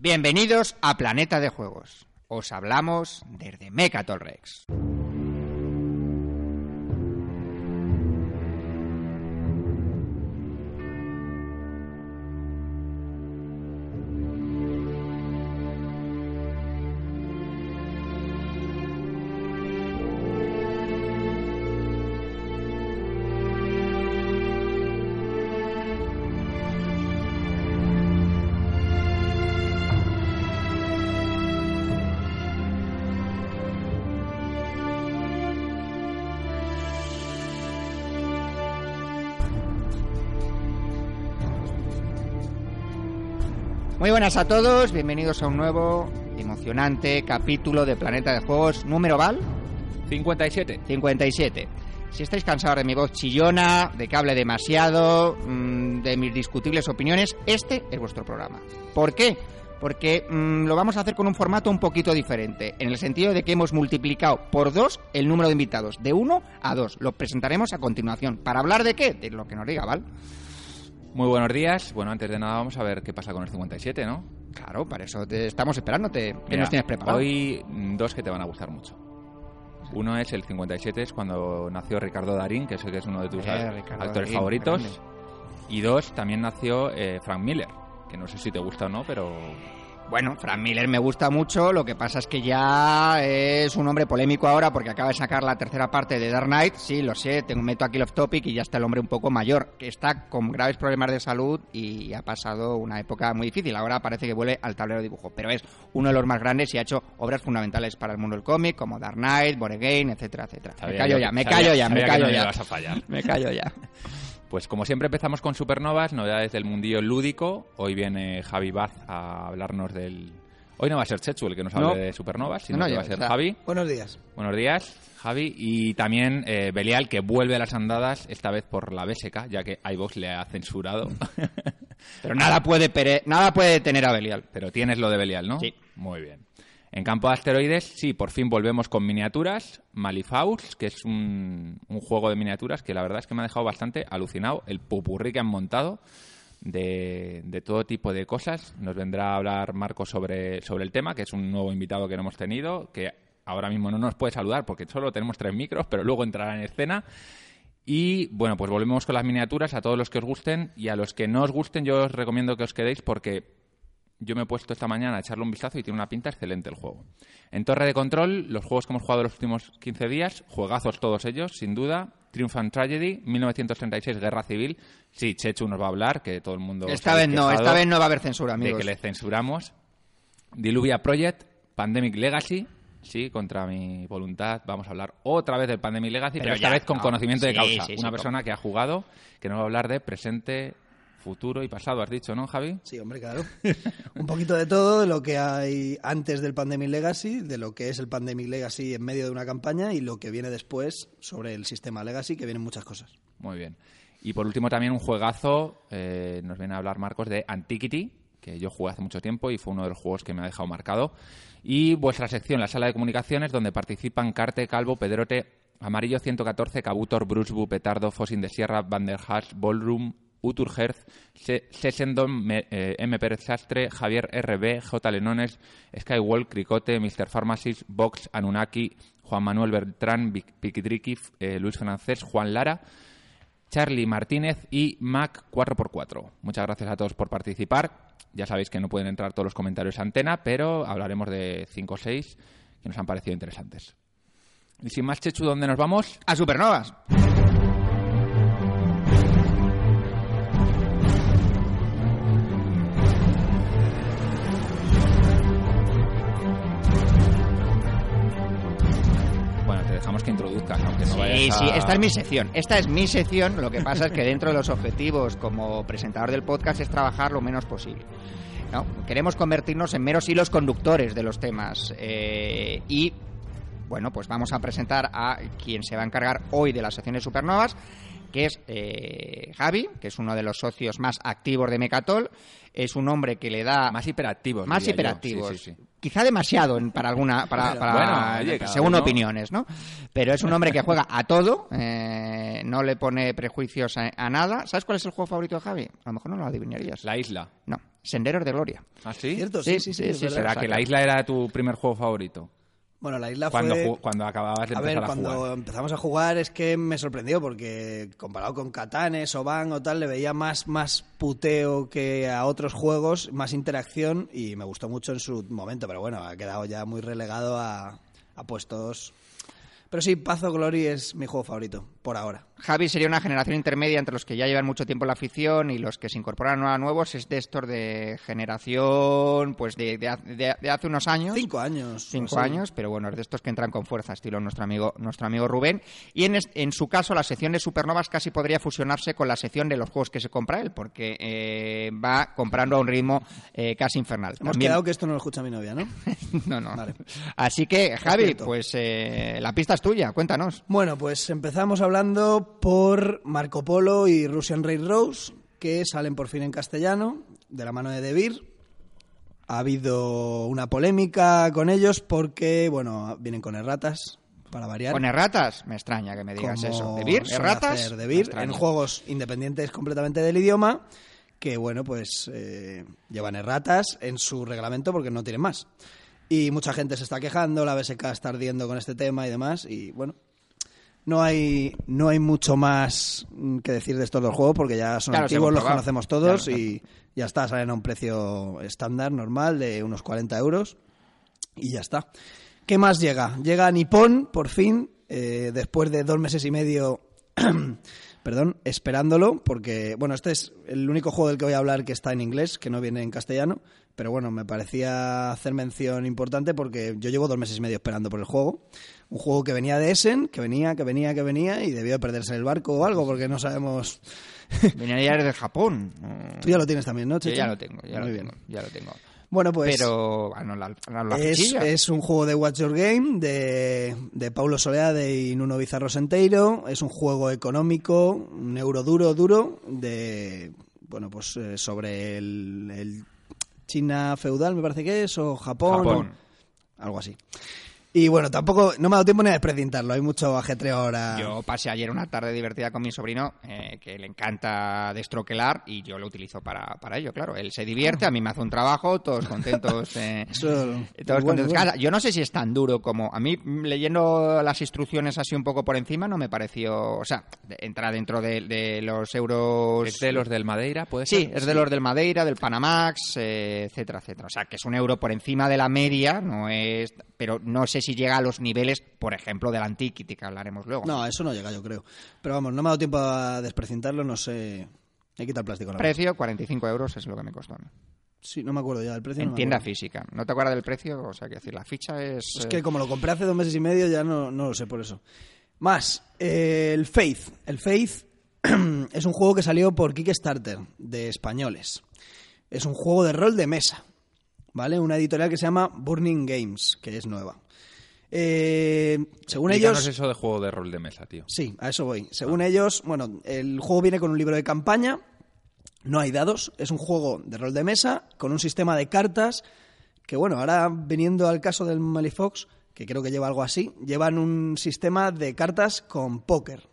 Bienvenidos a Planeta de Juegos. Os hablamos desde Mecatol Rex. Buenas a todos, bienvenidos a un nuevo emocionante capítulo de Planeta de Juegos. ¿Número Val? 57. 57. Si estáis cansados de mi voz chillona, de que hable demasiado, mm, de mis discutibles opiniones, este es vuestro programa. ¿Por qué? Porque mm, lo vamos a hacer con un formato un poquito diferente, en el sentido de que hemos multiplicado por dos el número de invitados, de uno a dos. Lo presentaremos a continuación. ¿Para hablar de qué? De lo que nos diga, ¿vale? Muy buenos días. Bueno, antes de nada vamos a ver qué pasa con el 57, ¿no? Claro, para eso te estamos esperándote. ¿Qué Mira, nos tienes preparado? Hoy mm, dos que te van a gustar mucho. Uno es el 57, es cuando nació Ricardo Darín, que sé que es uno de tus Eh, actores Darín, favoritos. grande. Y dos, también nació eh, Frank Miller, que no sé si te gusta o no, pero Bueno, Frank Miller me gusta mucho, lo que pasa es que ya es un hombre polémico ahora porque acaba de sacar la tercera parte de Dark Knight, sí, lo sé, tengo meto aquí off topic y ya está el hombre un poco mayor, que está con graves problemas de salud y ha pasado una época muy difícil, ahora parece que vuelve al tablero de dibujo, pero es uno de los más grandes y ha hecho obras fundamentales para el mundo del cómic, como Dark Knight, Born Again, etcétera, etcétera. Me callo yo- ya, me sabía- callo ya, me callo ya. Me callo ya. Pues como siempre empezamos con Supernovas, novedades del mundillo lúdico. Hoy viene Javi Baz a hablarnos del... Hoy no va a ser Chechu el que nos hable No. de Supernovas, sino No, no, que va a ser está. Javi. Buenos días. Buenos días, Javi. Y también eh, Belial, que vuelve a las andadas, esta vez por la BSK, ya que iVox le ha censurado. Pero nada puede, pere- nada puede detener a Belial. Pero tienes lo de Belial, ¿no? Sí. Muy bien. En campo de asteroides, sí, por fin volvemos con miniaturas. Malifaus, que es un, un juego de miniaturas que la verdad es que me ha dejado bastante alucinado. El pupurrí que han montado de, de todo tipo de cosas. Nos vendrá a hablar Marco sobre, sobre el tema, que es un nuevo invitado que no hemos tenido, que ahora mismo no nos puede saludar porque solo tenemos tres micros, pero luego entrará en escena. Y bueno, pues volvemos con las miniaturas a todos los que os gusten y a los que no os gusten yo os recomiendo que os quedéis porque yo me he puesto esta mañana a echarle un vistazo y tiene una pinta excelente el juego. En Torre de Control, los juegos que hemos jugado los últimos 15 días, juegazos todos ellos, sin duda. Triumph and Tragedy, 1936, Guerra Civil. Sí, Chechu nos va a hablar, que todo el mundo... Esta vez no, esta vez no va a haber censura, De amigos. que le censuramos. Diluvia Project, Pandemic Legacy. Sí, contra mi voluntad vamos a hablar otra vez del Pandemic Legacy, pero, Pero esta ya, vez con no. conocimiento de causa. sí, sí, Una persona que ha jugado, que nos va a hablar de presente, futuro y pasado, has dicho, ¿no, Javi? Sí, hombre, claro. Un poquito de todo, de lo que hay antes del Pandemic Legacy, de lo que es el Pandemic Legacy en medio de una campaña y lo que viene después sobre el sistema Legacy, que vienen muchas cosas. Muy bien. Y por último también un juegazo, eh, nos viene a hablar Marcos de Antiquity, que yo jugué hace mucho tiempo y fue uno de los juegos que me ha dejado marcado. Y vuestra sección, la sala de comunicaciones, donde participan Carte, Calvo, Pedrote, Amarillo 114, Cabutor, Brusbu, Petardo, Fossin de Sierra, Van der Haas, Ballroom, Uturherz, Se- Sesendon, eh, M. Pérez Sastre, Javier RB, J. Lenones, Skywall, Cricote, Mr. Pharmacist, Vox, Anunnaki, Juan Manuel Bertrán, Piquitriqui, eh, Luis Francés, Juan Lara, Charlie Martínez y Mac 4x4. Muchas gracias a todos por participar. Ya sabéis que no pueden entrar todos los comentarios a antena, pero hablaremos de 5 o 6 que nos han parecido interesantes. Y sin más, Chechu, ¿dónde nos vamos? A supernovas. Dejamos que introduzcas, aunque no vayas Sí, a... sí, esta es mi sección. Esta es mi sección. Lo que pasa es que dentro de los objetivos como presentador del podcast es trabajar lo menos posible. ¿no? Queremos convertirnos en meros hilos conductores de los temas. eh, y, bueno, pues vamos a presentar a quien se va a encargar hoy de las secciones supernovas, que es eh, Javi, que es uno de los socios más activos de Mecatol. Es un hombre que le da Más hiperactivos. más hiperactivos. Sí, sí, sí. quizá demasiado en- para alguna para, para- Bueno, oye, según uno. opiniones no pero es un hombre que juega a todo eh, no le pone prejuicios a, a nada sabes cuál es el juego favorito de Javi a lo mejor no lo adivinarías La isla. no Senderos de Gloria ¿Ah, sí? ¿Cierto? Sí, Sí, sí, sí. sí. ¿Será que- la isla era tu primer juego favorito? Bueno, la isla Cuando, fue... cuando acababas de A empezar ver, a, cuando jugar. empezamos a jugar es que me sorprendió porque comparado con Catanes o Van o tal, le veía más, más puteo que a otros juegos, más interacción y me gustó mucho en su momento, pero bueno, ha quedado ya muy relegado a, a puestos... Pero sí, Pazo Glory es mi juego favorito, por ahora. Javi sería una generación intermedia entre los que ya llevan mucho tiempo en la afición y los que se incorporan a nuevos es de estos de generación pues de, de, ha- de- de hace unos años Cinco años. cinco años, pero bueno, es de estos que entran con fuerza, estilo nuestro amigo, nuestro amigo Rubén. Y en, es- en su caso, la sección de Supernovas casi podría fusionarse con la sección de los juegos que se compra él, porque eh, va comprando a un ritmo eh, casi infernal. Hemos También- quedado que esto no lo escucha mi novia, ¿no? no, no. Vale. Así que, Javi, pues eh, la pista es tuya, cuéntanos. Bueno, pues empezamos hablando por Marco Polo y Russian Railroads, que salen por fin en castellano, de la mano de Debir. Ha habido una polémica con ellos porque, bueno, vienen con erratas, para variar. Con erratas, me extraña que me digas como eso. ¿Erratas? Debir, en juegos independientes completamente del idioma, que, bueno, pues eh, llevan erratas en su reglamento porque no tienen más. Y mucha gente se está quejando, la BSK está ardiendo con este tema y demás, y bueno, no hay, no hay mucho más mm, que decir de estos dos juegos porque ya son Ya los antiguos, los conocemos todos Ya y ya está, salen a un precio estándar, normal, de unos 40 euros y ya está. ¿Qué más llega? Llega Nippon, por fin, eh, después de dos meses y medio, perdón, esperándolo, porque, bueno, este es el único juego del que voy a hablar que está en inglés, que no viene en castellano, pero bueno, me parecía hacer mención importante porque yo llevo dos meses y medio esperando por el juego. Un juego que venía de Essen, que venía, que venía, que venía, y debió de perderse el barco o algo, porque no sabemos... Venía ya desde Japón. Tú ya lo tienes también, ¿no, Yo Checho? ya lo tengo, ya Muy lo bien. tengo, ya lo tengo. Bueno, pues... Pero, ah, no, la, la, la Es, un juego de Watch Your Game de, de Paulo Soleade y Nuno Bizarro Senteiro. Es un juego económico, un euro duro, duro, de bueno pues eh, sobre el, el China feudal, me parece que es, o Japón, Japón. algo así. Y bueno, tampoco, no me ha dado tiempo ni a presentarlo, hay mucho ajetreo ahora. Yo pasé ayer una tarde divertida con mi sobrino, eh, que le encanta destroquelar, y yo lo utilizo para, para ello, claro. Él se divierte, a mí me hace un trabajo, todos contentos. eh, Eso, todos contentos. bueno, Yo no sé si es tan duro como... A mí, mm, leyendo las instrucciones así un poco por encima, no me pareció... O sea, de- entra dentro de, de los euros... ¿Es de los del Madeira? ¿Puede ser? Sí, es de los del Madeira, del Panamax, eh, etcétera, etcétera. O sea, que es un euro por encima de la media, no es, pero no sé si llega a los niveles, por ejemplo, del Antiquity, que hablaremos luego. No, eso no llega, yo creo. Pero vamos, no me ha dado tiempo a desprecintarlo, no sé. He quitado el plástico. la. Precio, 45 euros es lo que me costó a mí. Sí, no me acuerdo ya del precio. En tienda física. ¿No te acuerdas del precio? O sea, que decir, la ficha es... Es eh, que como lo compré hace dos meses y medio ya no, no lo sé por eso. Más, eh, el Faith. El Faith es un juego que salió por Kickstarter de españoles. Es un juego de rol de mesa. ¿Vale? Una editorial que se llama Burning Games, que es nueva. Eh, según ellos... eso de juego de rol de mesa, tío. Sí, a eso voy. Según ellos, bueno, el juego viene con un libro de campaña, no hay dados, es un juego de rol de mesa con un sistema de cartas que, bueno, ahora viniendo al caso del Malifox, que creo que lleva algo así, llevan un sistema de cartas con póker.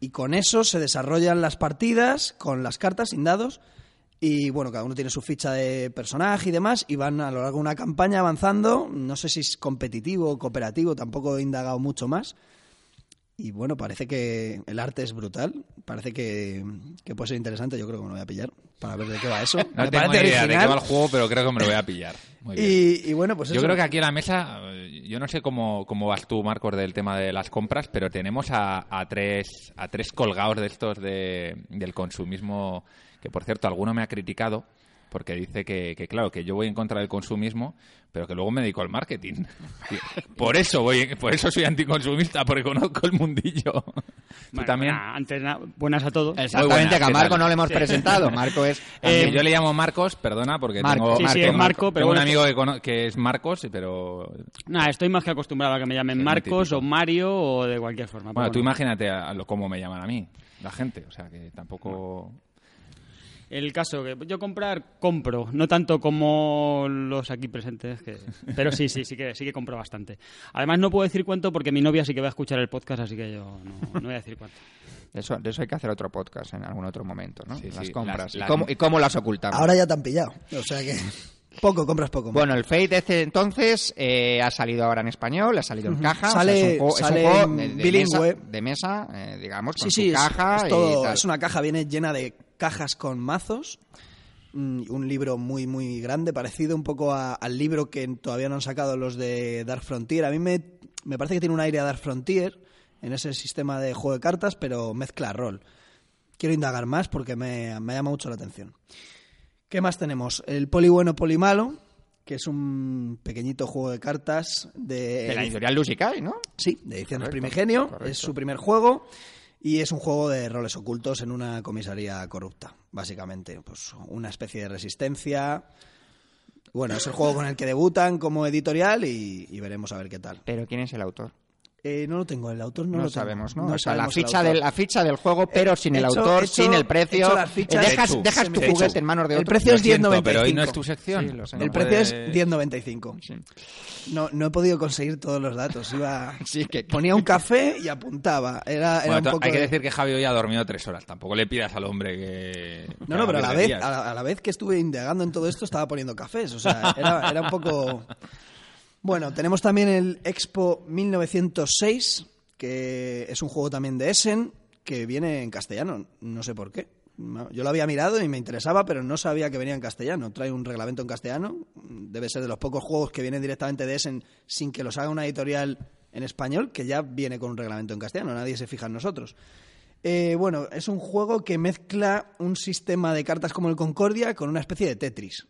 Y con eso se desarrollan las partidas con las cartas sin dados. Y bueno, cada uno tiene su ficha de personaje y demás, y van a lo largo de una campaña avanzando. No sé si es competitivo o cooperativo, tampoco he indagado mucho más. Y bueno, parece que el arte es brutal. Parece que, que puede ser interesante. Yo creo que me lo voy a pillar para ver de qué va eso. No me tengo idea de qué va el juego, pero creo que me lo voy a pillar. Muy bien. Y, y bueno, pues Yo eso. creo que aquí en la mesa, yo no sé cómo, cómo vas tú, Marcos, del tema de las compras, pero tenemos a, a tres, a tres colgados de estos de, del consumismo, que por cierto, alguno me ha criticado, porque dice que, que, claro, que yo voy en contra del consumismo, pero que luego me dedico al marketing. Por eso voy, por eso soy anticonsumista, porque conozco el mundillo. ¿Tú Bueno, también? antes nada, buenas a todos. Exactamente, buenas, que a ¿qué Marco no le hemos presentado. Marco es... Eh, yo le llamo Marcos, perdona, porque Marco. tengo, Sí, sí, tengo- es Marco, pero tengo un amigo que, cono- que es Marcos, pero Nada, estoy más que acostumbrado a que me llamen Marcos o Mario o de cualquier forma. Bueno, tú bueno. imagínate a, a lo, cómo me llaman a mí, la gente. O sea, que tampoco... El caso que yo comprar, compro. No tanto como los aquí presentes, que... pero sí, sí, sí que, sí que compro bastante. Además, no puedo decir cuánto porque mi novia sí que va a escuchar el podcast, así que yo no, no voy a decir cuánto. Eso, de eso hay que hacer otro podcast en algún otro momento, ¿no? Sí, las sí, compras. las- ¿Y, cómo, y cómo las ocultamos? Ahora ya te han pillado. O sea que poco, compras poco. Bueno, el Fate este entonces eh, ha salido ahora en español, ha salido en caja. o sea, Sale- es un juego, es un sale juego de, de bilingüe. mesa, de mesa, eh, digamos, con sí, su caja es, y todo- tal. es una caja, viene llena de cajas con mazos. Mm, Un libro muy, muy grande, parecido un poco a- al libro que todavía no han sacado los de Dark Frontier. A mí me, me parece que tiene un aire a Dark Frontier en ese sistema de juego de cartas, pero mezcla rol. Quiero indagar más porque me, me llama mucho la atención. ¿Qué más tenemos? El Poli Bueno, Poli Malo, que es un pequeñito juego de cartas de, de la editorial Lusikai, ¿no? Sí, de Ediciones Correcto, Primigenio. correcto. Es su primer juego y es un juego de roles ocultos en una comisaría corrupta, básicamente. Pues una especie de resistencia. Bueno, es el juego con el que debutan como editorial y, y veremos a ver qué tal. Pero ¿quién es el autor? Eh, no lo tengo, el autor no, No, lo tengo. sabemos, ¿no? o sea, la el ficha, del, la ficha del juego, pero sin el hecho- autor, hecho- sin el precio. fichas- Eh, dejas Chechu, dejas tu juguete en manos de El otro. precio Lo es siento, 10.95. pero hoy no es tu sección. Sí, sé. No El precio es puede- 10.95. No, no he podido conseguir todos los datos. Iba, Sí, que- ponía un café y apuntaba. Era, era Bueno, un poco hay que de- decir que Javi hoy ha dormido tres horas. Tampoco le pidas al hombre que. No, no, pero a la, vez, a, la, a la vez que estuve indagando en todo esto estaba poniendo cafés. O sea, era, era un poco... Bueno, tenemos también el Expo 1906, que es un juego también de Essen, que viene en castellano. No sé por qué. Yo lo había mirado y me interesaba, pero no sabía que venía en castellano. Trae un reglamento en castellano. Debe ser de los pocos juegos que vienen directamente de Essen sin que los haga una editorial en español, que ya viene con un reglamento en castellano. Nadie se fija en nosotros. Eh, bueno, es un juego que mezcla un sistema de cartas como el Concordia con una especie de Tetris.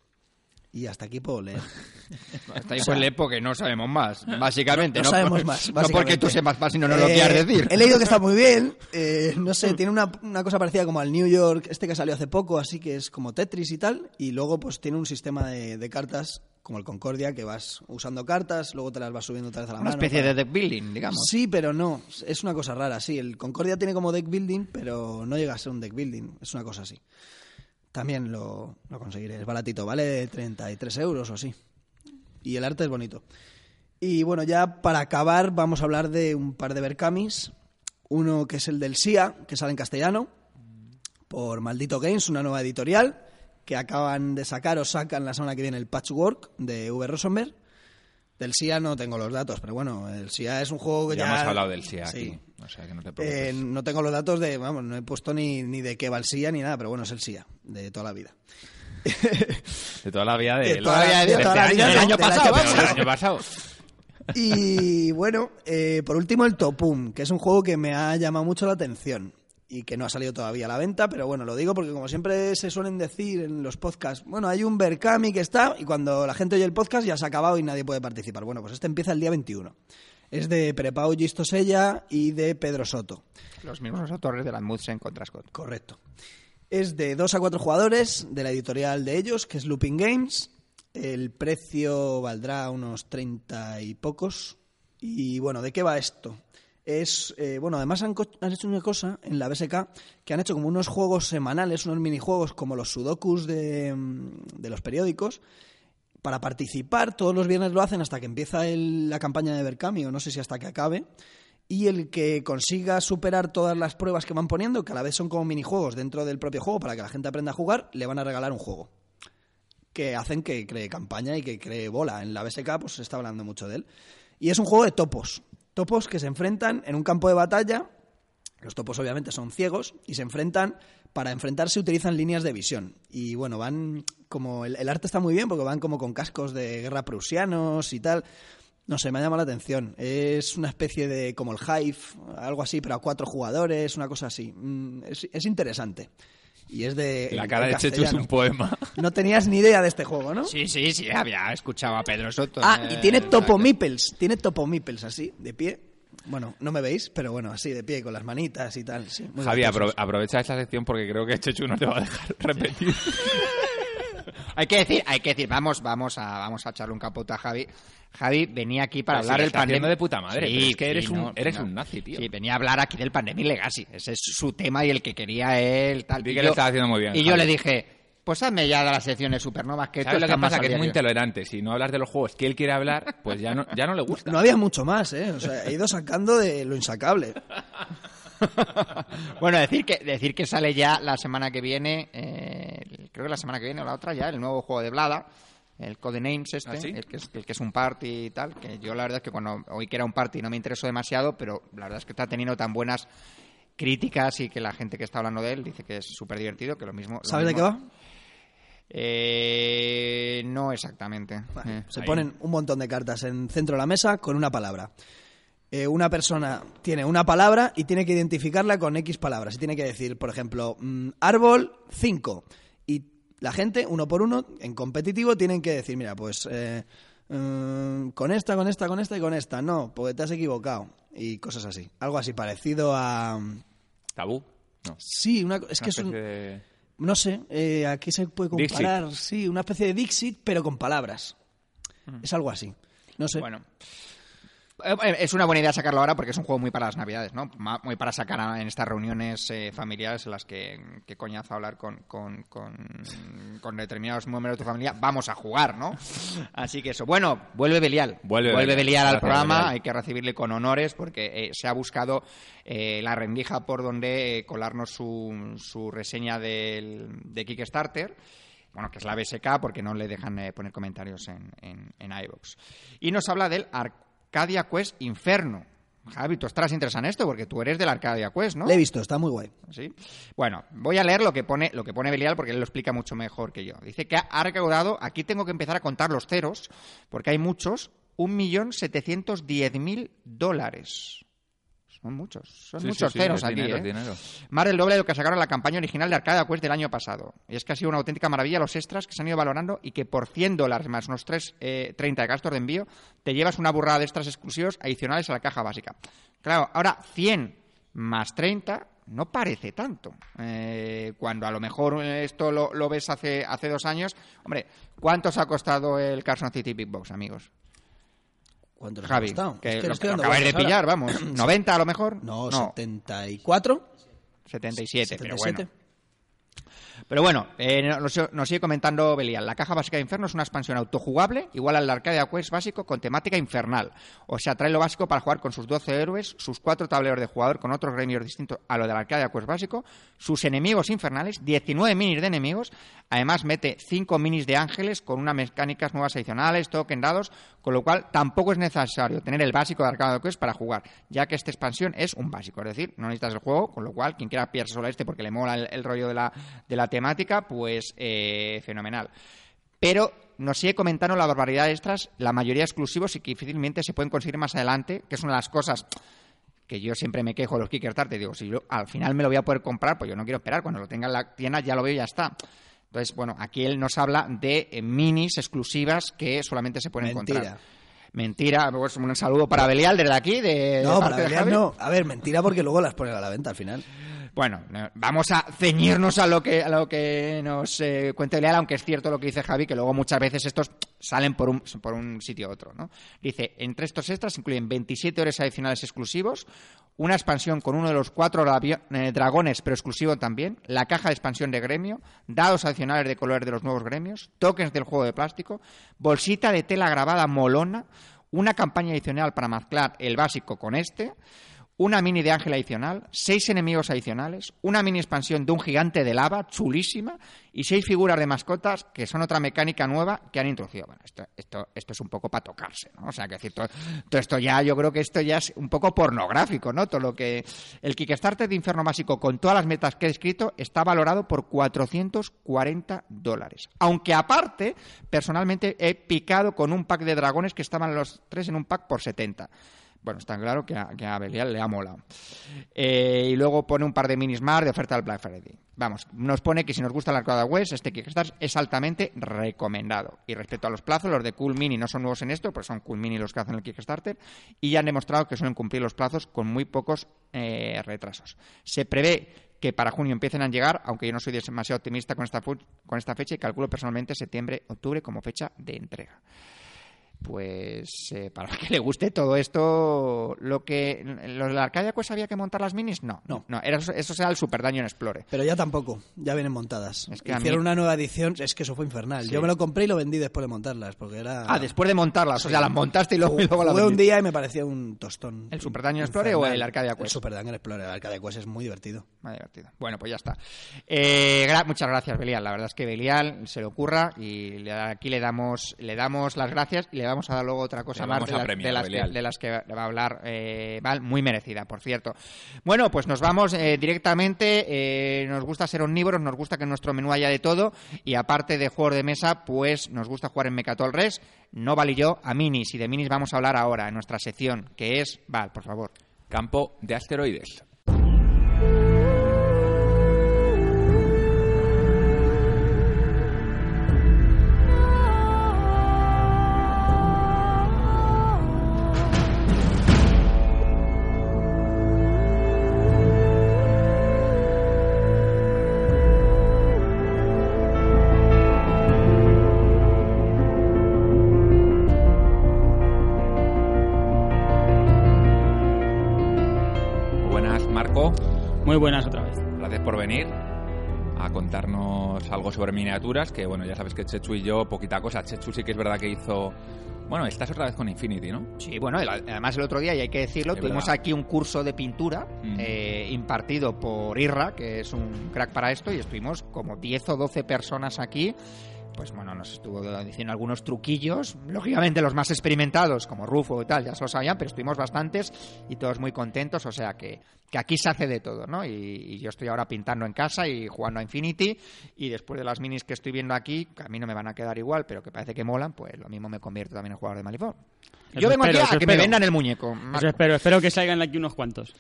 Y hasta aquí puedo leer. Hasta ahí fue el porque no sabemos más, básicamente. No No, sabemos por- más, No porque tú sepas más, sino no lo Eh, quieras decir. He leído que está muy bien. eh, no sé, tiene una, una cosa parecida como al New York, este que salió hace poco, así que es como Tetris y tal. Y luego, pues tiene un sistema de, de cartas como el Concordia, que vas usando cartas, luego te las vas subiendo otra vez a la Una mano. especie para- de deck building, digamos. Sí, pero no. Es una cosa rara, sí. El Concordia tiene como deck building, pero no llega a ser un deck building. Es una cosa así. También lo, lo conseguiré. Es baratito, vale 33 euros o así. Y el arte es bonito. Y bueno, ya para acabar vamos a hablar de un par de Berkamis. Uno que es el del SIA, que sale en castellano, por Maldito Games, una nueva editorial, que acaban de sacar o sacan la semana que viene el Patchwork de V. Rosenberg. Del SIA no tengo los datos, pero bueno, el SIA es un juego que Ya ya... hemos hablado del SIA Sí. aquí. O sea que no te preocupes. Eh, no tengo los datos de, vamos, no he puesto ni, ni de qué va el SIA ni nada, pero bueno, es el SIA, de toda la vida. de toda la vida de, de toda la- de de toda la año, vida, del pasado, año pasado. Y bueno, eh, por último el Topum, que es un juego que me ha llamado mucho la atención y que no ha salido todavía a la venta, pero bueno, lo digo porque como siempre se suelen decir en los podcasts, bueno, hay un Berkami que está y cuando la gente oye el podcast ya se ha acabado y nadie puede participar. Bueno, pues este empieza el día 21. Es de Prepau Gistosella y de Pedro Soto. Los mismos autores de la Mudsen contra Scott. Correcto. Es de 2 a 4 jugadores, de la editorial de ellos, que es Looping Games. El precio valdrá unos 30 y pocos. Y bueno, ¿de qué va esto? Es, eh, bueno, además han, hecho una cosa en la BSK que han hecho como unos juegos semanales, unos minijuegos como los sudokus de, mm, de los periódicos. Para participar, todos los viernes lo hacen hasta que empieza el- la campaña de Berkami, o no sé si hasta que acabe y el que consiga superar todas las pruebas que van poniendo, que a la vez son como minijuegos dentro del propio juego para que la gente aprenda a jugar, le van a regalar un juego. Que hacen que cree campaña y que cree bola. En la BSK pues se está hablando mucho de él. Y es un juego de topos. Topos que se enfrentan en un campo de batalla. Los topos obviamente son ciegos y se enfrentan, para enfrentarse utilizan líneas de visión. Y bueno, van como, el, el arte está muy bien porque van como con cascos de guerra prusianos y tal. No sé, me ha llamado la atención. Es una especie de como el Hive, algo así, pero a cuatro jugadores, una cosa así. Mm, Es, es interesante. Y es de. La cara de Chechu es un poema. No tenías ni idea de este juego, ¿no? Sí, sí, sí, había escuchado a Pedro Soto. Ah, eh, y tiene o sea topo que- meeples, tiene topo meeples así, de pie. Bueno, no me veis, pero bueno, así de pie, con las manitas y tal. Sí, muy Javi, apro- aprovecha esta sección porque creo que Chechu no te va a dejar repetir. Hay que decir, hay que decir, vamos, vamos a, vamos a echarle un capote a Javi. Javi venía aquí para Pero hablar del pandemia. de puta madre, pero es que eres un- eres un nazi, tío. Sí, venía a hablar aquí del Pandemic Legacy. Ese es su tema y el que quería él, tal. Vi Y que yo- lo estaba haciendo muy bien, Y yo le dije, pues hazme ya de las secciones supernovas que ¿Sabes esto lo que pasa? Que es muy que yo". intolerante. Si no hablas de los juegos que él quiere hablar, pues ya no, ya no le gusta. No había mucho más, ¿eh? O sea, he ido sacando de lo insacable. bueno, decir que decir que sale ya la semana que viene, eh, creo que la semana que viene o la otra ya, el nuevo juego de Blada, el Codenames este, ¿Ah, sí? el, que es, el que es un party y tal, que yo la verdad es que cuando oí que era un party no me interesó demasiado, pero la verdad es que está teniendo tan buenas críticas y que la gente que está hablando de él dice que es súper divertido, que lo mismo... lo ¿Sabes de qué va? Eh, no exactamente. Eh, Se ahí. ponen un montón de cartas en centro de la mesa con una palabra. Eh, una persona tiene una palabra y tiene que identificarla con X palabras. Y tiene que decir, por ejemplo, mm, árbol 5. Y la gente, uno por uno, en competitivo, tienen que decir, mira, pues mm, con esta, con esta, con esta y con esta. No, porque te has equivocado. Y cosas así. Algo así parecido a... ¿Tabú? No. Sí, una, es Una que es un... de- No sé, eh, ¿a qué se puede comparar? Sí, una especie de Dixit, pero con palabras. Es algo así. No sé. Bueno. Eh, Es una buena idea sacarlo ahora porque es un juego muy para las navidades, ¿no? Muy para sacar en estas reuniones eh, familiares en las que, que coñazo hablar con, con, con, con determinados miembros de tu familia. Vamos a jugar, ¿no? Así que eso. Bueno, vuelve Belial. Vuelve Belial, Belial. al programa. Belial. Hay que recibirle con honores porque eh, se ha buscado eh, la rendija por donde eh, colarnos su, su reseña del, de Kickstarter bueno, que es la BSK, porque no le dejan eh, poner comentarios en, en, en iVoox. Y nos habla del Arcadia Quest Inferno. Javi, tú estarás interesado en esto, porque tú eres del Arcadia Quest, ¿no? Le he visto, está muy guay. ¿Sí? Bueno, voy a leer lo que pone lo que pone Belial porque él lo explica mucho mejor que yo. Dice que ha recaudado, aquí tengo que empezar a contar los ceros, porque hay muchos, 1.710.000 dólares. Son muchos, son Sí, muchos sí, ceros aquí, dinero, ¿eh? dinero. Más del doble de lo que sacaron la campaña original de Arcadia Quest del año pasado. Y es que ha sido una auténtica maravilla los extras que se han ido valorando y que por 100 dólares más unos 3, eh, 30 de gastos de envío te llevas una burrada de extras exclusivos adicionales a la caja básica. Claro, ahora 100 más 30 no parece tanto. Eh, cuando a lo mejor esto lo, lo ves hace, hace dos años. Hombre, ¿cuánto os ha costado el Carson City Big Box, amigos? ¿Cuánto les Javi, ha costado? que Es que lo, lo acabáis de pillar, ahora. vamos. ¿90 a lo mejor? No, 74. 77, pero bueno. 77. Pero bueno, eh, nos, sigue comentando Belial. La caja básica de Inferno es una expansión autojugable, igual al Arcadia Quest básico, con temática infernal. O sea, trae lo básico para jugar con sus 12 héroes, sus cuatro tableros de jugador con otros gremios distintos a lo del Arcadia Quest básico, sus enemigos infernales, 19 minis de enemigos, además mete 5 minis de ángeles con unas mecánicas nuevas adicionales, token dados, con lo cual tampoco es necesario tener el básico de Arcadia Quest para jugar, ya que esta expansión es un básico, es decir, no necesitas el juego, con lo cual quien quiera pillarse solo este porque le mola el, el rollo de la, de la temática, pues eh, fenomenal. Pero nos sigue comentando la barbaridad de extras, la mayoría exclusivos y que difícilmente se pueden conseguir más adelante, que es una de las cosas que yo siempre me quejo de los Kickstarter, digo, si yo al final me lo voy a poder comprar, pues yo no quiero esperar, cuando lo tenga en la tienda ya lo veo y ya está. Entonces, bueno, aquí él nos habla de eh, minis exclusivas que solamente se pueden Mentira. encontrar. Mentira, pues un saludo para Belial desde aquí, de, No, para Belial no. A ver, mentira porque luego las ponen a la venta al final. Bueno, no, vamos a ceñirnos a lo que, a lo que nos eh, cuenta Belial, aunque es cierto lo que dice Javi, que luego muchas veces estos salen por un, por un sitio u otro. ¿no? Dice, entre estos extras incluyen 27 horas adicionales exclusivos, una expansión con uno de los cuatro eh, dragones, pero exclusivo también, la caja de expansión de gremio, dados adicionales de colores de los nuevos gremios, tokens del juego de plástico, bolsita de tela grabada molona, una campaña adicional para mezclar el básico con este, una mini de ángel adicional, seis enemigos adicionales, una mini expansión de un gigante de lava chulísima y seis figuras de mascotas que son otra mecánica nueva que han introducido. Bueno, esto, esto, esto es un poco para tocarse, ¿no? O sea, que decir, todo, esto ya, yo creo que esto ya es un poco pornográfico, ¿no? Todo lo que... El Kickstarter de Inferno Básico, con todas las metas que he descrito, está valorado por 440 dólares. Aunque aparte, personalmente he picado con un pack de dragones que estaban los tres en un pack por 70. Bueno, está claro que a, que a Belial le ha molado. Eh, y luego pone un par de minis más de oferta al Black Friday. Vamos, nos pone que si nos gusta la Arcada West, este Kickstarter es altamente recomendado. Y respecto a los plazos, los de Cool Mini no son nuevos en esto, pues son Cool Mini los que hacen el Kickstarter, y ya han demostrado que suelen cumplir los plazos con muy pocos eh, retrasos. Se prevé que para junio empiecen a llegar, aunque yo no soy demasiado optimista con esta, con esta fecha y calculo personalmente septiembre, octubre como fecha de entrega pues eh, para que le guste todo esto, lo que los de la Arcadia Quest había que montar las minis, no, no, no, era, eso será el Super Daño en Explore. Pero ya tampoco, ya vienen montadas. Es que Hicieron una nueva edición, es que eso fue infernal. Yo me lo compré y lo vendí después de montarlas, porque era... Ah, después de montarlas, o sea, las montaste y luego, y luego Fue un día y me parecía un tostón. ¿El Super Daño en Explore o el Arcadia Quest? El Super Daño en Explore, el Arcadia Quest es muy divertido. Muy divertido. Bueno, pues ya está. Eh, muchas gracias, Belial. La verdad es que Belial se le ocurra y aquí le damos, le damos las gracias y le vamos a dar luego otra cosa más de, las que, va a hablar eh, Val, muy merecida, por cierto. Bueno, pues nos vamos eh, directamente. Eh, nos gusta ser omnívoros, nos gusta que en nuestro menú haya de todo y aparte de juegos de mesa, pues nos gusta jugar en Mecatol Res. No Val y yo a minis y de minis vamos a hablar ahora en nuestra sección, que es Val, por favor. Campo de asteroides. Muy buenas otra vez. Gracias por venir a contarnos algo sobre miniaturas, que bueno, ya sabes que Chechu y yo, poquita cosa. Chechu sí que es verdad que hizo... Bueno, estás otra vez con Infinity, ¿no? Sí, bueno, además el otro día, y hay que decirlo, tuvimos aquí un curso de pintura mm. eh, impartido por Irra, que es un crack para esto, y estuvimos como 10 o 12 personas aquí pues bueno, nos estuvo diciendo algunos truquillos. Lógicamente los más experimentados, como Rufo y tal, ya se lo sabían, pero estuvimos bastantes y todos muy contentos. O sea que, que aquí se hace de todo, ¿no? Y, yo estoy ahora pintando en casa y jugando a Infinity. Y después de las minis que estoy viendo aquí, que a mí no me van a quedar igual, pero que parece que molan, pues lo mismo me convierto también en jugador de Malifaux. Yo vengo aquí a que me vendan el muñeco. espero, espero que salgan aquí unos cuantos.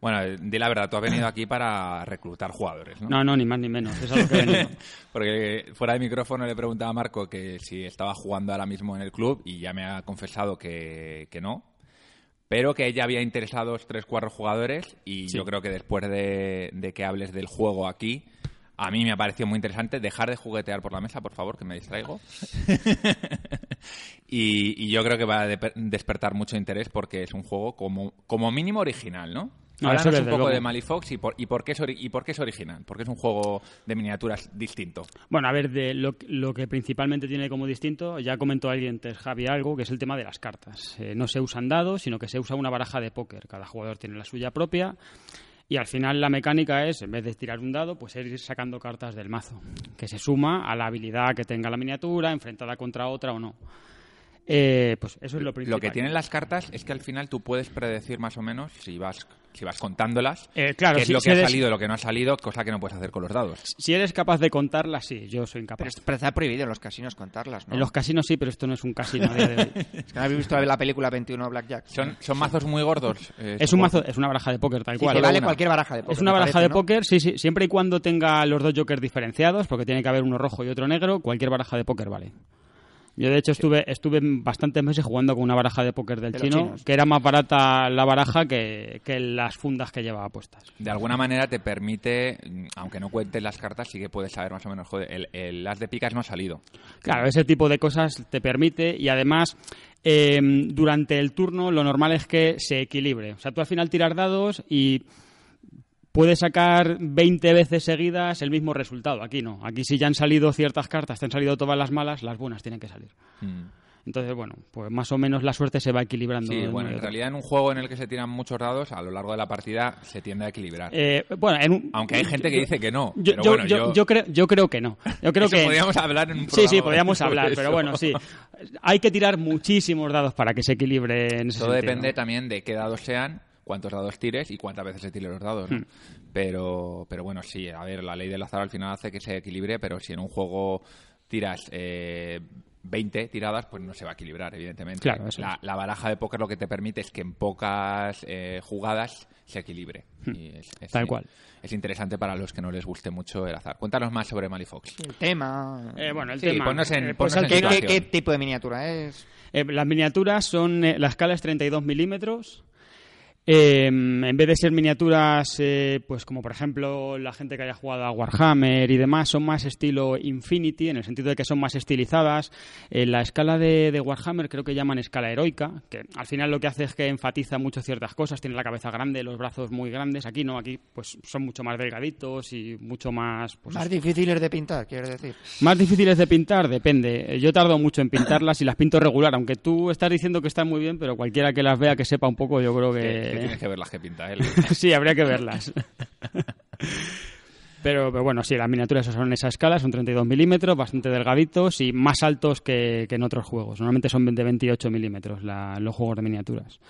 Bueno, di la verdad, tú has venido aquí para reclutar jugadores, ¿no? No, no, ni más ni menos. Eso es lo que Porque fuera de micrófono le preguntaba a Marco que si estaba jugando ahora mismo en el club y ya me ha confesado que, que no. Pero que ella había interesados tres, cuatro jugadores y yo creo que después de, de que hables del juego aquí, a mí me ha parecido muy interesante dejar de juguetear por la mesa, por favor, que me distraigo. y, y, yo creo que va a despertar mucho interés porque es un juego como, como mínimo original, ¿no? No, un poco de Malifox y por, y, por qué es y por qué es original, porque es un juego de miniaturas distinto. Bueno, a ver, de lo, que principalmente tiene como distinto, ya comentó alguien antes, Javi, algo, que es el tema de las cartas. Eh, no se usan dados, sino que se usa una baraja de póker. Cada jugador tiene la suya propia. Y al final la mecánica es, en vez de tirar un dado, pues ir sacando cartas del mazo, que se suma a la habilidad que tenga la miniatura, enfrentada contra otra o no. Eh, pues eso es lo principal. Lo que tienen las cartas es que al final tú puedes predecir más o menos si vas si vas contándolas, eh, claro, qué es lo que ha salido y lo que no ha salido, cosa que no puedes hacer con los dados. Si eres capaz de contarlas, sí, yo soy incapaz. Pero, está prohibido en los casinos contarlas, ¿no? En los casinos sí, pero esto no es un casino de es que no habéis visto la película 21 Blackjack. Son, son mazos muy gordos. Eh, es un mazo, es una baraja de póker, tal cual. vale cualquier baraja de póker. Es una baraja de póker, sí, sí, siempre y cuando tenga los dos jokers diferenciados, porque tiene que haber uno rojo y otro negro, cualquier baraja de póker vale. Yo, de hecho, estuve, estuve bastantes meses jugando con una baraja de póker del chino, que era más barata la baraja que, las fundas que llevaba puestas. De alguna manera te permite, aunque no cuentes las cartas, sí que puedes saber más o menos, joder, el, el as de picas no ha salido. Claro, ese tipo de cosas te permite y además eh, durante el turno lo normal es que se equilibre. O sea, tú al final tiras dados y puede sacar 20 veces seguidas el mismo resultado. Aquí no. Aquí si ya han salido ciertas cartas, te han salido todas las malas, las buenas tienen que salir. Mm. Entonces, bueno, pues más o menos la suerte se va equilibrando. Sí, bueno, en realidad en un juego en el que se tiran muchos dados, a lo largo de la partida se tiende a equilibrar. Eh, bueno, Aunque hay gente que dice que no. Yo, yo, creo, yo creo que no. Yo creo que... Podríamos hablar en un Sí, sí, podríamos hablar, pero bueno, sí. Hay que tirar muchísimos dados para que se equilibre en ese Todo depende también de qué dados sean cuántos dados tires y cuántas veces se tiren los dados. Hmm. Pero, pero bueno, sí, a ver, la ley del azar al final hace que se equilibre, pero si en un juego tiras eh, 20 tiradas, pues no se va a equilibrar, evidentemente. Claro, la, baraja de póker lo que te permite es que en pocas eh, jugadas se equilibre. Hmm. Tal cual. Es interesante para los que no les guste mucho el azar. Cuéntanos más sobre Malifox. El tema. Eh, bueno, el tema. en, eh, pues ¿qué, ¿qué, tipo de miniatura es? las miniaturas son. la escala es 32 milímetros. Eh, en vez de ser miniaturas, eh, pues como por ejemplo la gente que haya jugado a Warhammer y demás, son más estilo Infinity, en el sentido de que son más estilizadas. En la escala de, de Warhammer creo que llaman escala heroica, que al final lo que hace es que enfatiza mucho ciertas cosas. Tiene la cabeza grande, los brazos muy grandes. Aquí no, aquí pues son mucho más delgaditos y mucho más... Pues, Más difíciles de pintar, quiero decir. más difíciles de pintar, depende. Yo tardo mucho en pintarlas y las pinto regular, aunque tú estás diciendo que están muy bien, pero cualquiera que las vea, que sepa un poco, yo creo Que, que... que tienes que ver las que pinta él. sí, habría que verlas. Pero, pero bueno, sí, las miniaturas son en esa escala, son 32 milímetros, bastante delgaditos y más altos que, que en otros juegos. Normalmente son de 28 milímetros la- los juegos de miniaturas.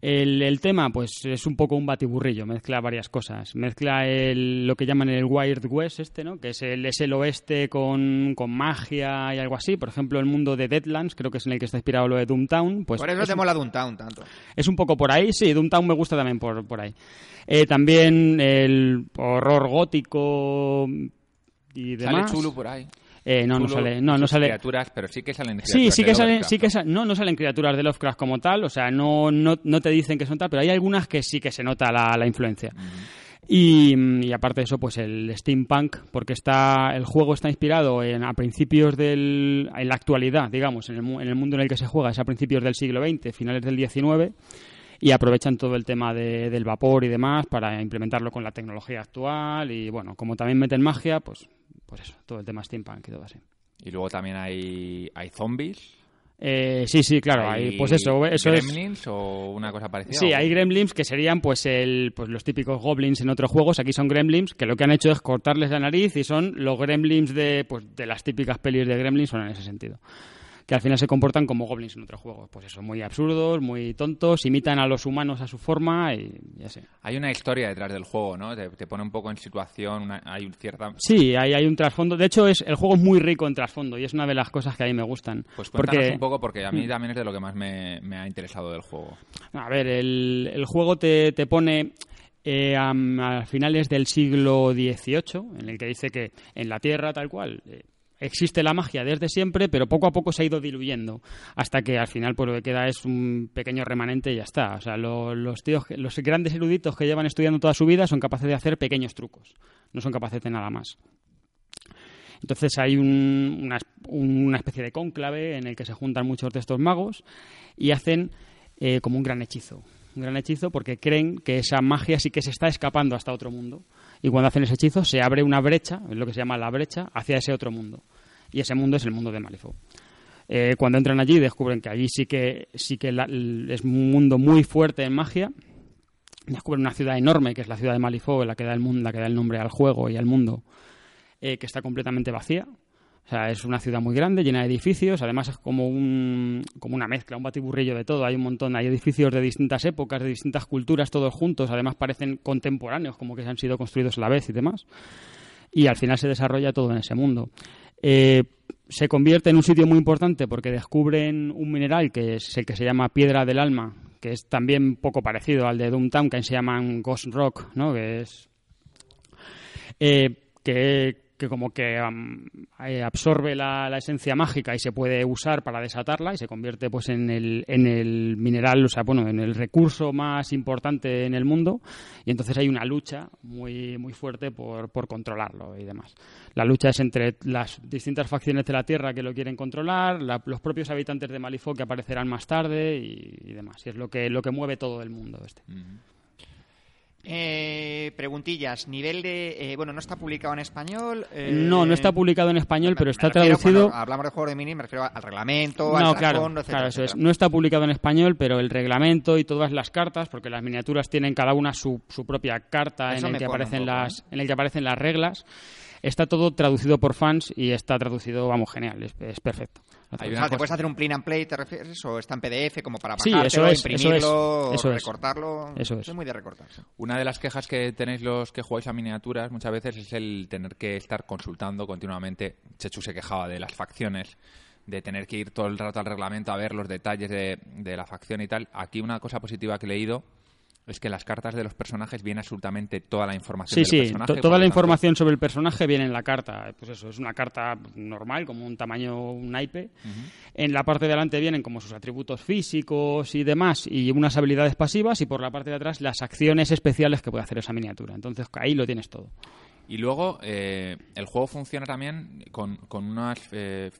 El, el tema, pues es un poco un batiburrillo, mezcla varias cosas. Mezcla el, lo que llaman el Wild West, este, ¿no? Que es el, es el oeste con, con magia y algo así. Por ejemplo, el mundo de Deadlands, creo que es en el que está inspirado lo de Doomtown. Pues Por eso es te un- mola Downtown tanto. es un poco por ahí, sí, Doomtown me gusta también por, por ahí. Eh, también el horror gótico y Sale demás. Chulu por ahí. Eh, no, no sale, no, sale. criaturas, pero sí que salen Sí, criaturas sí que salen, sí que ¿no? sa- no, no salen criaturas de Lovecraft como tal, o sea, no, no, no te dicen que son tal, pero hay algunas que sí que se nota la, la influencia. Y, y aparte de eso, pues el steampunk, porque está el juego está inspirado en a principios del en la actualidad, digamos, en el, en el mundo en el que se juega, es a principios del siglo XX, finales del XIX, y aprovechan todo el tema de- del vapor y demás para implementarlo con la tecnología actual y bueno, como también meten magia, pues pues eso, todo el tema steampunk y todo así. Y luego también hay, hay zombies. Eh, sí, sí, claro, hay pues eso, eso es gremlins o una cosa parecida. Sí, ¿o? hay gremlins que serían pues el pues los típicos goblins en otros juegos. Aquí son gremlins que lo que han hecho es cortarles la nariz y son los gremlins de pues de las típicas pelis de gremlins son en ese sentido. Que al final se comportan como goblins en otros juegos. Pues eso, muy absurdos, muy tontos, imitan a los humanos a su forma y ya sé. Hay una historia detrás del juego, ¿no? Te, te pone un poco en situación, una- hay un cierta... Sí, hay, hay un trasfondo. De hecho, es el juego es muy rico en trasfondo y es una de las cosas que a mí me gustan. Pues cuéntanos porque un poco, porque a mí también es de lo que más me, me ha interesado del juego. A ver, el, el juego te, te pone eh, a, a finales del siglo XVIII, en el que dice que en la Tierra, tal cual, eh, existe la magia desde siempre, pero poco a poco se ha ido diluyendo, hasta que al final pues, lo que queda es un pequeño remanente y ya está. O sea, lo- los, tíos, los grandes eruditos que llevan estudiando toda su vida son capaces de hacer pequeños trucos, no son capaces de nada más. Entonces hay un- una, una especie de cónclave en el que se juntan muchos de estos magos y hacen eh, como un gran hechizo. Un gran hechizo porque creen que esa magia sí que se está escapando hasta otro mundo. Y cuando hacen ese hechizo se abre una brecha, es lo que se llama la brecha, hacia ese otro mundo. Y ese mundo es el mundo de Malifaux. Eh, cuando entran allí descubren que allí sí que, sí que es un mundo muy fuerte en magia. Descubren una ciudad enorme, que es la ciudad de Malifaux, la que da el, mundo, la que da el nombre al juego y al mundo, eh, que está completamente vacía. O sea, es una ciudad muy grande, llena de edificios. Además, es como, un, como una mezcla, un batiburrillo de todo. Hay un montón, hay edificios de distintas épocas, de distintas culturas, todos juntos. Además, parecen contemporáneos, como que se han sido construidos a la vez y demás. Y al final se desarrolla todo en ese mundo. Eh, se convierte en un sitio muy importante porque descubren un mineral que es el que se llama piedra del alma, que es también poco parecido al de Doomtown, que se llaman Ghost Rock, ¿no? Que es eh, que, que como que eh, absorbe la, la esencia mágica y se puede usar para desatarla y se convierte pues en el, en el mineral, o sea, bueno, en el recurso más importante en el mundo y entonces hay una lucha muy, muy fuerte por, por controlarlo y demás. La lucha es entre las distintas facciones de la Tierra que lo quieren controlar, la- los propios habitantes de Malifaux que aparecerán más tarde y, y demás. Y es lo que, lo que mueve todo el mundo este. Eh, preguntillas, nivel de... eh, bueno, no está publicado en español. eh, No, no está publicado en español, pero está refiero traducido... Hablamos de juego de mini, me refiero al reglamento, al No, claro, trasfondo, etcétera, claro, eso es. etcétera. No está publicado en español, pero el reglamento y todas las cartas, porque las miniaturas tienen cada una su, su propia carta Eso en el, que aparecen poco, ¿eh? las, en el que aparecen las reglas. Está todo traducido por fans y está traducido, vamos, genial, es, es perfecto. Hay O una sea, ¿te puedes hacer un print and play, te refieres? ¿O está en PDF como para Sí, eso es, eso imprimirlo, es, eso es. recortarlo? Eso es. Soy muy de recortar. Una de las quejas que tenéis los que jugáis a miniaturas muchas veces es el tener que estar consultando continuamente. Chechu se quejaba de las facciones, de tener que ir todo el rato al reglamento a ver los detalles de, de la facción y tal. Aquí una cosa positiva que he leído es que las cartas de los personajes viene absolutamente toda la información Sí, del sí, personaje. toda la información sobre el personaje viene en la carta. Pues eso, es una carta normal, como un tamaño, un naipe. En la parte de delante vienen como sus atributos físicos y demás, y unas habilidades pasivas, y por la parte de atrás las acciones especiales que puede hacer esa miniatura. Entonces ahí lo tienes todo. Y luego, eh, el juego funciona también con, con unas eh,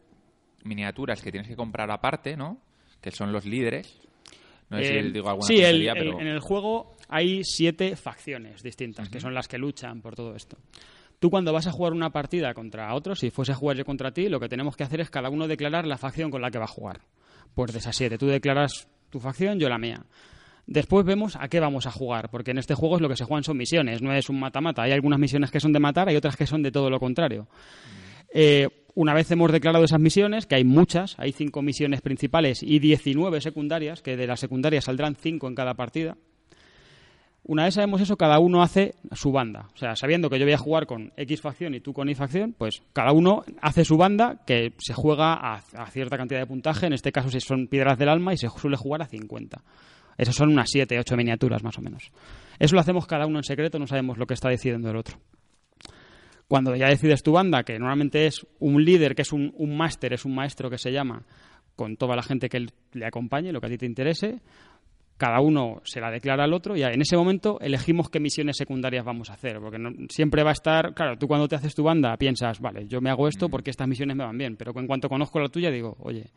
miniaturas que tienes que comprar aparte, ¿no? Que son los líderes. No sé Eh, si digo alguna sí, el- tontería, el- pero... en el juego hay siete facciones distintas, que son las que luchan por todo esto. Tú cuando vas a jugar una partida contra otro, si fuese a jugar yo contra ti, lo que tenemos que hacer es cada uno declarar la facción con la que va a jugar. Pues de esas siete, tú declaras tu facción, yo la mía. Después vemos a qué vamos a jugar, porque en este juego es lo que se juegan son misiones, no es un mata-mata. Hay algunas misiones que son de matar, hay otras que son de todo lo contrario. Eh, una vez hemos declarado esas misiones, que hay muchas, hay cinco misiones principales y 19 secundarias, que de las secundarias saldrán cinco en cada partida. Una vez sabemos eso, cada uno hace su banda. O sea, sabiendo que yo voy a jugar con X facción y tú con Y facción, pues cada uno hace su banda que se juega a, a cierta cantidad de puntaje. En este caso, si son piedras del alma y se suele jugar a 50. Esas son unas 7, 8 miniaturas más o menos. Eso lo hacemos cada uno en secreto, no sabemos lo que está decidiendo el otro cuando ya decides tu banda, que normalmente es un líder, que es un, un máster, es un maestro que se llama, con toda la gente que le acompañe, lo que a ti te interese, cada uno se la declara al otro y en ese momento elegimos qué misiones secundarias vamos a hacer, porque no- siempre va a estar, claro, tú cuando te haces tu banda piensas, vale, yo me hago esto porque estas misiones me van bien, pero en cuanto conozco la tuya digo, oye,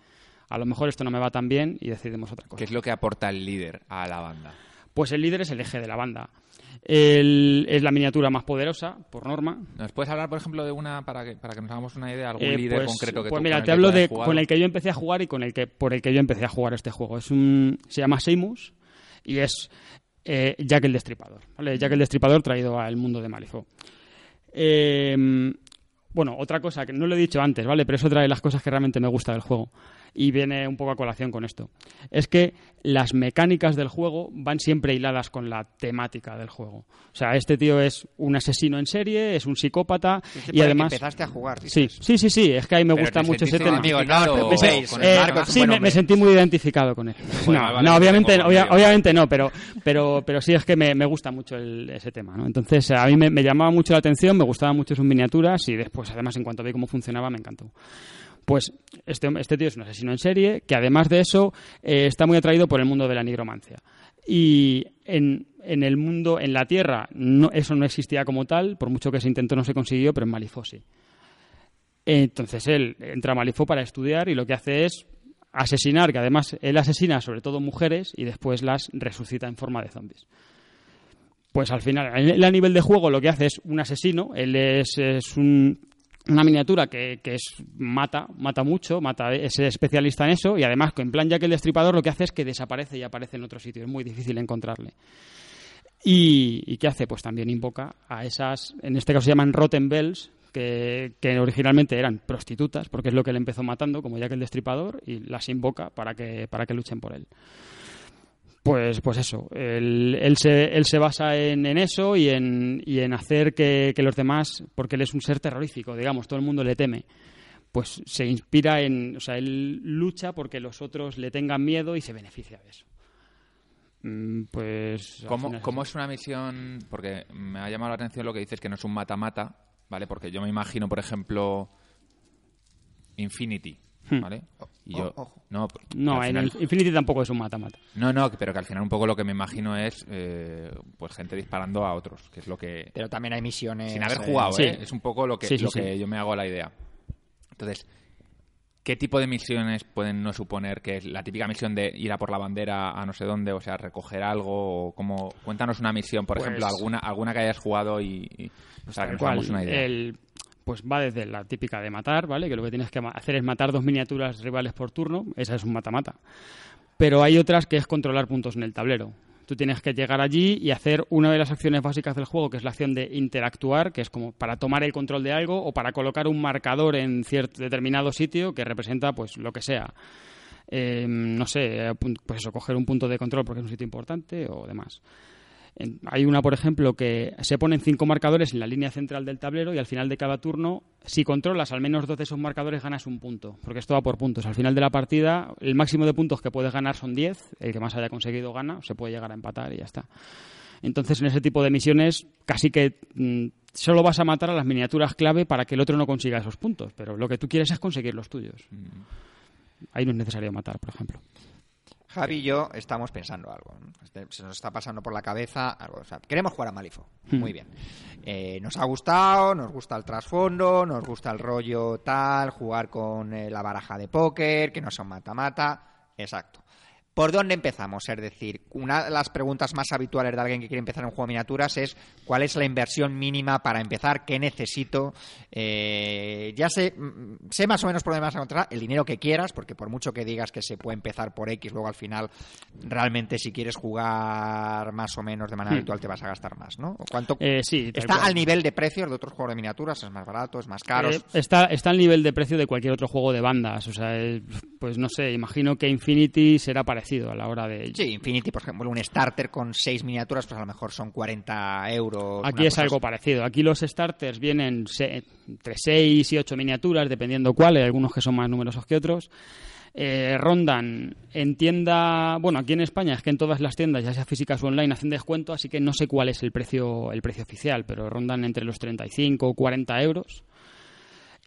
a lo mejor esto no me va tan bien y decidimos otra cosa. ¿Qué es lo que aporta el líder a la banda? Pues el líder es el eje de la banda. El- es la miniatura más poderosa, por norma, ¿Nos puedes hablar, por ejemplo, de una, para que, para que nos hagamos una idea, algún Eh, líder pues, concreto que pues tú, mira, te hablo de con el que yo empecé a jugar y con el que por el que yo empecé a jugar este juego. Es un se llama Seimus y es eh, Jack el Destripador, ¿vale? Jack el Destripador traído al mundo de Malifaux. Eh, bueno, otra cosa que no lo he dicho antes, ¿vale? Pero es otra de las cosas que realmente me gusta del juego y viene un poco a colación con esto. Es que las mecánicas del juego van siempre hiladas con la temática del juego. O sea, este tío es un asesino en serie, es un psicópata y que además empezaste a jugar. Sí, dices. sí, sí, sí, es que ahí me Pero gusta mucho ese tema. Amigo, no Eh, sí, me, sentí muy identificado con él. Bueno, no, vale, no, obviamente, obvia- medio. obviamente no, pero, pero, pero sí es que me, me gusta mucho el- ese tema. ¿no? Entonces, a mí me, me llamaba mucho la atención, me gustaban mucho sus miniaturas y después, además, en cuanto vi cómo funcionaba, me encantó. Pues este, este tío es un asesino en serie que, además de eso, eh, está muy atraído por el mundo de la nigromancia. Y en, en el mundo, en la Tierra, no, eso no existía como tal, por mucho que se intentó no se consiguió, pero en Malifaux sí. Entonces él entra a Malifaux para estudiar y lo que hace es asesinar, que además él asesina sobre todo mujeres y después las resucita en forma de zombies. Pues al final, él a nivel de juego lo que hace es un asesino, él es un- una miniatura que, que es mata, mata mucho, mata, es especialista en eso y además en plan ya que el destripador lo que hace es que desaparece y aparece en otro sitio, es muy difícil encontrarle. ¿Y, y qué hace? Pues también invoca a esas, en este caso se llaman Rotten Bells, que, que originalmente eran prostitutas, porque es lo que él empezó matando, como ya que el destripador, y las invoca para que, para que luchen por él. Pues, pues eso, él, él se, él se basa en, en eso y en, y en hacer que, que los demás, porque él es un ser terrorífico, digamos, todo el mundo le teme, pues se inspira en, o sea, él lucha porque los otros le tengan miedo y se beneficia de eso. Mm, Pues. ¿Cómo, final cómo es una misión? Porque me ha llamado la atención lo que dices que no es un mata-mata, ¿vale? Porque yo me imagino, por ejemplo, Infinity. ¿Vale? Y yo, ojo. no, No, en final- el Infinity tampoco es un mata-mata. no, no, pero que al final un poco lo que me imagino es eh, pues gente disparando a otros, que es lo que Pero también hay misiones. sin haber eh, jugado, sí. ¿eh? Es un poco lo que, Sí, sí, lo sí. que yo me hago la idea. Entonces, ¿qué tipo de misiones pueden no suponer que es la típica misión de ir a por la bandera a no sé dónde, o sea, recoger algo o cómo cuéntanos una misión, por Pues- ejemplo, alguna alguna que hayas jugado y, y- para que nos hagamos una idea. el- pues va desde la típica de matar, ¿vale? Que lo que tienes que hacer es matar dos miniaturas rivales por turno. Esa es un mata-mata. Pero hay otras que es controlar puntos en el tablero. Tú tienes que llegar allí y hacer una de las acciones básicas del juego, que es la acción de interactuar, que es como para tomar el control de algo o para colocar un marcador en cierto determinado sitio que representa pues lo que sea. Eh, no sé, eh, pues eso, coger un punto de control porque es un sitio importante o demás. En- Hay una, por ejemplo, que se ponen cinco marcadores en la línea central del tablero y al final de cada turno, si controlas al menos dos de esos marcadores, ganas un punto. Porque esto va por puntos. Al final de la partida, el máximo de puntos que puedes ganar son 10. El que más haya conseguido gana. Se puede llegar a empatar y ya está. Entonces, en ese tipo de misiones, casi que mm, solo vas a matar a las miniaturas clave para que el otro no consiga esos puntos. Pero lo que tú quieres es conseguir los tuyos. Ahí no es necesario matar, por ejemplo. Javi y yo estamos pensando algo. Este- Se nos está pasando por la cabeza algo. O sea, queremos jugar a Malifo. Muy bien. Eh, nos ha gustado, nos gusta el trasfondo, nos gusta el rollo tal, jugar con eh, la baraja de póker, que no son mata-mata. Exacto. ¿Por dónde empezamos? Es decir, una de las preguntas más habituales de alguien que quiere empezar un juego de miniaturas es ¿cuál es la inversión mínima para empezar? ¿Qué necesito? Eh, ya sé, mm, sé más o menos por dónde vas a encontrar el dinero que quieras, porque por mucho que digas que se puede empezar por X, luego al final realmente si quieres jugar más o menos de manera Hmm. habitual te vas a gastar más, ¿no? ¿O ¿Cuánto Eh, sí, está cual. al nivel de precios de otros juegos de miniaturas? ¿Es más barato? ¿Es más caro? Eh, está, está al nivel de precio de cualquier otro juego de bandas. O sea, eh, pues no sé, imagino que Infinity será parecido a la hora de... Sí, Infinity, por ejemplo, un starter con seis miniaturas, pues a lo mejor son 40 euros. Aquí es algo así. parecido. Aquí los starters vienen se- entre 6 y 8 miniaturas, dependiendo cuál. Hay algunos que son más numerosos que otros. Eh, rondan en tienda, bueno, aquí en España es que en todas las tiendas, ya sea físicas o online, hacen descuento, así que no sé cuál es el precio, el precio oficial, pero rondan entre los 35 o 40 euros.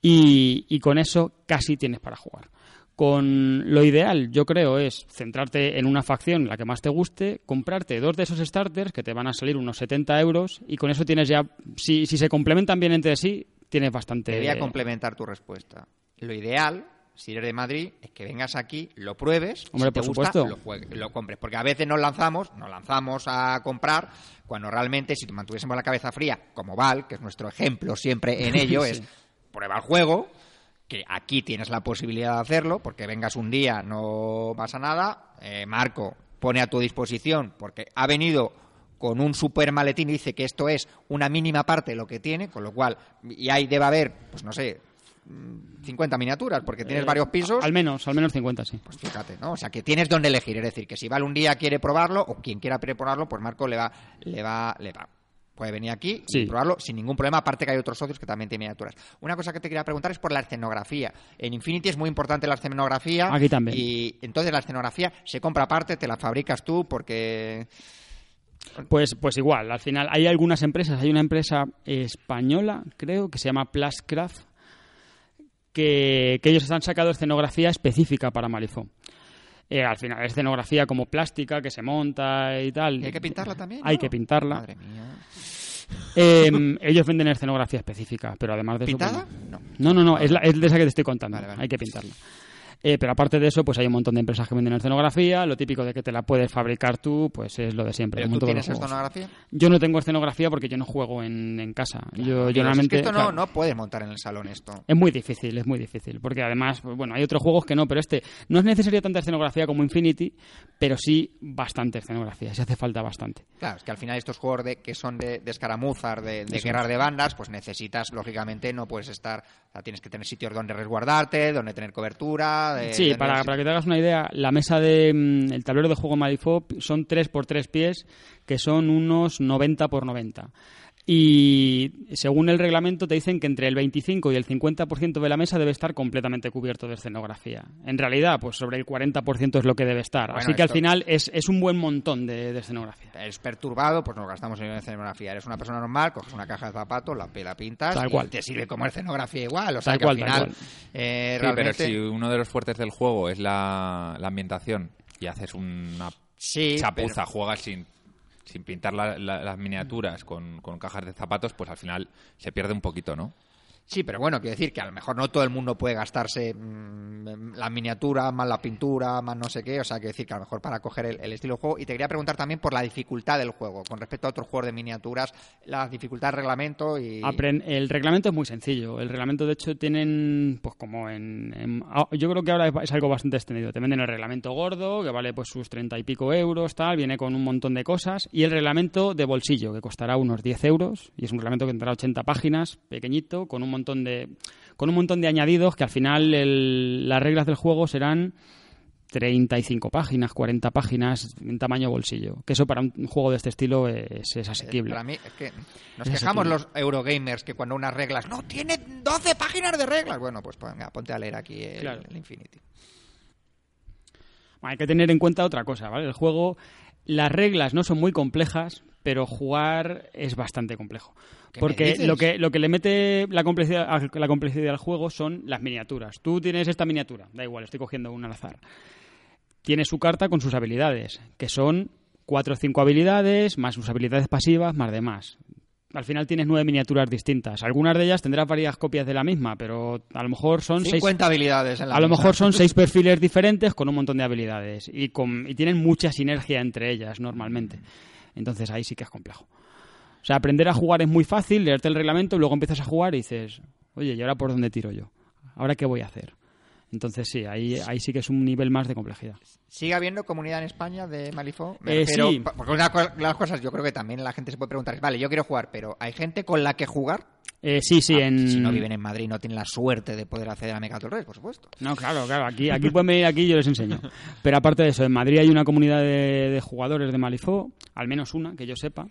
Y, y con eso casi tienes para jugar. Con lo ideal, yo creo, es centrarte en una facción, la que más te guste, comprarte dos de esos starters que te van a salir unos 70 euros y con eso tienes ya, si, si se complementan bien entre sí, tienes bastante... Quería complementar tu respuesta. Lo ideal, si eres de Madrid, es que vengas aquí, lo pruebes, Hombre, si te por gusta, supuesto. lo, juegues, lo compres. Porque a veces nos lanzamos, nos lanzamos a comprar, cuando realmente, si mantuviésemos la cabeza fría, como Val, que es nuestro ejemplo siempre en ello, Sí. es prueba el juego, que aquí tienes la posibilidad de hacerlo, porque vengas un día, no pasa nada. Eh, Marco pone a tu disposición, porque ha venido con un super maletín y dice que esto es una mínima parte de lo que tiene, con lo cual, y ahí debe haber, pues no sé, mm, 50 miniaturas, porque tienes Eh, varios pisos. Al menos, al menos 50, sí. Pues fíjate, ¿no? O sea, que tienes donde elegir. Es decir, que si Val un día quiere probarlo, o quien quiera probarlo, pues Marco le va, le va, le va. Puede venir aquí y Sí. probarlo sin ningún problema, aparte que hay otros socios que también tienen miniaturas. Una cosa que te quería preguntar es por la escenografía. En Infinity es muy importante la escenografía. Aquí también. Y entonces la escenografía se compra aparte, te la fabricas tú, porque... Pues, pues igual, al final hay algunas empresas, hay una empresa española, creo, que se llama Plascraft, que, que ellos han sacado escenografía específica para Malifaux. Eh, al final, escenografía como plástica, que se monta y tal. ¿Y hay que pintarla también? Hay ¿no? que pintarla. Madre mía. Eh, ellos venden escenografía específica, pero además de eso... ¿Pintada? pues, No. no, no, no, es, la- es de esa que te estoy contando. Vale, vale. Hay que pintarla. Eh, pero aparte de eso, pues hay un montón de empresas que venden escenografía. Lo típico de que te la puedes fabricar tú, pues es lo de siempre. ¿Pero tú tienes escenografía? Yo no tengo escenografía porque yo no juego en, en casa. yo, yo Digo, es que esto no, claro, no puedes montar en el salón esto. Es muy difícil, es muy difícil. Porque además, pues, bueno, hay otros juegos que no, pero este no es necesaria tanta escenografía como Infinity, pero sí bastante escenografía. Si hace falta bastante. Claro, es que al final estos juegos de, que son de, de escaramuzas, de, de guerras de bandas, pues necesitas, lógicamente, no puedes estar... O sea, tienes que tener sitios donde resguardarte, donde tener cobertura... de- Sí, donde- para, para que te hagas una idea, la mesa de mm, el tablero de juego Malifaux son 3 por 3 pies, que son unos 90 por 90. Y según el reglamento te dicen que entre el 25 y el 50% de la mesa debe estar completamente cubierto de escenografía. En realidad, pues sobre el 40% es lo que debe estar. Bueno, Así que al final es, es un buen montón de, de escenografía. Eres perturbado, pues nos gastamos en escenografía. Eres una persona normal, coges una caja de zapatos, la, la pintas Tal y cual. te sirve como escenografía igual. O sea Tal que cual, al tal final... cual. eh, Sí, pero si uno de los fuertes del juego es la, la ambientación y haces una Sí, chapuza, juegas sin, sin pintar la- la- las miniaturas con, con cajas de zapatos, pues al final se pierde un poquito, ¿no? Sí, pero bueno, quiero decir que a lo mejor no todo el mundo puede gastarse mm, la miniatura, más la pintura, más no sé qué. O sea, quiero decir que a lo mejor para coger el, estilo de juego. Y te quería preguntar también por la dificultad del juego, con respecto a otros juegos de miniaturas, la dificultad del reglamento y. El reglamento es muy sencillo. El reglamento, de hecho, tienen, pues como en... en- ah, yo creo que ahora es, es algo bastante extendido. Te venden el reglamento gordo, que vale pues sus treinta y pico euros, tal, viene con un montón de cosas. Y el reglamento de bolsillo, que costará unos 10 euros. Y es un reglamento que tendrá 80 páginas, pequeñito, con un montón de, con un montón de añadidos que al final el- las reglas del juego serán 35 páginas, 40 páginas en tamaño bolsillo. Que eso para un juego de este estilo es, es asequible. Para mí, es que nos quejamos los Eurogamers que cuando unas reglas, no, tiene 12 páginas de reglas. Bueno, pues venga, ponte a leer aquí el, el Infinity. Hay que tener en cuenta otra cosa, ¿vale? El juego, las reglas no son muy complejas, pero jugar es bastante complejo. Porque lo que, lo que le mete la complejidad, la complejidad al juego son las miniaturas. Tú tienes esta miniatura, da igual, estoy cogiendo una al azar. Tiene su carta con sus habilidades, que son cuatro o cinco habilidades, más sus habilidades pasivas, más demás al final tienes nueve miniaturas distintas. Algunas de ellas tendrán varias copias de la misma, pero a lo mejor son 50 habilidades. En la a lo mejor son seis perfiles diferentes con un montón de habilidades y, con, y tienen mucha sinergia entre ellas normalmente. Entonces ahí sí que es complejo. O sea, aprender a jugar es muy fácil, leerte el reglamento, luego empiezas a jugar y dices, oye, ¿y ahora por dónde tiro yo? ¿Ahora qué voy a hacer? Entonces sí, ahí, ahí sí que es un nivel más de complejidad. ¿Sigue habiendo comunidad en España de Malifaux? Eh, sí. Porque una de las cosas yo creo que también la gente se puede preguntar es, vale, yo quiero jugar, pero ¿hay gente con la que jugar? Eh, sí, sí. Ah, en... Si no viven en Madrid no tienen la suerte de poder acceder a Mega Torres, por supuesto. No, claro, claro. Aquí, aquí pueden venir aquí y yo les enseño. Pero aparte de eso, en Madrid hay una comunidad de, de jugadores de Malifaux, al menos una, que yo sepa.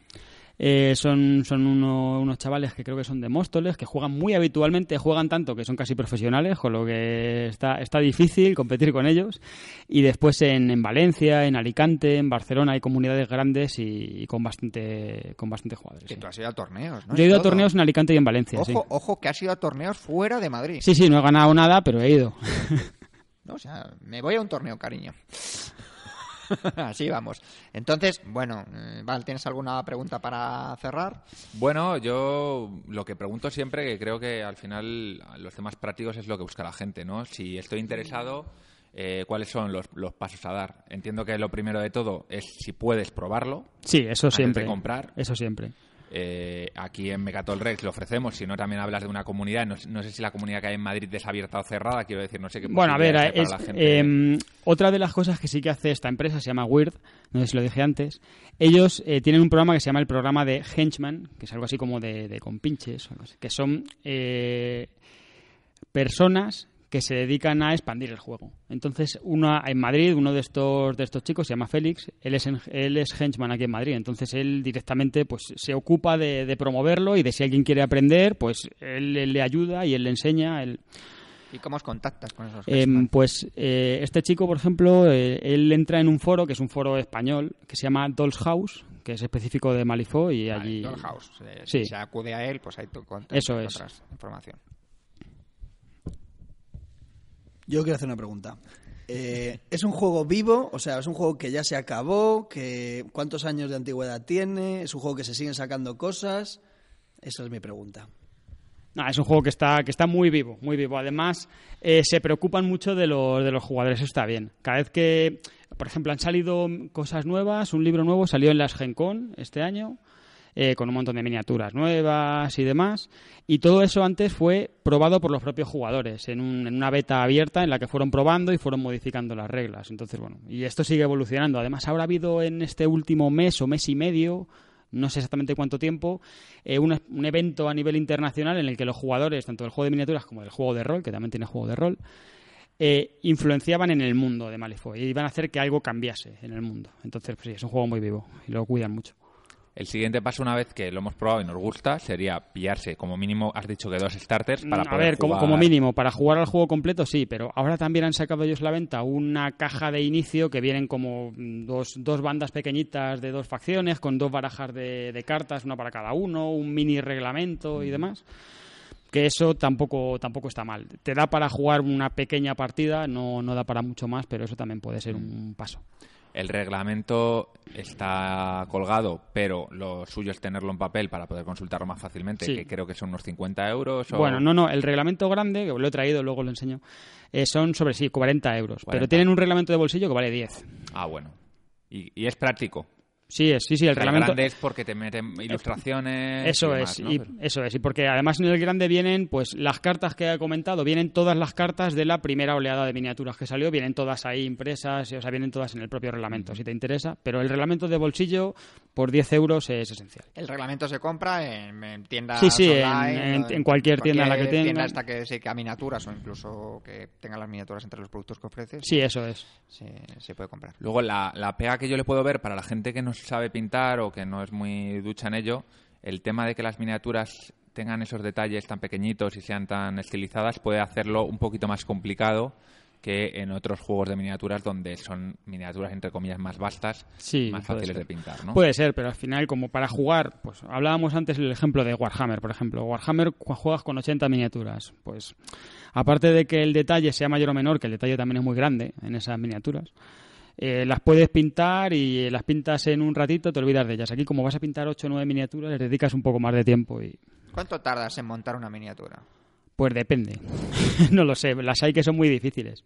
Eh, son son unos chavales que creo que son de Móstoles, que juegan muy habitualmente, juegan tanto que son casi profesionales, con lo que está, está difícil competir con ellos. Y después en, en Valencia, en Alicante, en Barcelona hay comunidades grandes y, con bastante con bastante jugadores. Que tú has ido a torneos, Yo he ido a torneos en Alicante y en Valencia. Ojo, ojo, que has ido a torneos fuera de Madrid. Sí, sí, no he ganado nada, pero he ido. no, o sea, me voy a un torneo, cariño. Así vamos. Entonces, bueno, eh, Val, ¿tienes alguna pregunta para cerrar? Bueno, yo lo que pregunto siempre, que creo que al final los temas prácticos es lo que busca la gente, ¿no? Si estoy interesado, eh, ¿cuáles son los, pasos a dar? Entiendo que lo primero de todo es si puedes probarlo. Sí, eso siempre. comprar. Eso siempre. Eh, aquí en Mecatol Rex lo ofrecemos, si no también hablas de una comunidad, no, sé si la comunidad que hay en Madrid es abierta o cerrada, quiero decir, no sé qué. Bueno, a ver, em, otra de las cosas que sí que hace esta empresa se llama Weird, no sé si lo dije antes, ellos eh, tienen un programa que se llama el programa de Henchman, que es algo así como de, de compinches, que son eh, personas que se dedican a expandir el juego. Entonces, una, en Madrid, uno de estos, de estos chicos se llama Félix, él es, él es henchman aquí en Madrid, entonces él directamente pues se ocupa de, promoverlo y de si alguien quiere aprender, pues él, le ayuda y él le enseña. Él... ¿Y cómo os contactas con esos eh, Pues eh, este chico, por ejemplo, eh, él entra en un foro, que es un foro español, que se llama Dolls House, que es específico de Malifaux y allí... Dolls House. Si se acude a él, pues hay tu Eso es. información. Yo quiero hacer una pregunta. Eh, ¿Es un juego vivo? O sea, ¿es un juego que ya se acabó? Que, ¿Cuántos años de antigüedad tiene? ¿Es un juego que se siguen sacando cosas? Esa es mi pregunta. Es un juego que está, que está muy vivo, muy vivo. Además, eh, se preocupan mucho de los, de los jugadores, eso está bien. Cada vez que, por ejemplo, han salido cosas nuevas, un libro nuevo salió en las Gen Con este año, eh, con un montón de miniaturas nuevas y demás. Y todo eso antes fue probado por los propios jugadores, en, una beta abierta en la que fueron probando y fueron modificando las reglas. Entonces, bueno, y esto sigue evolucionando. Además, habrá habido en este último mes o mes y medio no sé exactamente cuánto tiempo, eh, un, evento a nivel internacional en el que los jugadores, tanto del juego de miniaturas como del juego de rol, que también tiene juego de rol, eh, influenciaban en el mundo de Malifaux y iban a hacer que algo cambiase en el mundo. Entonces, pues sí, es un juego muy vivo y lo cuidan mucho. El siguiente paso, una vez que lo hemos probado y nos gusta, sería pillarse como mínimo, has dicho que dos starters para A ver, como, como, mínimo, para jugar al juego completo sí, pero ahora también han sacado ellos la venta una caja de inicio que vienen como dos, dos bandas pequeñitas de dos facciones, con dos barajas de, de cartas, una para cada uno, un mini reglamento y demás que eso tampoco tampoco está mal. Te da para jugar una pequeña partida, no, no da para mucho más, pero eso también puede ser un paso. El reglamento está colgado, pero lo suyo es tenerlo en papel para poder consultarlo más fácilmente, que creo que son unos 50 euros. Bueno, no, no, el reglamento grande, que lo he traído, luego lo enseño, eh, son sobre sí, 40 euros, pero tienen un reglamento de bolsillo que vale 10. Ah, bueno. ¿Y, es práctico? Sí, es, sí, sí, el reglamento. grande es porque te meten ilustraciones. Eso y demás, es, ¿no? y, Pero- eso es, y porque además en el grande vienen, pues las cartas que he comentado, vienen todas las cartas de la primera oleada de miniaturas que salió, vienen todas ahí impresas, o sea, vienen todas en el propio reglamento, si te interesa, pero el reglamento de bolsillo por 10 euros es esencial. El reglamento se compra en, en tiendas Sí, online, en- o en cualquier tienda en la que tienda tengan. esta que se miniaturas o incluso que tenga las miniaturas entre los productos que ofreces. Sí, eso es. Se, se puede comprar. Luego, la, la pega que yo le puedo ver para la gente que no sabe pintar o que no es muy ducha en ello, el tema de que las miniaturas tengan esos detalles tan pequeñitos y sean tan estilizadas puede hacerlo un poquito más complicado que en otros juegos de miniaturas donde son miniaturas entre comillas más vastas, Sí, más fáciles ser. de pintar, ¿no? Puede ser, pero al final, como para jugar, pues hablábamos antes el ejemplo de Warhammer, por ejemplo. Warhammer juegas con 80 miniaturas. Pues, aparte de que el detalle sea mayor o menor, que el detalle también es muy grande en esas miniaturas, eh, las puedes pintar y las pintas en un ratito, te olvidas de ellas. Aquí, como vas a pintar 8 o 9 miniaturas, les dedicas un poco más de tiempo y. ¿Cuánto tardas en montar una miniatura? Pues depende. no lo sé. Las hay que son muy difíciles.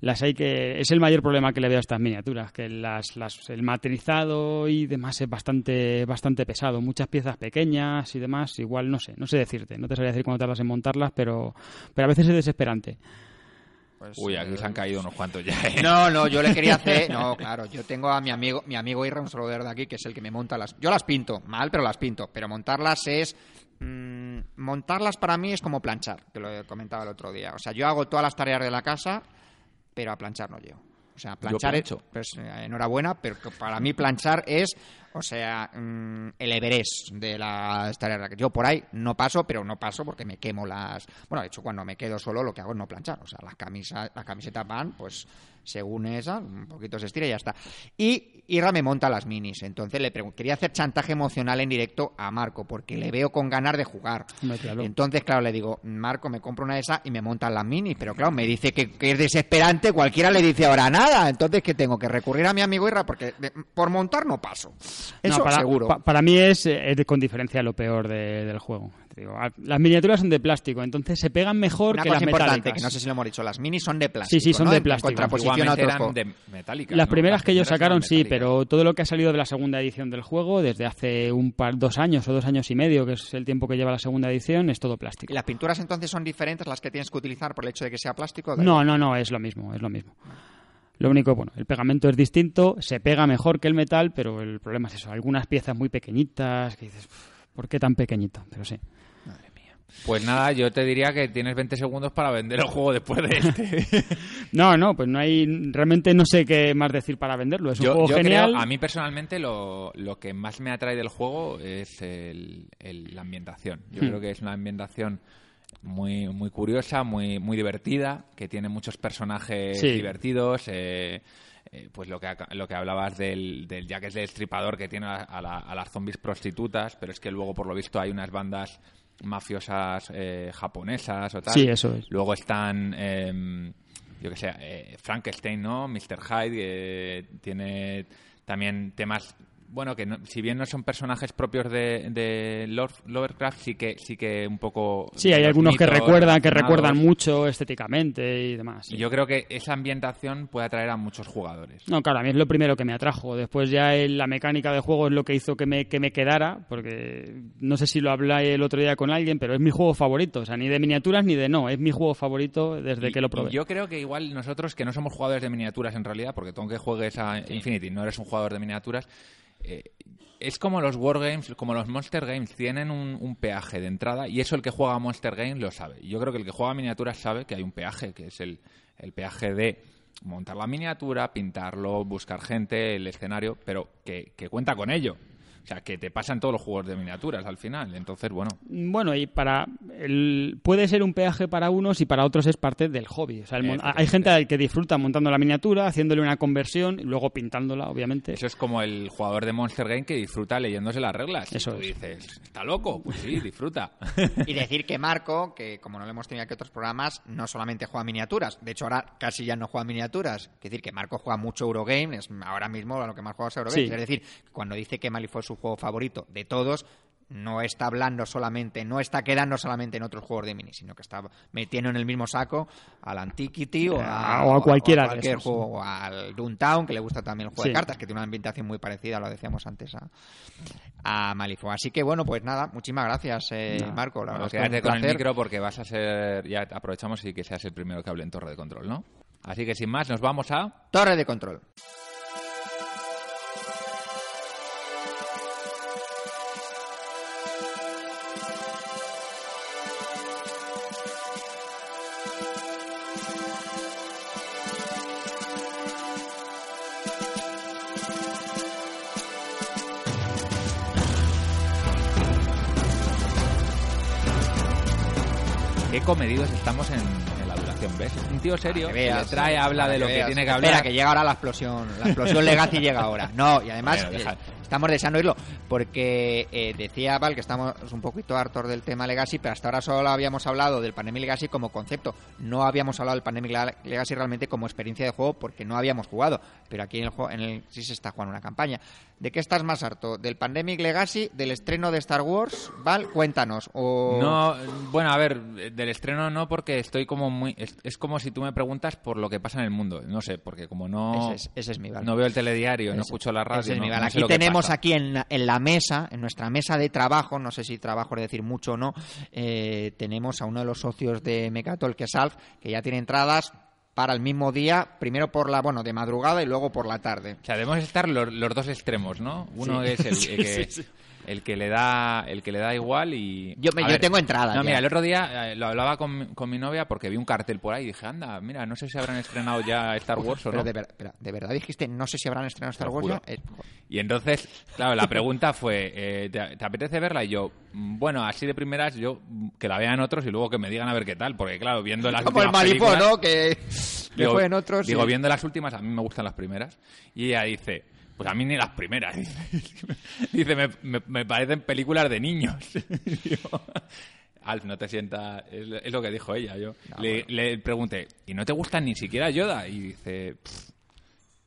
Las hay que. Es el mayor problema que le veo a estas miniaturas, que las, las, el matrizado y demás es bastante, bastante pesado. Muchas piezas pequeñas y demás. Igual no sé, no sé decirte. No te sabría decir cuánto tardas en montarlas, pero, pero a veces es desesperante. Pues, Uy, aquí eh, se han caído unos cuantos ya. ¿eh? No, no, yo le quería hacer. No, claro, yo tengo a mi amigo, mi amigo Irra, un saludo de aquí, que es el que me monta las. Yo las pinto, mal, pero las pinto. Pero montarlas es. mm, montarlas para mí es como planchar, que lo comentaba el otro día. O sea, yo hago todas las tareas de la casa, pero a planchar no llego. O sea, planchar hecho. Pues eh, enhorabuena, pero para mí planchar es, o sea, mm, el Everest de las tareas. Yo por ahí no paso, pero no paso porque me quemo las. Bueno, de hecho, cuando me quedo solo, lo que hago es no planchar. O sea, las camisas, las camisetas van, pues según esa, un poquito se estira y ya está. Y Irra me monta las minis. Entonces le pregunto, quería hacer chantaje emocional en directo a Marco, porque le veo con ganas de jugar. Claro. Entonces, claro, le digo, Marco, me compro una de esas y me montan las minis. Pero claro, me dice que, que es desesperante, cualquiera le dice ahora nada. Entonces, que tengo que recurrir a mi amigo Irra, porque de- por montar no paso. Eso No, para, seguro. pa- para mí es, eh, es con diferencia lo peor de- del juego. Digo, las miniaturas son de plástico, entonces se pegan mejor Una que cosa las importante, metálicas. que no sé si lo hemos dicho, las minis son de plástico. Sí, sí, son ¿no? de En plástico. contraposición a eran de metálicas. Las ¿no? primeras que ellos sacaron sí, pero todo lo que ha salido de la segunda edición del juego, desde hace un par, dos años o dos años y medio, que es el tiempo que lleva la segunda edición, es todo plástico. ¿Y las pinturas entonces son diferentes las que tienes que utilizar por el hecho de que sea plástico? No, no, no, es lo mismo, es lo mismo. Lo único, bueno, el pegamento es distinto, se pega mejor que el metal, pero el problema es eso, algunas piezas muy pequeñitas, que dices, "Uf, ¿por qué tan pequeñito? Pero sí. Pues nada, yo te diría que tienes 20 segundos para vender el juego después de este. No, no, pues no hay, realmente no sé qué más decir para venderlo, es un yo, juego yo genial. creo, a mí personalmente lo, lo que más me atrae del juego es el- el- la ambientación. Yo Hmm. creo que es una ambientación muy, muy curiosa, muy, muy divertida, que tiene muchos personajes Sí. divertidos. eh, eh, pues lo que, lo que hablabas del, del Jack es el destripador que tiene a, a la- a las zombies prostitutas, pero es que luego por lo visto hay unas bandas mafiosas eh, japonesas o tal. Sí, eso es. Luego están, eh, yo que sé, eh, Frankenstein, ¿no? Mr. Hyde, tiene también temas, bueno, que no- si bien no son personajes propios de, de Love- Lovecraft, sí que, sí que un poco... Sí, hay algunos que recuerdan, que recuerdan mucho estéticamente y demás. sí. Y yo creo que esa ambientación puede atraer a muchos jugadores. No, claro, a mí es lo primero que me atrajo. Después ya el- la mecánica de juego es lo que hizo que me, que me quedara, porque no sé si lo hablé el otro día con alguien, pero es mi juego favorito. O sea, ni de miniaturas ni de no. Es mi juego favorito desde Y- que lo probé. yo creo que igual nosotros, que no somos jugadores de miniaturas en realidad, porque tú aunque juegues a Infinity, no eres un jugador de miniaturas, eh, es como los Wargames, como los Monster Games, tienen un, peaje de entrada y eso el que juega Monster Games lo sabe. Yo creo que el que juega a miniaturas sabe que hay un peaje, que es el, peaje de montar la miniatura, pintarlo, buscar gente, el escenario, pero que cuenta con ello. O sea, que te pasan todos los juegos de miniaturas al final. Entonces, bueno, Bueno, y para el, puede ser un peaje para unos y para otros es parte del hobby. O sea, el hay gente que disfruta montando la miniatura, haciéndole una conversión y luego pintándola, obviamente. Eso es como el jugador de Monster Game que disfruta leyéndose las reglas. Y Eso tú es. dices, ¿está loco? Pues sí, disfruta. Y decir que Marco, que como no lo hemos tenido aquí en otros programas, no solamente juega miniaturas, de hecho ahora casi ya no juega miniaturas, es decir, que Marco juega mucho Eurogame, es ahora mismo lo que más juega es Eurogame, Sí. es decir, cuando dice que Mali fue su juego favorito de todos, no está hablando solamente, no está quedando solamente en otros juegos de mini, sino que está metiendo en el mismo saco al Antiquity o a, o a cualquiera o a de cualquier esos. juego, o al Downtown, que le gusta también el juego Sí. de cartas, que tiene una ambientación muy parecida, lo decíamos antes, a, a Malifaux. Así que bueno, pues nada, muchísimas gracias, eh. Marco. La Bueno, verdad quédate con el micro porque vas a ser. Ya aprovechamos y que seas el primero que hable en torre de control, ¿no? Así que sin más, nos vamos a. Torre de control. Qué comedidos estamos en, en la duración, ¿ves? Es un tío serio, que que veas, le trae, habla de lo que veas. tiene que Espera, hablar. que llega ahora la explosión. La explosión Legacy llega ahora. No, y además Bueno, deja- eh, estamos deseando oírlo. Porque eh, decía Val que estamos un poquito hartos del tema Legacy, pero hasta ahora solo habíamos hablado del Pandemic Legacy como concepto. No habíamos hablado del Pandemic Legacy realmente como experiencia de juego porque no habíamos jugado. Pero aquí en el juego en el, sí se está jugando una campaña. ¿De qué estás más harto? ¿Del Pandemic Legacy? ¿Del estreno de Star Wars? Val, cuéntanos. O... No, bueno, a ver, del estreno no, porque estoy como muy. Es, es como si tú me preguntas por lo que pasa en el mundo. No sé, porque como no. Ese es, ese es mi Val. No veo el telediario, no escucho la radio. ese es mi Val. no sé aquí que tenemos aquí en, la- en la mesa, en nuestra mesa de trabajo, no sé si trabajo es decir mucho o no, eh, tenemos a uno de los socios de Mecatol, que es Alf, que ya tiene entradas para el mismo día, primero por la, bueno, de madrugada y luego por la tarde. O sea, debemos estar los, los dos extremos, ¿no? Uno Sí. es el, que, sí, sí. El que le da el que le da igual y Yo me- yo tengo entradas No, ya. mira, el otro día eh, lo hablaba con, mi- con mi novia porque vi un cartel por ahí y dije, anda, mira, no sé si habrán estrenado ya Star Wars o Pero no. de, ver- espera, ¿de verdad dijiste, no sé si habrán estrenado Star Wars ya? Eh, Y entonces, claro, la pregunta fue, eh, ¿te, te apetece verla? Y yo, mm, bueno, así de primeras, yo mm, que la vean otros y luego que me digan a ver qué tal, porque claro, viendo las como el películas- ¿no? Que, que Digo, fue en otros. Digo, sí. viendo las últimas, a mí me gustan las primeras. Y ella dice, pues a mí ni las primeras. Dice, me, me- me parecen películas de niños. Digo, Alf, no te sientas... Es, es lo que dijo ella. Yo No, le, bueno. le pregunté, ¿y no te gustan ni siquiera Yoda? Y dice...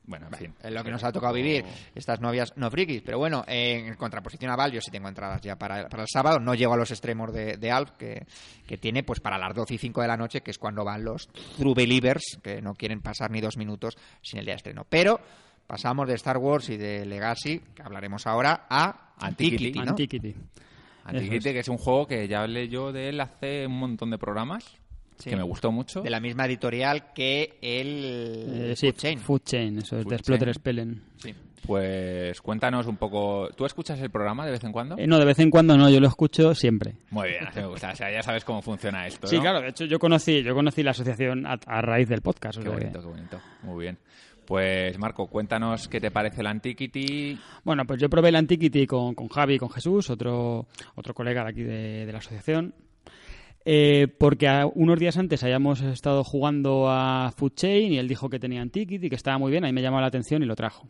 Bueno, en fin. Es lo que nos ha tocado vivir, estas novias no frikis. Pero bueno, en contraposición a Val, yo sí tengo entradas ya para, para el sábado. No llego a los extremos de, de Alf, que, que tiene pues para las 12 y 5 de la noche, que es cuando van los true believers, que no quieren pasar ni dos minutos sin el día de estreno. Pero pasamos de Star Wars y de Legacy, que hablaremos ahora, a Antiquity, Antiquity, ¿no? Antiquity. Que es un juego que ya hablé yo de él hace un montón de programas, Sí. que me gustó mucho. De la misma editorial que el Eh, sí, Food Chain. Food Chain, eso es, Food de Exploter. Spellen. Sí. Pues cuéntanos un poco... ¿Tú escuchas el programa de vez en cuando? Eh, no, de vez en cuando no, yo lo escucho siempre. Muy bien, así me gusta. O sea, ya sabes cómo funciona esto, Sí, claro, de hecho yo conocí, yo conocí la asociación a, a raíz del podcast. o Qué que- bonito, qué bonito. Muy bien. Pues Marco, cuéntanos qué te parece el Antiquity. Bueno, pues yo probé el Antiquity con, con Javi y con Jesús, otro, otro colega de aquí de, la asociación. Eh, porque a- unos días antes hayamos estado jugando a Food Chain y él dijo que tenía Antiquity, que estaba muy bien, a mí me llamó la atención y lo trajo.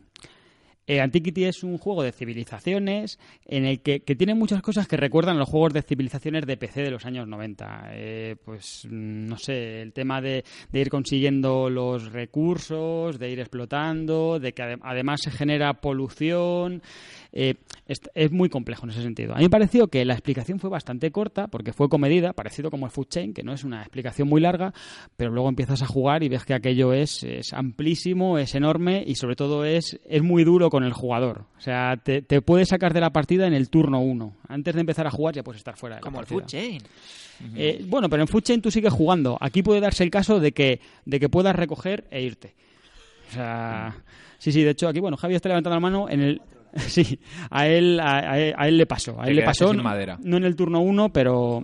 Eh, Antiquity es un juego de civilizaciones en el que, que tiene muchas cosas que recuerdan los juegos de civilizaciones de PC de los años 90. Eh, pues, no sé, el tema de, de ir consiguiendo los recursos, de ir explotando, de que ade- además se genera polución. Eh, es, es muy complejo en ese sentido. A mí me pareció que la explicación fue bastante corta, porque fue comedida, parecido como el Food Chain, que no es una explicación muy larga, pero luego empiezas a jugar y ves que aquello es, es amplísimo, es enorme y sobre todo es, es muy duro con el jugador. O sea, te, te puedes sacar de la partida en el turno 1. Antes de empezar a jugar ya puedes estar fuera de la Como el. Food Chain. Eh, bueno, pero en Food Chain tú sigues jugando. Aquí puede darse el caso de que, de que puedas recoger e irte. O sea, sí, sí, de hecho aquí, bueno, Javi está levantando la mano en el... Sí, a él, a, a él, a él le pasó. A Te él le pasó, no, madera. no en el turno 1, pero...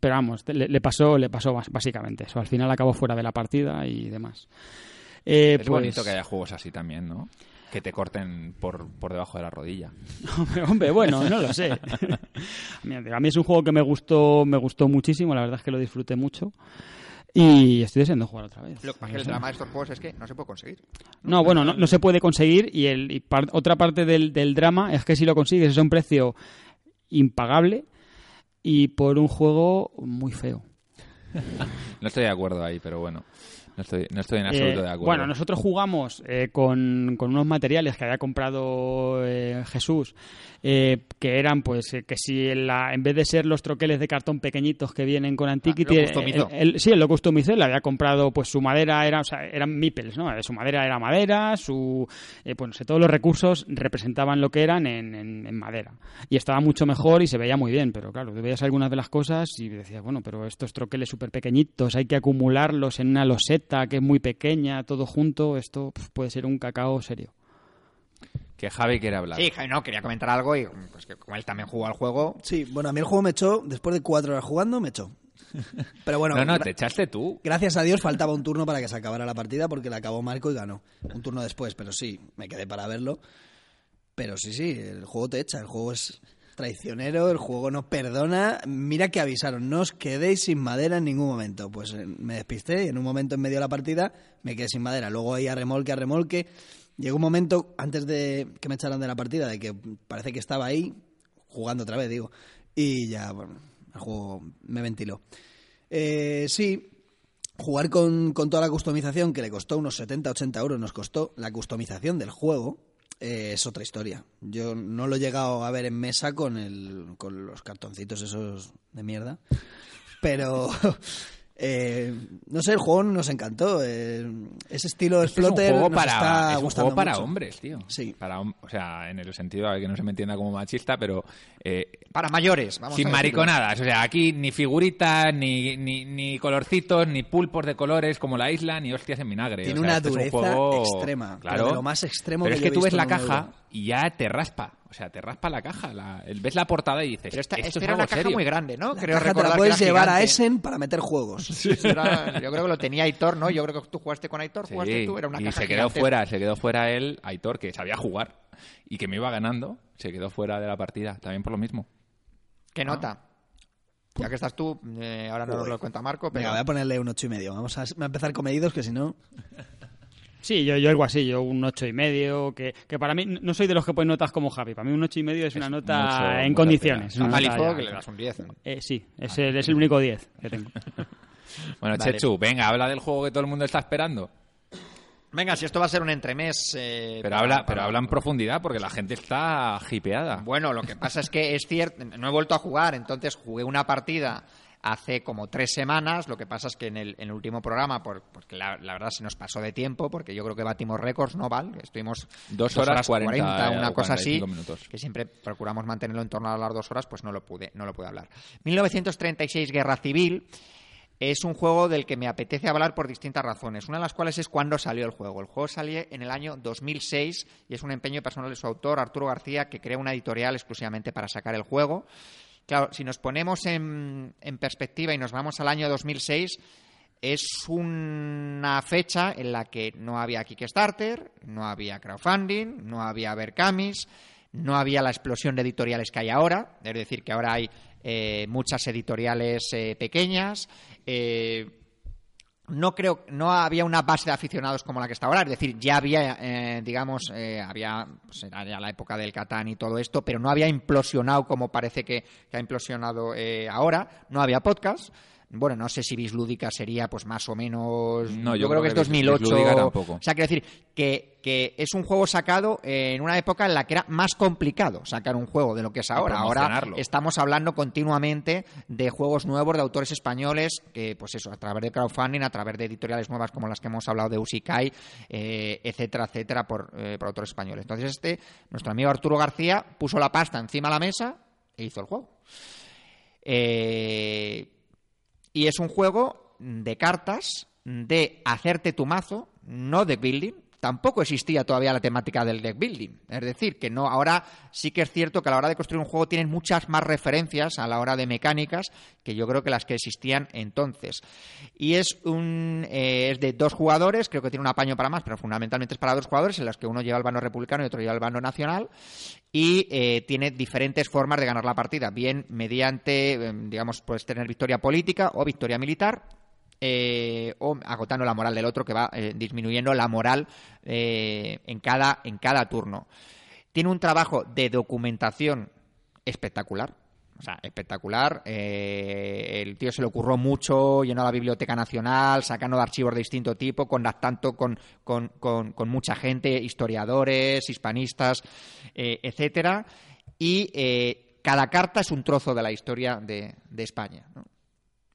Pero vamos, le, le pasó, le pasó básicamente eso. Al final acabó fuera de la partida y demás. Eh, Es pues- bonito que haya juegos así también, ¿no? Que te corten por, por debajo de la rodilla. Hombre, hombre, bueno, no lo sé. A mí, a mí es un juego que me gustó, me gustó muchísimo, la verdad es que lo disfruté mucho. Y estoy deseando jugar otra vez. Lo que pasa es que el drama de estos juegos es que no se puede conseguir. No, bueno, no, no se puede conseguir y, el, y par- otra parte del, del drama es que si lo consigues es a un precio impagable y por un juego muy feo. No estoy de acuerdo ahí, pero bueno. No estoy, no estoy en absoluto Eh, de acuerdo. Bueno, nosotros jugamos eh, con, con unos materiales que había comprado eh, Jesús, eh, que eran, pues, eh, que si en, la- en vez de ser los troqueles de cartón pequeñitos que vienen con Antiquity, Ah, lo eh, él- él- sí, él lo customizó, él había comprado, pues, su madera era, o sea, eran meeples, ¿no? Su madera era madera, su, eh, pues, no sé, todos los recursos representaban lo que eran en, en- en madera. Y estaba mucho mejor y se veía muy bien, pero claro, tú veías algunas de las cosas y decías, bueno, pero estos troqueles súper pequeñitos, hay que acumularlos en una loseta que es muy pequeña, todo junto, esto puede ser un cacao serio. Que Javi quiere hablar. Sí, Javi, no, quería comentar algo y pues que como él también jugó al juego, Sí, bueno, a mí el juego me echó, después de cuatro horas jugando, me echó. Pero bueno, no, no, te echaste tú. gracias a Dios faltaba un turno para que se acabara la partida porque la acabó Marco y ganó. Un turno después, pero sí, me quedé para verlo. Pero sí, sí, el juego te echa, el juego es traicionero, el juego no perdona. Mira que avisaron, no os quedéis sin madera en ningún momento. Pues eh, me despisté y en un momento en medio de la partida me quedé sin madera. Luego ahí a remolque, a remolque. Llegó un momento, antes de que me echaran de la partida, de que parece que estaba ahí, jugando otra vez, digo. Y ya, bueno, el juego me ventiló. Eh, sí, jugar con, con toda la customización, que le costó unos 70-80 euros, nos costó la customización del juego, eh, es otra historia. Yo no lo he llegado a ver en mesa con, el, con los cartoncitos esos de mierda, pero... eh, no sé, el juego nos encantó. eh, ese estilo de Es que es un juego nos para, está es un gustando juego para mucho. hombres, tío. Sí. Para, o sea, en el sentido, a ver, que no se me entienda como machista, pero eh, para mayores, vamos sin a mariconadas. O sea, aquí ni figuritas, ni, ni, ni colorcitos, ni pulpos de colores como la isla, ni hostias en vinagre. Tiene O sea, una este es un dureza juego- extrema, pero Claro. de lo más extremo Pero que es que tú ves la caja euro. y ya te raspa. O sea, te raspa la caja. la- ves la portada y dices, Pero esta, esto es algo una caja serio. muy grande, ¿no? La Creo caja te la que puedes llevar a. Essen para meter juegos. Era- yo creo que lo tenía Aitor, ¿no? Yo creo que tú jugaste con Aitor, Sí, jugaste tú, era una y caja se quedó gigante. fuera, se quedó fuera él, Aitor, que sabía jugar y que me iba ganando, se quedó fuera de la partida, también por lo mismo. ¿Qué nota? Ya que estás tú, eh, ahora no nos lo cuenta Marco, pero Venga, voy a ponerle un ocho y medio. Vamos a, voy a empezar comedidos, que si no... Sí, yo, yo algo así, yo un ocho y medio, que, que para mí no soy de los que ponen notas como Javi, para mí un ocho y medio es una nota mucho- en condiciones. a que le das un 10. Eh, sí, es el, es el único 10 que tengo. Bueno, Vale. Chechu, venga, habla del juego que todo el mundo está esperando. Venga, si esto va a ser un entremés... eh, Pero para- habla, para- pero habla en profundidad porque la gente está hipeada. Bueno, lo que pasa es que es cierto, no he vuelto a jugar, entonces jugué una partida hace como tres semanas, lo que pasa es que en el, en el último programa, por, porque la, la verdad se nos pasó de tiempo, porque yo creo que batimos récords, ¿no, Val? Estuvimos Dos horas cuarenta, una cosa así, 45 minutos. que siempre procuramos mantenerlo en torno a las dos horas, pues no lo pude, no lo pude hablar. 1936, Guerra Civil, es un juego del que me apetece hablar por distintas razones. Una de las cuales es cuándo salió el juego. El juego salió en el año 2006 y es un empeño personal de su autor, Arturo García, que crea una editorial exclusivamente para sacar el juego. Claro, si nos ponemos en, perspectiva y nos vamos al año 2006, es una fecha en la que no había Kickstarter, no había crowdfunding, no había Berkamis, no había la explosión de editoriales que hay ahora, es decir, que ahora hay eh, muchas editoriales eh, pequeñas. eh, no creo, no había una base de aficionados como la que está ahora, es decir, ya había, eh, digamos, eh, había, pues era ya la época del Catán y todo esto, pero no había implosionado como parece que, ha implosionado eh, ahora, no había podcast. Bueno, no sé si Bislúdica sería pues más o menos. No, yo, yo creo, creo que es que Bis- 2008. Bislúdica tampoco. O sea, quiero decir que, que es un juego sacado en una época en la que era más complicado sacar un juego de lo que es ahora. Ahora estamos hablando continuamente de juegos nuevos de autores españoles que, pues eso, a través de crowdfunding, a través de editoriales nuevas como las que hemos hablado de Usikai, eh, etcétera, etcétera, por, eh, por autores españoles. Entonces, este, nuestro amigo Arturo García puso la pasta encima de la mesa e hizo el juego. Eh, y es un juego de cartas, de hacerte tu mazo, no de building. Tampoco existía todavía la temática del deck building. Es decir, que no, ahora sí que es cierto que a la hora de construir un juego tienen muchas más referencias a la hora de mecánicas que yo creo que las que existían entonces. Y es un eh, es de dos jugadores, creo que tiene un apaño para más, pero fundamentalmente es para dos jugadores, en los que uno lleva el bando republicano y otro lleva el bando nacional. Y eh, tiene diferentes formas de ganar la partida, bien mediante, eh, digamos, puedes tener victoria política o victoria militar, eh, o agotando la moral del otro que va eh, disminuyendo la moral eh, en, cada, en cada turno. Tiene un trabajo de documentación espectacular. O sea, espectacular. Eh, el tío se le ocurrió mucho, llenó la Biblioteca Nacional, sacando archivos de distinto tipo, contactando con, con, con, mucha gente, historiadores, hispanistas, eh, etcétera. Y cada carta es un trozo de la historia de, de España.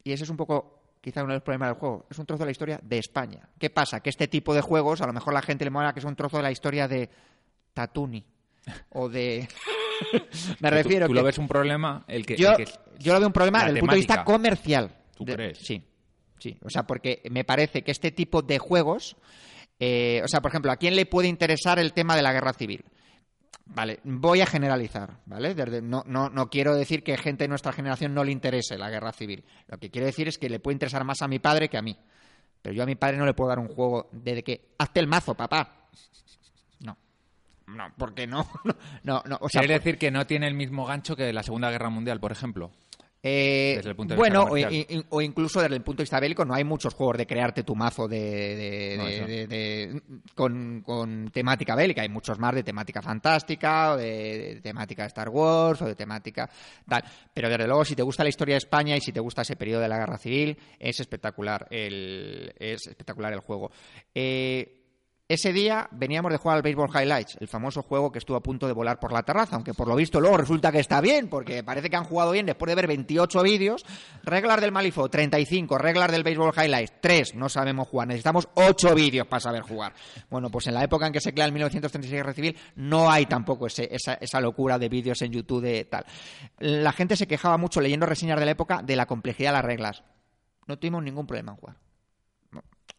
Y ese es un poco quizá uno de los problemas del juego. Es un trozo de la historia de España. ¿Qué pasa? Que este tipo de juegos, a lo mejor la gente le mola que es un trozo de la historia de Tatuni o de... Me refiero ¿Tú, lo ves un problema? El que, yo, yo lo veo un problema desde el punto de vista comercial. ¿Tú crees? Sí, sí. O sea, porque me parece que este tipo de juegos... Eh, o sea, por ejemplo, ¿a quién le puede interesar el tema de la guerra civil? Vale, voy a generalizar, ¿vale? no, no, no quiero decir que gente de nuestra generación no le interese la guerra civil. Lo que quiero decir es que le puede interesar más a mi padre que a mí. Pero yo a mi padre no le puedo dar un juego de que hazte el mazo, papá. No. No, porque no. no, no, o sea, Quiere decir que no tiene el mismo gancho que la Segunda Guerra Mundial, por ejemplo. Eh, bueno, o, incluso desde el punto de vista bélico, no hay muchos juegos de crearte tu mazo de, con, temática bélica. Hay muchos más de temática fantástica, o de, temática Star Wars, o de temática tal. Pero desde luego, si te gusta la historia de España y si te gusta ese periodo de la guerra civil, es espectacular el, es espectacular el juego. Eh, ese día veníamos de jugar al Baseball Highlights, el famoso juego que estuvo a punto de volar por la terraza, aunque por lo visto luego resulta que está bien, porque parece que han jugado bien después de ver 28 vídeos. Reglas del Malifo, 35. Reglas del Baseball Highlights, 3. No sabemos jugar. Necesitamos 8 vídeos para saber jugar. Bueno, pues en la época en que se crea el 1936 Recibir, no hay tampoco esa, esa locura de vídeos en YouTube de tal. La gente se quejaba mucho leyendo reseñas de la época de la complejidad de las reglas. No tuvimos ningún problema en jugar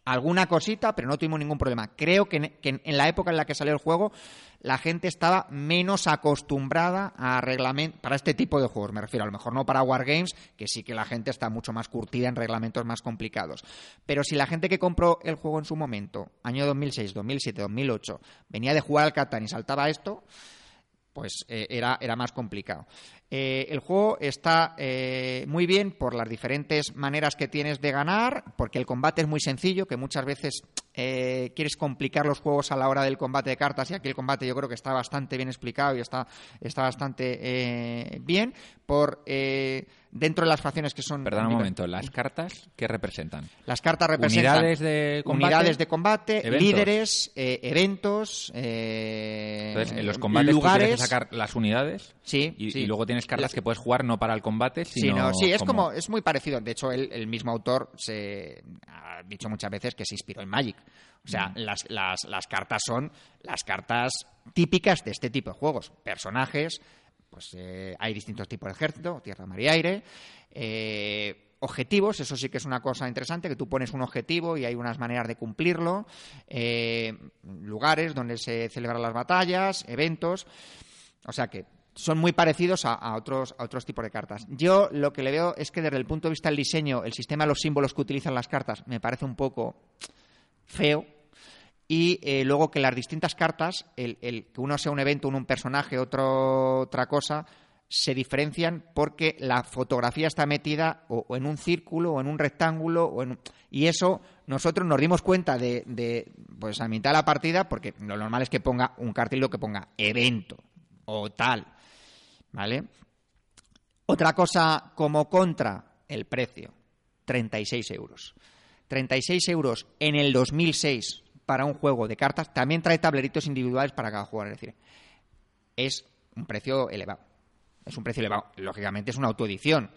alguna cosita, pero no tuvimos ningún problema. Creo que en, la época en la que salió el juego, la gente estaba menos acostumbrada a reglamentos para este tipo de juegos. Me refiero a lo mejor no para Wargames, que sí que la gente está mucho más curtida en reglamentos más complicados. Pero si la gente que compró el juego en su momento, año 2006, 2007, 2008, venía de jugar al Catán y saltaba esto, pues eh, era, era más complicado. Eh, el juego está eh, muy bien por las diferentes maneras que tienes de ganar, porque el combate es muy sencillo, que muchas veces eh, quieres complicar los juegos a la hora del combate de cartas y aquí el combate yo creo que está bastante bien explicado y está, está bastante bien por dentro de las facciones que son... Perdón un momento, ¿las cartas qué representan? Las cartas representan... Unidades de combate, unidades de combate líderes, eventos... Entonces, en los combates lugares, tienes que sacar las unidades sí, y luego tienes cartas que puedes jugar no para el combate, sino. Sí, es como... es muy parecido. De hecho, el, mismo autor se ha dicho muchas veces que se inspiró en Magic. O sea, mm. las, las, las cartas son las cartas típicas de este tipo de juegos. Personajes, pues eh, hay distintos tipos de ejército, tierra, mar y aire. Eh, objetivos, eso sí que es una cosa interesante, que tú pones un objetivo y hay unas maneras de cumplirlo. Eh, lugares donde se celebran las batallas, eventos. O sea que son muy parecidos a, otros, a otros tipos de cartas. Yo lo que le veo es que desde el punto de vista del diseño, el sistema de los símbolos que utilizan las cartas me parece un poco feo. Y eh, luego que las distintas cartas, el, que uno sea un evento, uno un personaje, otro otra cosa, se diferencian porque la fotografía está metida o, en un círculo o en un rectángulo o en, y eso nosotros nos dimos cuenta de, de, pues a mitad de la partida porque lo normal es que ponga un cartel que ponga evento o tal ¿Vale? Otra cosa como contra, el precio. 36 euros. 36 euros en el 2006 para un juego de cartas. También trae tableritos individuales para cada jugador. Es decir, es un precio elevado. Es un precio elevado. Lógicamente es una autoedición.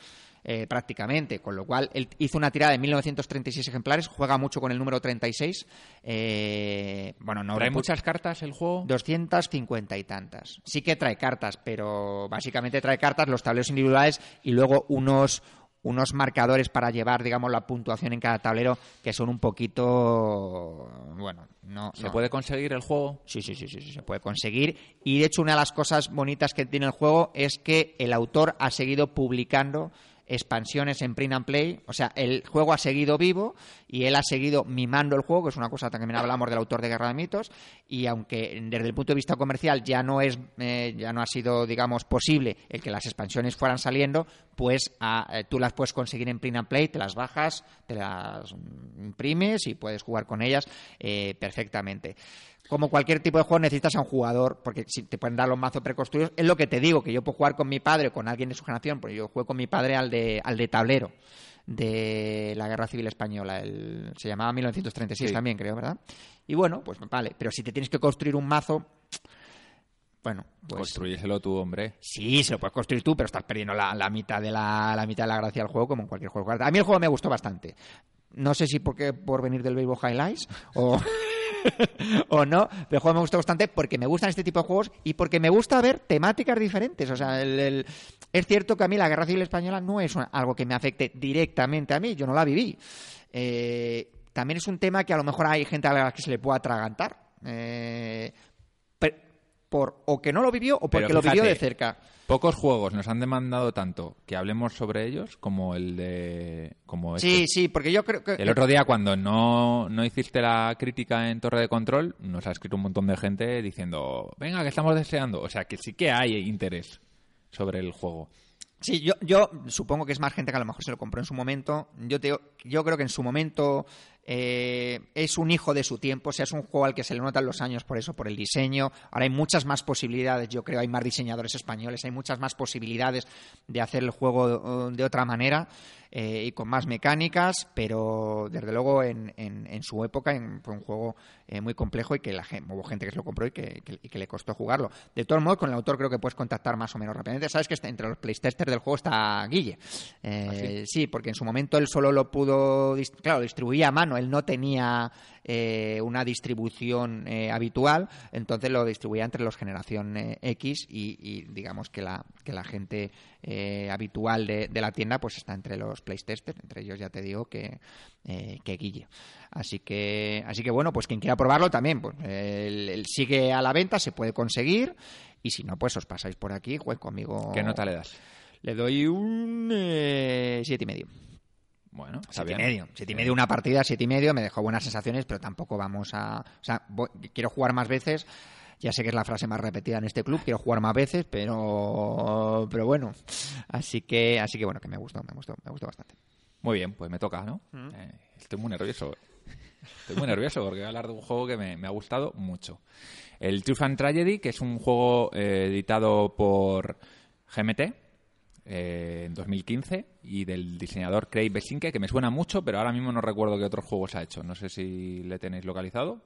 Eh, prácticamente, con lo cual él hizo una tirada de 1936 ejemplares, juega mucho con el número 36. Eh, bueno, no ¿Trae muchas cartas el juego? 250 y tantas. Sí que trae cartas, pero básicamente trae cartas, los tableros individuales y luego unos unos marcadores para llevar, digamos, la puntuación en cada tablero que son un poquito, bueno, no. ¿Se puede conseguir el juego? Sí, sí, sí, sí, sí, se puede conseguir. Y de hecho una de las cosas bonitas que tiene el juego es que el autor ha seguido publicando expansiones en print and play. O sea, el juego ha seguido vivo y él ha seguido mimando el juego, que es una cosa también hablamos del autor de Guerra de Mitos. Y aunque desde el punto de vista comercial ya no es, eh, ya no ha sido, digamos, posible el que las expansiones fueran saliendo, pues ah, eh, tú las puedes conseguir en print and play, te las bajas, te las imprimes y puedes jugar con ellas eh, perfectamente. Como cualquier tipo de juego necesitas a un jugador, porque si te pueden dar los mazos preconstruidos, es lo que te digo, que yo puedo jugar con mi padre o con alguien de su generación, porque yo juego con mi padre al de, al de tablero de la Guerra Civil Española, el, se llamaba 1936 Sí. también, creo, ¿verdad? Y bueno, pues vale, pero si te tienes que construir un mazo, bueno, pues Construyéselo tú, hombre. Sí, se lo puedes construir tú, pero estás perdiendo la, la mitad de la, la mitad de la gracia del juego, como en cualquier juego. A mí el juego me gustó bastante. No sé si porque por venir del Baseball Highlights o, o no, pero el juego me gustó bastante porque me gustan este tipo de juegos y porque me gusta ver temáticas diferentes. O sea, el- el- es cierto que a mí la Guerra Civil Española no es una- algo que me afecte directamente a mí, yo no la viví. Eh, también es un tema que a lo mejor hay gente a la que se le pueda atragantar. Eh, por, o que no lo vivió o porque lo vivió de cerca. Pocos juegos nos han demandado tanto que hablemos sobre ellos como el de. como este. Sí, sí, porque yo creo que... El otro día, cuando no, no hiciste la crítica en Torre de Control, nos ha escrito un montón de gente diciendo, venga, que estamos deseando. O sea, que sí que hay interés sobre el juego. Sí, yo, yo supongo que es más gente que a lo mejor se lo compró en su momento. Yo, te, yo creo que en su momento eh, es un hijo de su tiempo, o sea, es un juego al que se le notan los años por eso, por el diseño. Ahora hay muchas más posibilidades, yo creo, hay más diseñadores españoles, hay muchas más posibilidades de hacer el juego eh, de otra manera eh, y con más mecánicas, pero desde luego en, en- en su época en- fue un juego eh, muy complejo y que la gente, hubo gente que se lo compró y que, que- y que le costó jugarlo. De todos modos, con el autor creo que puedes contactar más o menos rápidamente. Sabes que está- entre los playstesters del juego está Guille. Eh, sí? porque en su momento él solo lo pudo, claro, distribuía a mano, él no tenía eh, una distribución eh, habitual, entonces lo distribuía entre los generación eh, X y, y digamos que la, que la gente eh, habitual de, de la tienda pues está entre los playstesters, entre ellos ya te digo que, eh, que Guille. Así que, así que bueno, pues quien quiera probarlo también, pues sigue a la venta, se puede conseguir y si no, pues os pasáis por aquí, juez conmigo. ¿Qué nota le das? Le doy un eh, siete y medio. Bueno, está Siete y medio. Siete y medio una partida, siete y medio, me dejó buenas sensaciones, pero tampoco vamos a... O sea, voy- quiero jugar más veces, ya sé que es la frase más repetida en este club, quiero jugar más veces, pero pero bueno. Así que, así que bueno, que me gustó, me gustó, me gustó bastante. Muy bien, pues me toca, ¿no? Eh, estoy muy nervioso. Estoy muy nervioso porque voy a hablar de un juego que me, me ha gustado mucho. El Truth and Tragedy, que es un juego eh, editado por GMT eh, en 2015 y del diseñador Craig Besinke, que me suena mucho, pero ahora mismo no recuerdo qué otros juegos ha hecho. No sé si le tenéis localizado.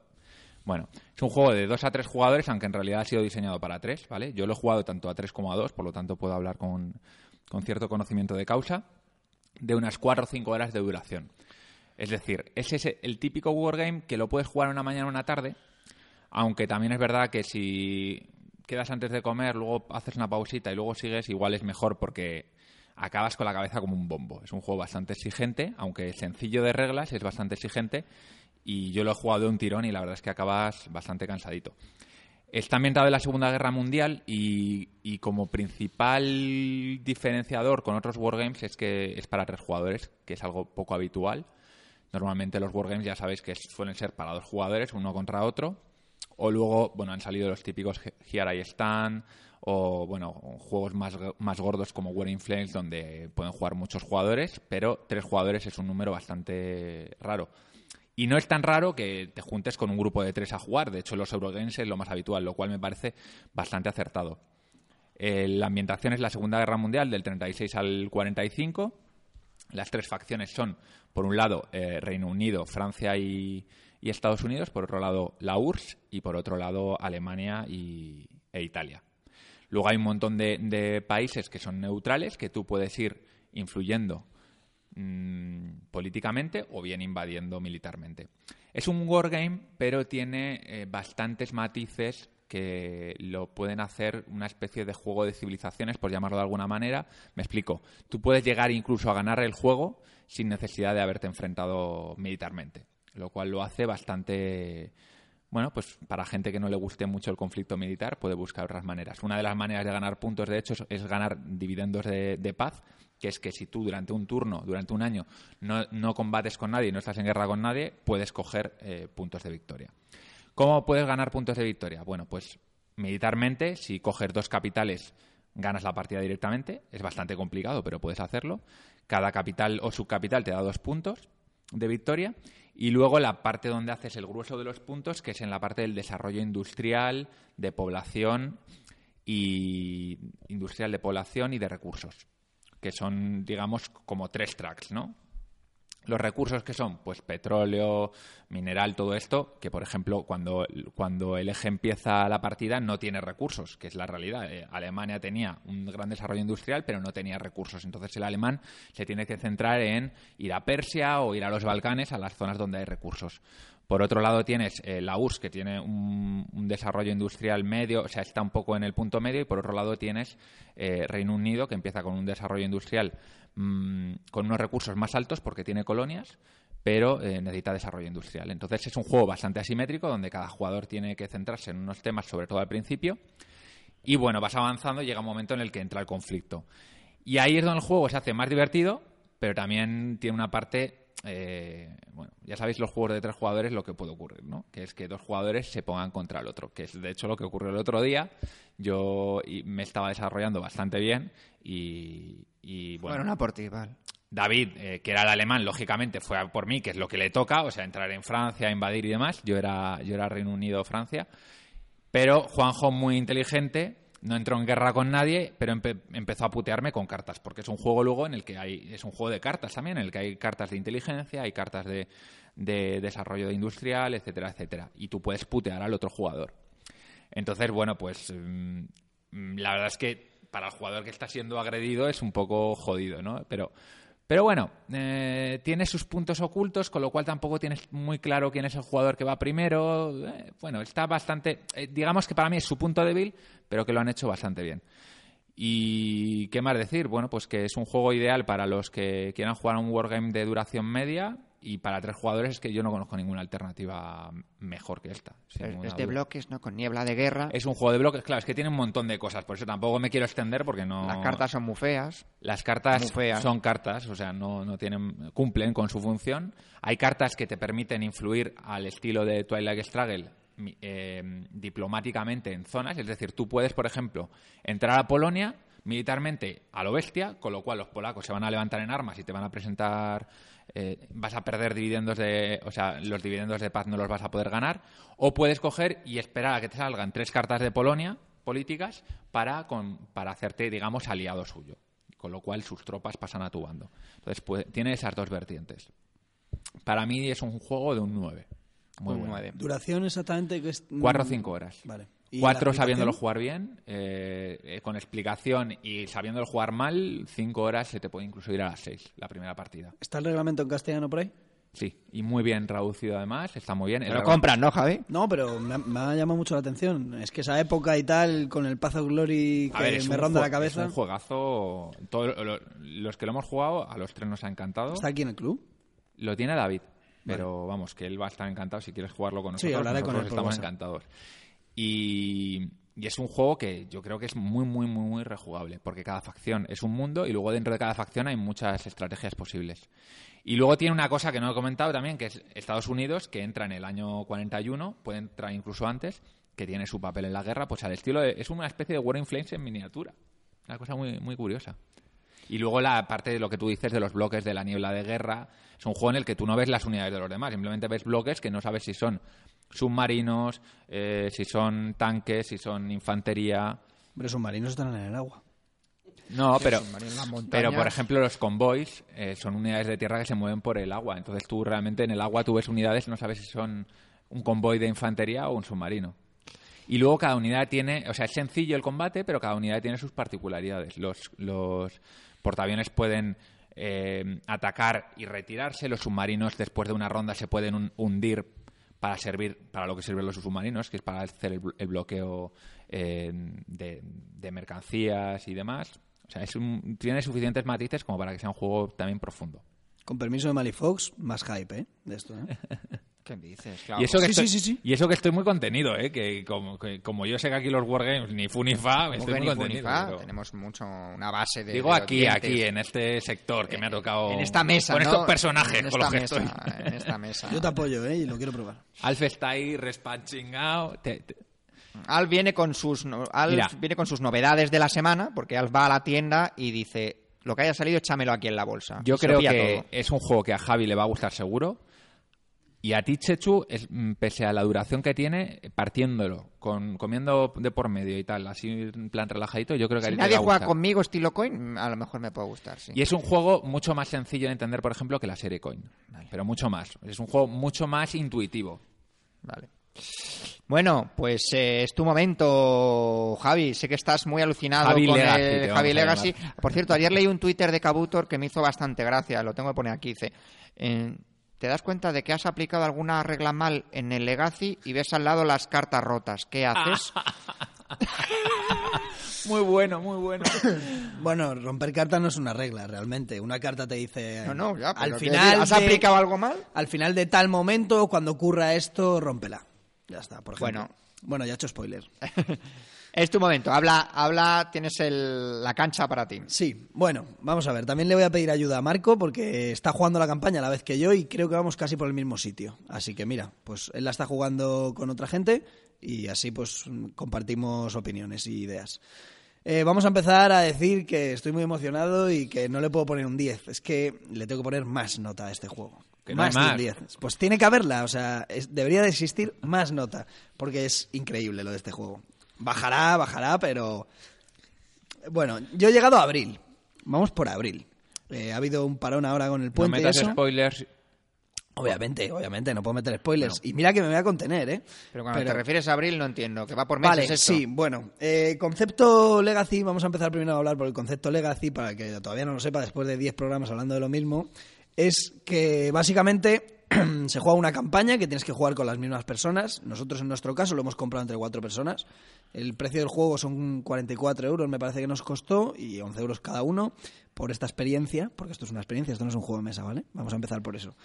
Bueno, es un juego de 2 a 3 jugadores, aunque en realidad ha sido diseñado para 3, ¿vale? Yo lo he jugado tanto a 3 como a 2, por lo tanto puedo hablar con, con cierto conocimiento de causa de unas 4 o 5 horas de duración. Es decir, es ese, el típico wargame que lo puedes jugar una mañana o una tarde, aunque también es verdad que si quedas antes de comer, luego haces una pausita y luego sigues, igual es mejor porque acabas con la cabeza como un bombo. Es un juego bastante exigente, aunque sencillo de reglas, es bastante exigente y yo lo he jugado de un tirón y la verdad es que acabas bastante cansadito. Está ambientado en la Segunda Guerra Mundial y, y como principal diferenciador con otros wargames es que es para tres jugadores, que es algo poco habitual. Normalmente los wargames ya sabéis que suelen ser para dos jugadores, uno contra otro. O luego, bueno, han salido los típicos He- Here I Stand o, bueno, juegos más, más gordos como Wearing Flames donde pueden jugar muchos jugadores, pero tres jugadores es un número bastante raro. Y no es tan raro que te juntes con un grupo de tres a jugar. De hecho, los Eurogames es lo más habitual, lo cual me parece bastante acertado. Eh, la ambientación es la Segunda Guerra Mundial, del 36 al 45. Las tres facciones son, por un lado, eh, Reino Unido, Francia y, Estados Unidos, por otro lado, la URSS y por otro lado, Alemania y, e Italia. Luego hay un montón de países que son neutrales, que tú puedes ir influyendo mm, políticamente o bien invadiendo militarmente. Es un wargame, pero tiene eh, bastantes matices que lo pueden hacer una especie de juego de civilizaciones, por llamarlo de alguna manera. Me explico. Tú puedes llegar incluso a ganar el juego sin necesidad de haberte enfrentado militarmente, lo cual lo hace bastante bueno, pues para gente que no le guste mucho el conflicto militar, puede buscar otras maneras. Una de las maneras de ganar puntos, de hecho, es, ganar dividendos de, de paz, que es que si tú durante un turno, durante un año, no, combates con nadie, no estás en guerra con nadie, puedes coger eh, puntos de victoria. ¿Cómo puedes ganar puntos de victoria? Bueno, pues militarmente, si coges dos capitales, ganas la partida directamente. Es bastante complicado, pero puedes hacerlo. Cada capital o subcapital te da dos puntos de victoria. Y luego la parte donde haces el grueso de los puntos, que es en la parte del desarrollo industrial, de población y industrial de población y de recursos, que son, digamos, como tres tracks, ¿no? Los recursos que son, pues petróleo, mineral, todo esto, que por ejemplo cuando, cuando el eje empieza la partida no tiene recursos, que es la realidad. Eh, Alemania tenía un gran desarrollo industrial, pero no tenía recursos. Entonces el alemán se tiene que centrar en ir a Persia o ir a los Balcanes, a las zonas donde hay recursos. Por otro lado tienes eh, la URSS, que tiene un, desarrollo industrial medio, o sea, está un poco en el punto medio, y por otro lado tienes eh, Reino Unido, que empieza con un desarrollo industrial mm, con unos recursos más altos porque tiene colonias, pero eh, necesita desarrollo industrial. Entonces es un juego bastante asimétrico, donde cada jugador tiene que centrarse en unos temas, sobre todo al principio, y bueno, vas avanzando y llega un momento en el que entra el conflicto. Y ahí es donde el juego se hace más divertido, pero también tiene una parte eh, bueno, ya sabéis los juegos de tres jugadores lo que puede ocurrir, ¿no? Que es que dos jugadores se pongan contra el otro, que es de hecho lo que ocurrió el otro día. Yo me estaba desarrollando bastante bien y, bueno. Bueno, una por ti, vale. David, eh, que era el alemán, lógicamente fue a por mí, que es lo que le toca, o sea, entrar en Francia, invadir y demás. Yo era, yo era Reino Unido, Francia. Pero Juanjo, muy inteligente, no entró en guerra con nadie, pero empezó a putearme con cartas, porque es un juego luego en el que hay, es un juego de cartas también, en el que hay cartas de inteligencia, hay cartas de, desarrollo de industrial, etcétera, etcétera. Y tú puedes putear al otro jugador. Entonces, bueno, pues mm, la verdad es que para el jugador que está siendo agredido es un poco jodido, ¿no? Pero pero bueno, eh, tiene sus puntos ocultos, con lo cual tampoco tienes muy claro quién es el jugador que va primero. Eh, bueno, está bastante. Eh, digamos que para mí es su punto débil, pero que lo han hecho bastante bien. ¿Y qué más decir? Bueno, pues que es un juego ideal para los que quieran jugar un wargame de duración media y para tres jugadores es que yo no conozco ninguna alternativa mejor que esta. Es de bloques, ¿no? Con niebla de guerra. Es un juego de bloques, claro, es que tiene un montón de cosas, por eso tampoco me quiero extender porque no... Las cartas son muy feas. Las cartas son cartas, o sea, no, no tienen cumplen con su función. Hay cartas que te permiten influir al estilo de Twilight Struggle eh, diplomáticamente en zonas, es decir, tú puedes, por ejemplo, entrar a Polonia militarmente a lo bestia, con lo cual los polacos se van a levantar en armas y te van a presentar eh, vas a perder dividendos de, o sea, los dividendos de paz no los vas a poder ganar, o puedes coger y esperar a que te salgan tres cartas de Polonia políticas para, para hacerte, digamos, aliado suyo, con lo cual sus tropas pasan a tu bando. Entonces, tiene esas dos vertientes. Para mí es un juego de un 9. Muy un 9. ¿Duración exactamente? Que es... 4 o 5 horas. Vale. Cuatro sabiéndolo jugar bien, eh, eh, con explicación y sabiéndolo jugar mal, cinco horas se te puede incluso ir a las seis, la primera partida. ¿Está el reglamento en castellano por ahí? Sí, y muy bien traducido además, está muy bien. Lo compran, ¿no, Javi? No, pero me ha, llamado mucho la atención. Es que esa época y tal, con el Path of Glory que me ronda la cabeza. Es un juegazo. Todos los que lo hemos jugado, a los tres nos ha encantado. ¿Está aquí en el club? Lo tiene David, pero vamos, que él va a estar encantado si quieres jugarlo con nosotros. Sí, hablaré con él. Estamos encantados. Y, es un juego que yo creo que es muy, muy, muy, muy rejugable, porque cada facción es un mundo y luego dentro de cada facción hay muchas estrategias posibles. Y luego tiene una cosa que no he comentado también, que es Estados Unidos, que entra en el año 41, puede entrar incluso antes, que tiene su papel en la guerra, pues al estilo de, es una especie de War in Flames en miniatura. Una cosa muy, muy curiosa. Y luego la parte de lo que tú dices de los bloques de la niebla de guerra, es un juego en el que tú no ves las unidades de los demás, simplemente ves bloques que no sabes si son submarinos, eh, si son tanques, si son infantería. Pero submarinos están en el agua. No, pero, pero por ejemplo los convoys eh, son unidades de tierra que se mueven por el agua. Entonces tú realmente en el agua tú ves unidades y no sabes si son un convoy de infantería o un submarino. Y luego cada unidad tiene, o sea, es sencillo el combate, pero cada unidad tiene sus particularidades. Los, los portaaviones pueden eh, atacar y retirarse, los submarinos después de una ronda se pueden hundir para servir para lo que sirven los submarinos, que es para hacer el, bloqueo eh, de, mercancías y demás. O sea, es tiene suficientes matices como para que sea un juego también profundo. Con permiso de Malifox, más hype, ¿eh? De esto, ¿eh? ¿Qué dices? Y, eso que estoy, y eso que estoy muy contenido, ¿eh? Que como, como yo sé que aquí los Wargames ni fu ni fa, estoy muy contenido. Tenemos mucho una base de. Digo aquí, aquí, en este sector que me ha tocado. En esta mesa. Con estos personajes, en con los mesa, En esta mesa. Yo te apoyo, ¿eh? Y lo quiero probar. Alf está ahí respanchingado. Al viene con sus viene con sus novedades de la semana, porque Alf va a la tienda y dice lo que haya salido, échamelo aquí en la bolsa. Yo creo que es un juego que a Javi le va a gustar seguro Y a ti, Chechu, es, mm, pese a la duración que tiene, partiéndolo, con, comiendo de por medio y tal, así en plan relajadito, yo creo que a Si ti te nadie va a juega gustar. conmigo estilo coin, a lo mejor me puede gustar, sí. Y es un juego mucho más sencillo de entender, por ejemplo, que la serie Coin. Pero mucho más. Es un juego mucho más intuitivo. Vale. Bueno, pues eh, es tu momento, Javi. Sé que estás muy alucinado Javi con Legacy, el Javi a Legacy. Por cierto, ayer leí un Twitter de Kabutor que me hizo bastante gracia. Lo tengo que poner aquí. Dice, eh, ¿te das cuenta de que has aplicado alguna regla mal en el Legacy y ves al lado las cartas rotas? ¿Qué haces? Muy bueno, muy bueno. Bueno, romper cartas no es una regla, realmente. Una carta te dice... No, no, ya, al final ¿has de- aplicado algo mal? Al final de tal momento, cuando ocurra esto, rómpela. Ya está, por ejemplo. Bueno. Bueno, ya he hecho spoiler. es tu momento. Habla, habla, tienes el- la cancha para ti. Sí, bueno, vamos a ver. También le voy a pedir ayuda a Marco porque está jugando la campaña a la vez que yo y creo que vamos casi por el mismo sitio. Así que mira, pues él la está jugando con otra gente y así pues compartimos opiniones y ideas. Eh, vamos a empezar a decir que estoy muy emocionado y que no le puedo poner un 10. Es que le tengo que poner más nota a este juego. Que no más de un más. 10. Pues tiene que haberla, o sea, es- debería de existir más nota porque es increíble lo de este juego. Bajará, bajará, pero bueno, yo he llegado a abril. Vamos por abril. Eh, ha habido un parón ahora con el No puente y metas eso. spoilers. Obviamente, obviamente, no puedo meter spoilers. Y mira que me voy a contener, ¿eh? Pero cuando te refieres a abril no entiendo. ¿Que va por meses Vale, esto? sí, bueno. eh, concepto Legacy, vamos a empezar primero a hablar por el concepto Legacy, para que todavía no lo sepa después de 10 programas hablando de lo mismo. Es que básicamente se juega una campaña que tienes que jugar con las mismas personas. Nosotros en nuestro caso lo hemos comprado entre cuatro personas. El precio del juego son 44 euros, me parece que nos costó, y 11 euros cada uno por esta experiencia, porque esto es una experiencia, esto no es un juego de mesa, ¿vale? Vamos a empezar por eso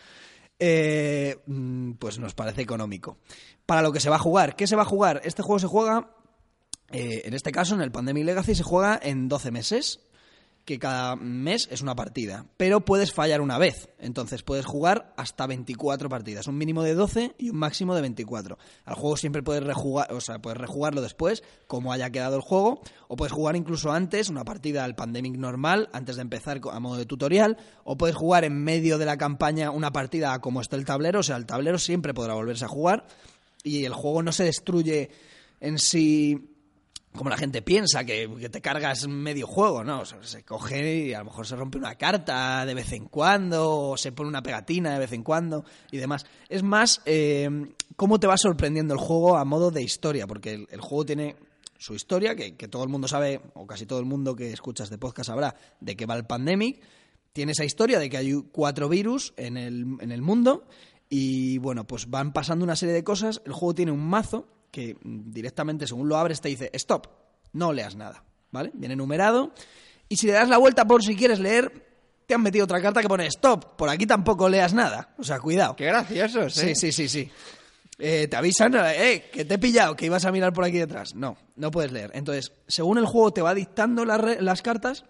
eh, mm, pues nos parece económico. Para lo que se va a jugar, ¿qué se va a jugar? Este juego se juega, eh, en este caso, en el Pandemic Legacy, se juega en 12 meses, que cada mes es una partida, pero puedes fallar una vez, entonces puedes jugar hasta 24 partidas, un mínimo de 12 y un máximo de 24. Al juego siempre puedes rejugar, o sea, puedes rejugarlo después, como haya quedado el juego, o puedes jugar incluso antes, una partida al Pandemic normal, antes de empezar a modo de tutorial, o puedes jugar en medio de la campaña una partida como está el tablero, o sea, el tablero siempre podrá volverse a jugar y el juego no se destruye en sí como la gente piensa, que, que te cargas medio juego, ¿no? Se coge y a lo mejor se rompe una carta de vez en cuando, o se pone una pegatina de vez en cuando y demás. Es más, eh, cómo te va sorprendiendo el juego a modo de historia, porque el, juego tiene su historia, que, que todo el mundo sabe, o casi todo el mundo que escucha este podcast sabrá, de qué va el pandemic. Tiene esa historia de que hay cuatro virus en el, en el mundo y bueno, pues van pasando una serie de cosas. El juego tiene un mazo que directamente, según lo abres, te dice stop, no leas nada, ¿vale? Viene numerado. Y si le das la vuelta por si quieres leer, te han metido otra carta que pone stop. Por aquí tampoco leas nada. O sea, cuidado. Qué graciosos, Sí, ¿eh? sí, sí, sí. Eh, te avisan, eh, que te he pillado, que ibas a mirar por aquí detrás. No, no puedes leer. Entonces, según el juego te va dictando las cartas,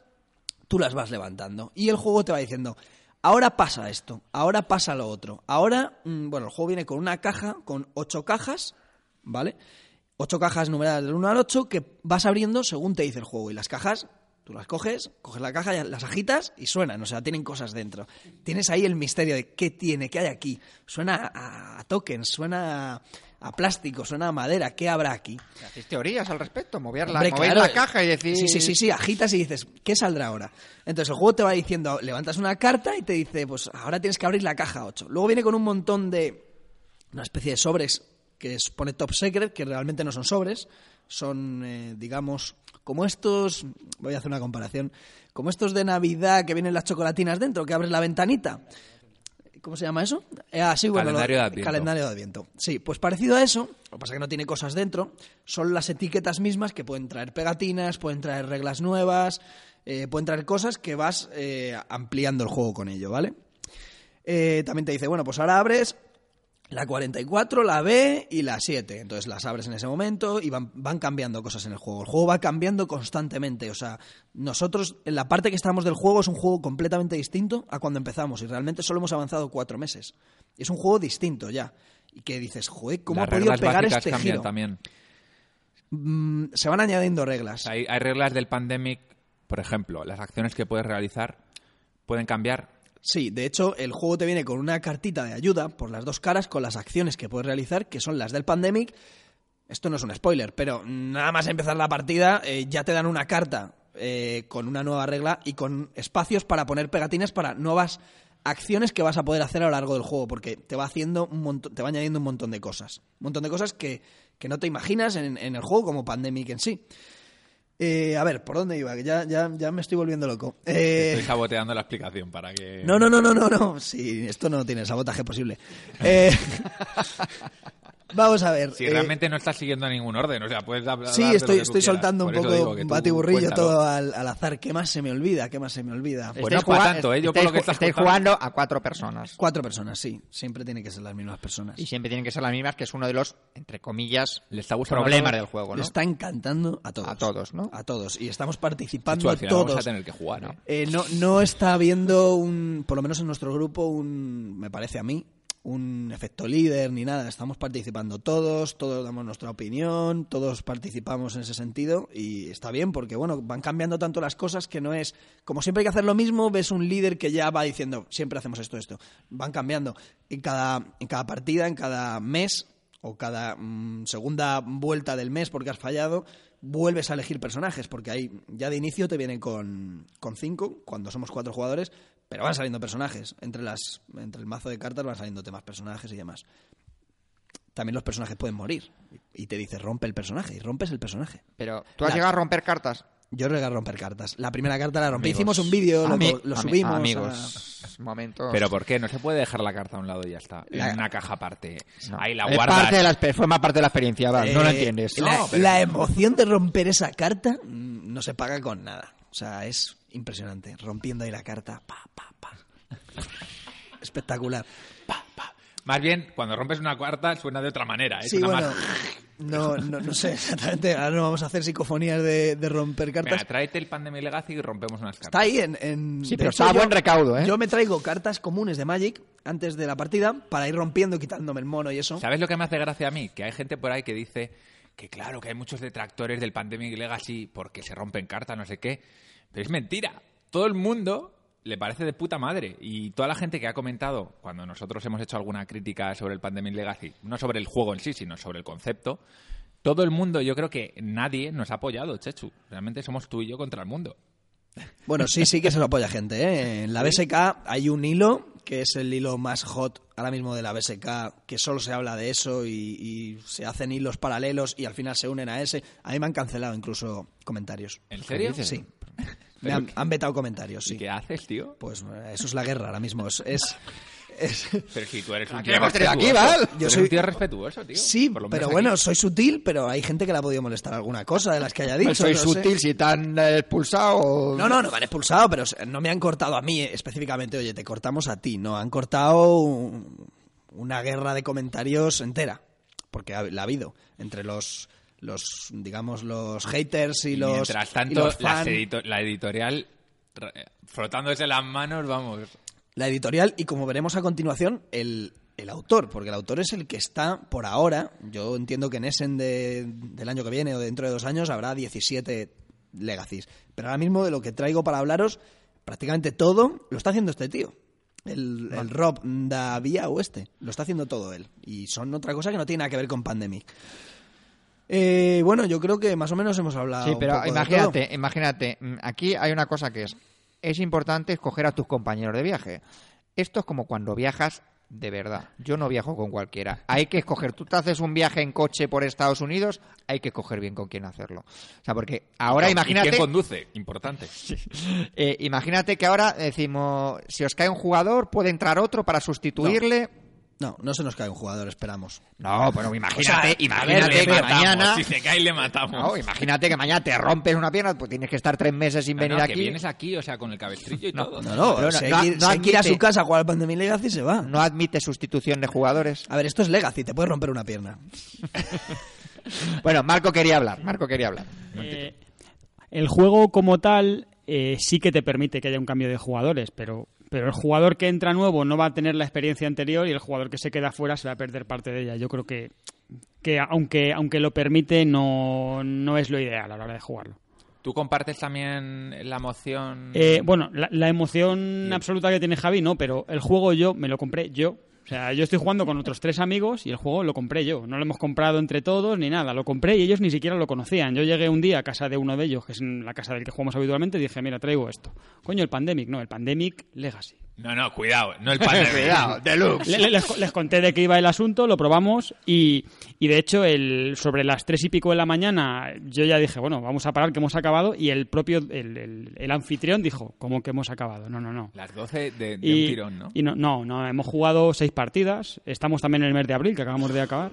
tú las vas levantando. Y el juego te va diciendo, ahora pasa esto, ahora pasa lo otro. Ahora, mm, bueno, el juego viene con una caja, con ocho cajas, ¿vale? Ocho cajas numeradas del 1 al 8 que vas abriendo según te dice el juego. Y las cajas, tú las coges, coges la caja, las agitas y suenan, o sea, tienen cosas dentro. Tienes ahí el misterio de qué tiene, qué hay aquí. Suena a, a tokens, suena a, a plástico, suena a madera, ¿qué habrá aquí? ¿Hacéis teorías al respecto? Mover la, Hombre, claro. la caja y decir... Sí, sí, sí, sí, agitas y dices, ¿qué saldrá ahora? Entonces el juego te va diciendo, levantas una carta y te dice, pues ahora tienes que abrir la caja 8. Luego viene con un montón de. una especie de sobres que es- pone top secret, que realmente no son sobres, son, eh, digamos, como estos. Voy a hacer una comparación. Como estos de Navidad que vienen las chocolatinas dentro, que abres la ventanita. ¿Cómo se llama eso? Eh, ah, sí, bueno, lo- Calendario de Adviento. Calendario de Adviento. Sí, pues parecido a eso, lo que pasa es que no tiene cosas dentro, son las etiquetas mismas que pueden traer pegatinas, pueden traer reglas nuevas, eh, pueden traer cosas que vas eh, ampliando el juego con ello, ¿vale? También te dice, bueno, pues ahora abres la 44, la B y la 7. Entonces las abres en ese momento y van, van cambiando cosas en el juego. El juego va cambiando constantemente. O sea, nosotros en la parte que estamos del juego es un juego completamente distinto a cuando empezamos y realmente solo hemos avanzado cuatro meses. Es un juego distinto ya. Y que dices, joder, ¿cómo Las ha podido pegar este giro? también. Mm, se van añadiendo reglas. Hay, hay reglas del pandemic, por ejemplo, las acciones que puedes realizar pueden cambiar Sí, de hecho, el juego te viene con una cartita de ayuda por las dos caras con las acciones que puedes realizar, que son las del Pandemic. Esto no es un spoiler, pero nada más empezar la partida eh, ya te dan una carta eh, con una nueva regla y con espacios para poner pegatines para nuevas acciones que vas a poder hacer a lo largo del juego, porque te va haciendo un montón, te va añadiendo un montón de cosas. Un montón de cosas que, que no te imaginas en, en el juego como Pandemic en sí. Eh, a ver, ¿por dónde iba? Ya, ya, ya me estoy volviendo loco. Eh, Estoy saboteando la explicación para que... no, no, no, no, no, no. Sí, esto no tiene sabotaje posible. Eh, vamos a ver. Si eh, realmente no estás siguiendo ningún orden, o sea, puedes hablar Sí, de lo estoy, que estoy soltando un poco tú batiburrillo cuéntalo. todo al, al azar. ¿Qué más se me olvida? ¿Qué más se me olvida? Pues Estáis no pa' juga- tanto, ¿eh? Yo por estáis lo que estás estáis jugando a cuatro personas. Cuatro personas, sí. Siempre tienen que ser las mismas personas. Y siempre tienen que ser las mismas, que es uno de los, entre comillas, Le está gustando problemas todo. del juego, Le ¿no? está encantando a todos. A todos, ¿no? A todos. Y estamos participando hecho, al final todos. vamos a tener que jugar, ¿no? Eh, no, no está habiendo un, por lo menos en nuestro grupo, un, me parece a mí, un efecto líder ni nada. Estamos participando todos, todos damos nuestra opinión, todos participamos en ese sentido y está bien porque, bueno, van cambiando tanto las cosas que no es, como siempre hay que hacer lo mismo, ves un líder que ya va diciendo, siempre hacemos esto, esto. Van cambiando. En cada, en cada partida, en cada mes o cada mm, segunda vuelta del mes porque has fallado, vuelves a elegir personajes, porque ahí ya de inicio te vienen con, con cinco, cuando somos cuatro jugadores, pero van saliendo personajes. Entre, las, entre el mazo de cartas van saliendo temas personajes y demás. También los personajes pueden morir. Y te dice, rompe el personaje, y rompes el personaje. Pero, ¿tú has llegado a romper cartas? Yo llegué a romper cartas. La primera carta la rompí. Amigos. Hicimos un vídeo, lo, subimos. a- Amigos, momentos... Pero ¿por qué? No se puede dejar la carta a un lado y ya está. La- En una caja aparte. No. Ahí la Es guardas. parte de la parte de la experiencia, no lo Eh, entiendes. La, No, pero- la emoción de romper esa carta mm, no se paga con nada. O sea, es impresionante. Rompiendo ahí la carta. Pa, pa, pa. Espectacular. Más bien, cuando rompes una cuarta suena de otra manera. ¿eh? Sí, Suena bueno. más- No, no, no sé exactamente. Ahora no vamos a hacer psicofonías de, de romper cartas. Venga, tráete el Pandemic Legacy y rompemos unas cartas. Está ahí en. en- Sí, de pero hecho, está a buen recaudo, ¿eh? Yo me traigo cartas comunes de Magic antes de la partida para ir rompiendo, quitándome el mono y eso. ¿Sabes lo que me hace gracia a mí? Que hay gente por ahí que dice que claro, que hay muchos detractores del Pandemic Legacy porque se rompen cartas, no sé qué. Pero es mentira. Todo el mundo le parece de puta madre. Y toda la gente que ha comentado, cuando nosotros hemos hecho alguna crítica sobre el Pandemic Legacy, no sobre el juego en sí, sino sobre el concepto, todo el mundo, yo creo que nadie nos ha apoyado, Chechu. Realmente somos tú y yo contra el mundo. Bueno, sí, sí que se lo apoya gente. ¿eh? En la BSK hay un hilo que es el hilo más hot ahora mismo de la BSK, que solo se habla de eso y, y se hacen hilos paralelos y al final se unen a ese. A mí me han cancelado incluso comentarios. ¿En serio? Sí. Me han, han vetado comentarios, ¿Y sí. qué haces, tío? Pues eh, eso es la guerra ahora mismo. Es, es- es- Pero si tú eres un Aquí tío aquí, respetuoso. Val. Tú Yo soy- un tío respetuoso, tío. Sí, Por lo pero bueno, aquí. soy sutil, pero hay gente que le ha podido molestar alguna cosa de las que haya dicho. Pues soy no sé. sutil si te han expulsado. No, no, no me han expulsado, pero no me han cortado a mí específicamente. Oye, te cortamos a ti. No, han cortado un- una guerra de comentarios entera. Porque la ha habido entre los, los digamos, los haters y, los. mientras tanto, los edito- la editorial frotándose las manos, vamos. la editorial y como veremos a continuación, el, el autor, porque el autor es el que está por ahora. Yo entiendo que en Essen de- del año que viene o dentro de dos años habrá 17 legacies. Pero ahora mismo de lo que traigo para hablaros, prácticamente todo lo está haciendo este tío. El, el Rob da Vía Oeste. Lo está haciendo todo él. Y son otra cosa que no tiene nada que ver con Pandemic. Eh, bueno, yo creo que más o menos hemos hablado. Sí, un pero de imagínate, imagínate, mm, aquí hay una cosa que es, es importante escoger a tus compañeros de viaje. Esto es como cuando viajas de verdad. Yo no viajo con cualquiera. Hay que escoger, tú te haces un viaje en coche por Estados Unidos, hay que escoger bien con quién hacerlo. O sea, porque ahora ¿Y imagínate, ¿Quién conduce? Importante. eh, imagínate que ahora decimos, si os cae un jugador, puede entrar otro para sustituirle. No, no se nos cae un jugador, esperamos. No, pero imagínate, O sea, a ver, imagínate que matamos, mañana... Si se cae, le matamos. No, imagínate que mañana te rompes una pierna, pues tienes que estar tres meses sin No, venir no, aquí. que vienes aquí, o sea, con el cabestrillo y todo. No, no, Pero si no- hay que ir, no si hay que ir a admite- su casa a jugar al Pandemic Legacy se va. No admite sustitución de jugadores. A ver, esto es Legacy, te puedes romper una pierna. Bueno, Marco quería hablar, Marco quería hablar. Eh, el juego como tal eh, sí que te permite que haya un cambio de jugadores, pero, pero el jugador que entra nuevo no va a tener la experiencia anterior y el jugador que se queda fuera se va a perder parte de ella. Yo creo que, que aunque, aunque lo permite, no, no es lo ideal a la hora de jugarlo. ¿Tú compartes también la emoción? Eh, bueno, la, la emoción absoluta que tiene Javi, no, pero el juego yo me lo compré yo. O sea, yo estoy jugando con otros tres amigos y el juego lo compré yo. No lo hemos comprado entre todos ni nada. Lo compré y ellos ni siquiera lo conocían. Yo llegué un día a casa de uno de ellos, que es en la casa del que jugamos habitualmente, y dije, mira, traigo esto. Coño, el Pandemic. No, el Pandemic Legacy. No, no, cuidado, no el Pandemic. Cuidado, deluxe. Le- le- les, les conté de qué iba el asunto, lo probamos y, y de hecho el, sobre las tres y pico de la mañana yo ya dije, bueno, vamos a parar que hemos acabado y el propio, el, el- el anfitrión dijo, ¿cómo que hemos acabado? No, no, no. Las 12 de, de Y, un tirón, ¿no? y no, no, no, hemos jugado seis partidas, estamos también en el mes de abril, que acabamos de acabar.